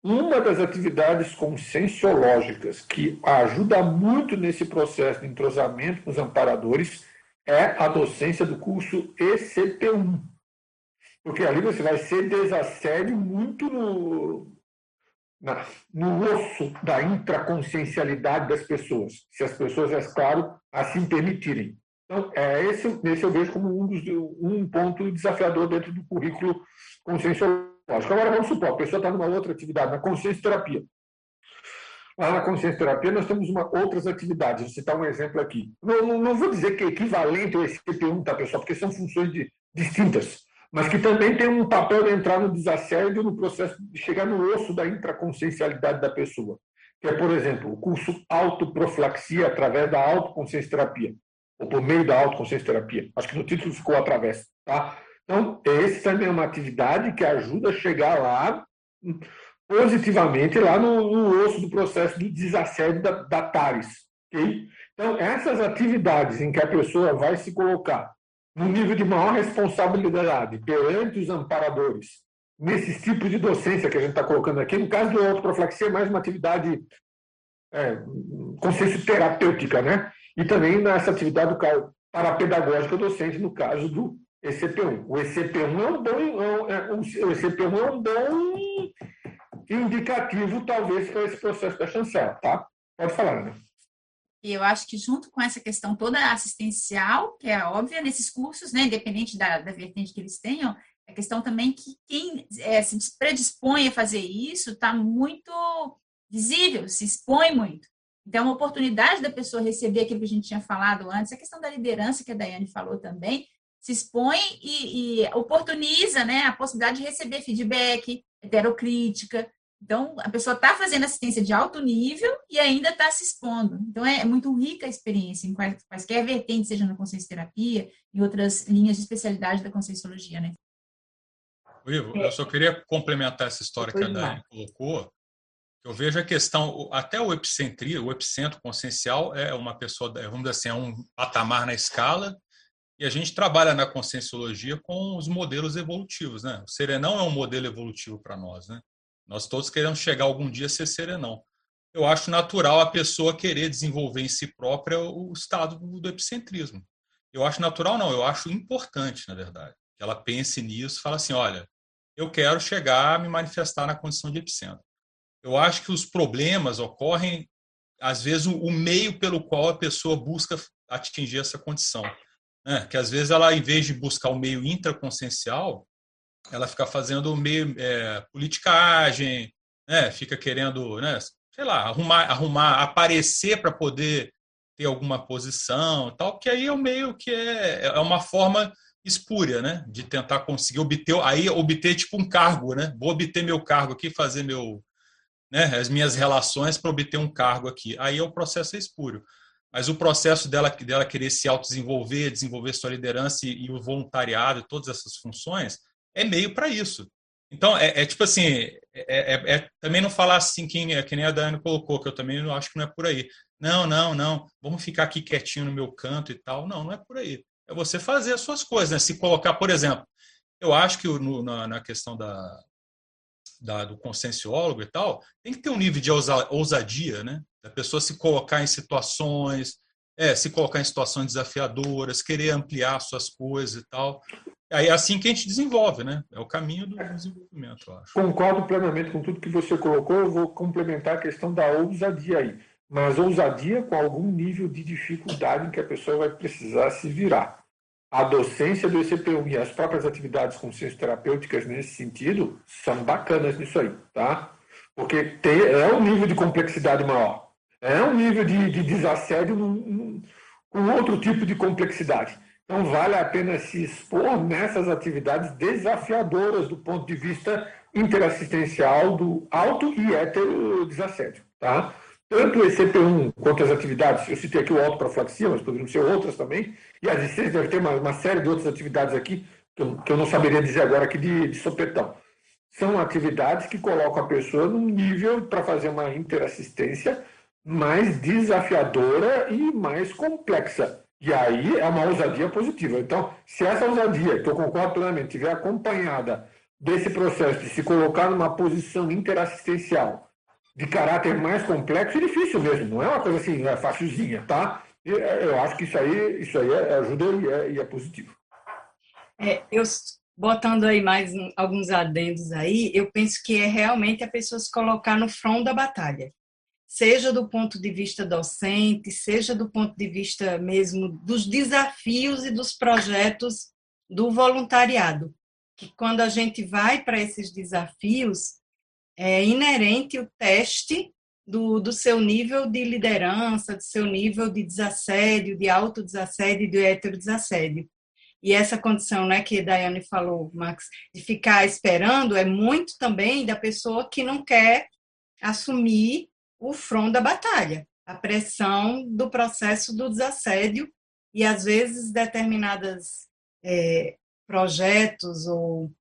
uma das atividades conscienciológicas que ajuda muito nesse processo de entrosamento com os amparadores é a docência do curso ECP1. Porque ali você vai ser desassédio muito no, na, no osso da intraconsciencialidade das pessoas, se as pessoas, é claro, assim permitirem. Então, é esse, esse eu vejo como um, dos, um ponto desafiador dentro do currículo conscienciológico. Agora, vamos supor, a pessoa está numa outra atividade, na consciência terapia. Lá na consciência terapia, nós temos uma, outras atividades. Vou citar um exemplo aqui. Não, não, não vou dizer que é equivalente ao SCP-1, tá, pessoal? Porque são funções de, distintas mas que também tem um papel de entrar no desassédio no processo de chegar no osso da intraconsciencialidade da pessoa. Que é, por exemplo, o curso autoprofilaxia através da autoconsciência terapia, ou por meio da autoconsciência terapia. Acho que no título ficou através. Tá? Então, esse também é uma atividade que ajuda a chegar lá positivamente lá no, no osso do processo do desassédio da, da TARES. Então, essas atividades em que a pessoa vai se colocar no nível de maior responsabilidade perante os amparadores, nesses tipos de docência que a gente está colocando aqui, no caso do autoprofilaxia, é mais uma atividade é, consciência terapêutica, né? E também nessa atividade parapedagógica docente, no caso do ECP1. O ECP1 é um bom, é, é o ECP1 é um bom indicativo, talvez, para esse processo da chancela, tá? Pode falar, né? Eu acho que junto com essa questão toda assistencial, que é óbvia nesses cursos, né, independente da, da vertente que eles tenham, a questão também que quem é, se predispõe a fazer isso está muito visível, se expõe muito. Então, é uma oportunidade da pessoa receber aquilo que a gente tinha falado antes, a questão da liderança que a Daiane falou também, se expõe e, e oportuniza né, a possibilidade de receber feedback, heterocrítica, então, a pessoa está fazendo assistência de alto nível e ainda está se expondo. Então, é, é, muito rica a experiência em quaisquer vertentes, seja na consciência terapia e outras linhas de especialidade da conscienciologia, né? Ivo, eu só queria complementar essa história que a Dani colocou. Eu vejo a questão, até o epicentrio, o epicentro consciencial é uma pessoa, vamos dizer assim, é um patamar na escala, e a gente trabalha na conscienciologia com os modelos evolutivos, né? O serenão é um modelo evolutivo para nós, né? Nós todos queremos chegar algum dia a ser serenão. Eu acho natural a pessoa querer desenvolver em si própria o estado do epicentrismo. Eu acho natural, não, eu acho importante, na verdade, que ela pense nisso, fala assim, olha, eu quero chegar a me manifestar na condição de epicentro. Eu acho que os problemas ocorrem, às vezes, o meio pelo qual a pessoa busca atingir essa condição. Né? Que às vezes ela, em vez de buscar o meio intraconsciencial, ela fica fazendo meio é, politicagem, né? fica querendo, né? sei lá, arrumar, arrumar aparecer para poder ter alguma posição tal, que aí é o meio que é, é uma forma espúria, né, de tentar conseguir obter, aí obter tipo um cargo, né, vou obter meu cargo aqui, fazer meu, né, as minhas relações para obter um cargo aqui, aí é o processo é espúrio. Mas o processo dela, dela querer se autodesenvolver, desenvolver sua liderança e, e o voluntariado, todas essas funções, é meio para isso. Então, é, é, tipo assim, é, é, é, também não falar assim, que, que nem a Dani colocou, que eu também não acho que não é por aí. Não, não, não, vamos ficar aqui quietinho no meu canto e tal. Não, não é por aí. É você fazer as suas coisas, né? Se colocar, por exemplo, eu acho que no, na, na, questão da, da, do conscienciólogo e tal, tem que ter um nível de ousadia, né? Da pessoa se colocar em situações, é, se colocar em situações desafiadoras, querer ampliar suas coisas e tal. É assim que a gente desenvolve, né? É o caminho do desenvolvimento, eu acho. Concordo plenamente com tudo que você colocou. Eu vou complementar a questão da ousadia aí. Mas ousadia com algum nível de dificuldade em que a pessoa vai precisar se virar. A docência do ECP1 e as próprias atividades com ciências terapêuticas nesse sentido são bacanas nisso aí, tá? Porque tem, é um nível de complexidade maior. É um nível de, de desassédio com outro tipo de complexidade. Então, vale a pena se expor nessas atividades desafiadoras do ponto de vista interassistencial do auto e hétero desassédio. Tá? Tanto o ECP1 quanto as atividades, eu citei aqui o autoprofilaxia, mas poderiam ser outras também, e as licenças devem ter uma, uma, série de outras atividades aqui, que eu, que eu não saberia dizer agora aqui de, de sopetão. São atividades que colocam a pessoa num nível para fazer uma interassistência mais desafiadora e mais complexa. E aí é uma ousadia positiva. Então, se essa ousadia, que eu concordo plenamente, estiver acompanhada desse processo de se colocar numa posição interassistencial de caráter mais complexo, é difícil mesmo, não é uma coisa assim, é facilzinha, tá? É, eu acho que isso aí, isso aí é, ajuda e é, e é positivo. É, eu botando aí mais alguns adendos aí, eu penso que é realmente a pessoa se colocar no front da batalha seja do ponto de vista docente, seja do ponto de vista mesmo dos desafios e dos projetos do voluntariado. Que quando a gente vai para esses desafios, é inerente o teste do, do seu nível de liderança, do seu nível de desassédio, de autodesassédio e de heterodesassédio. E essa condição né, que a Daiane falou, Max, de ficar esperando, é muito também da pessoa que não quer assumir o front da batalha, a pressão do processo do desassédio e às vezes determinados é, projetos ou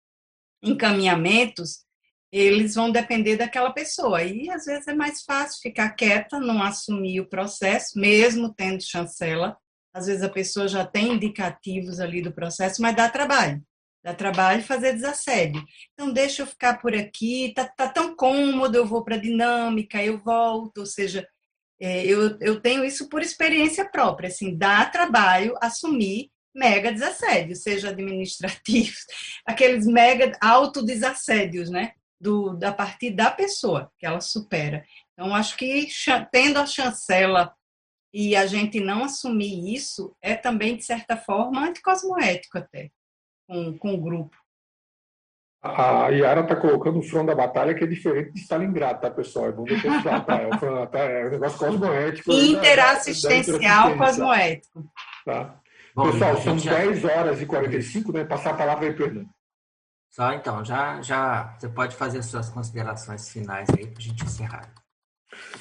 encaminhamentos eles vão depender daquela pessoa e às vezes é mais fácil ficar quieta, não assumir o processo, mesmo tendo chancela. Às vezes a pessoa já tem indicativos ali do processo, mas dá trabalho dá trabalho fazer desassédio. Então, deixa eu ficar por aqui, tá, tá tão cômodo, eu vou para a dinâmica, eu volto, ou seja, é, eu, eu tenho isso por experiência própria, assim, dá trabalho assumir mega desassédios, seja administrativos, aqueles mega autodesassédios, né, do, da partir da pessoa, que ela supera. Então, acho que tendo a chancela e a gente não assumir isso, é também, de certa forma, anticosmoético até com, com o grupo. A Yara está colocando o front da batalha que é diferente de Stalingrado, tá, pessoal? É bom deixar tá? É, um, é um negócio cosmoético. Interassistencial da, da cosmoético. Tá. Bom, pessoal, são já... 10 horas e 45, né? Passar a palavra aí, Fernando. Só então, já, já você pode fazer suas considerações finais aí para a gente encerrar.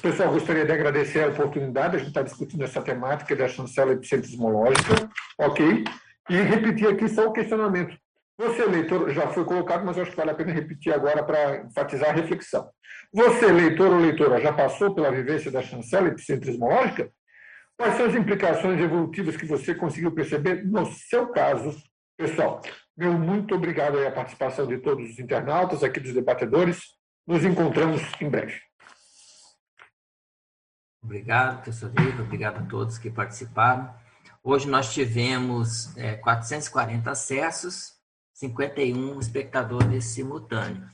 Pessoal, gostaria de agradecer a oportunidade. A gente está discutindo essa temática da chancela epicentrismológica, ok? E repetir aqui só o questionamento. Você, leitor, já foi colocado, mas acho que vale a pena repetir agora para enfatizar a reflexão. Você, leitor ou leitora, já passou pela vivência da chancela epicentrismológica? Quais são as implicações evolutivas que você conseguiu perceber no seu caso, pessoal? Meu muito obrigado à participação de todos os internautas, aqui dos debatedores. Nos encontramos em breve. Obrigado, professor Vitor. Obrigado a todos que participaram. Hoje nós tivemos é, 440 acessos, 51 espectadores simultâneos.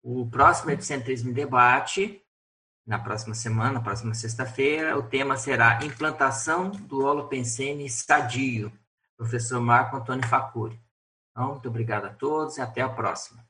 O próximo Epicentrismo em Debate, na próxima semana, na próxima sexta-feira, o tema será Implantação do Holopensene Sadio, professor Marco Antônio Facuri. Então, muito obrigado a todos e até a próxima.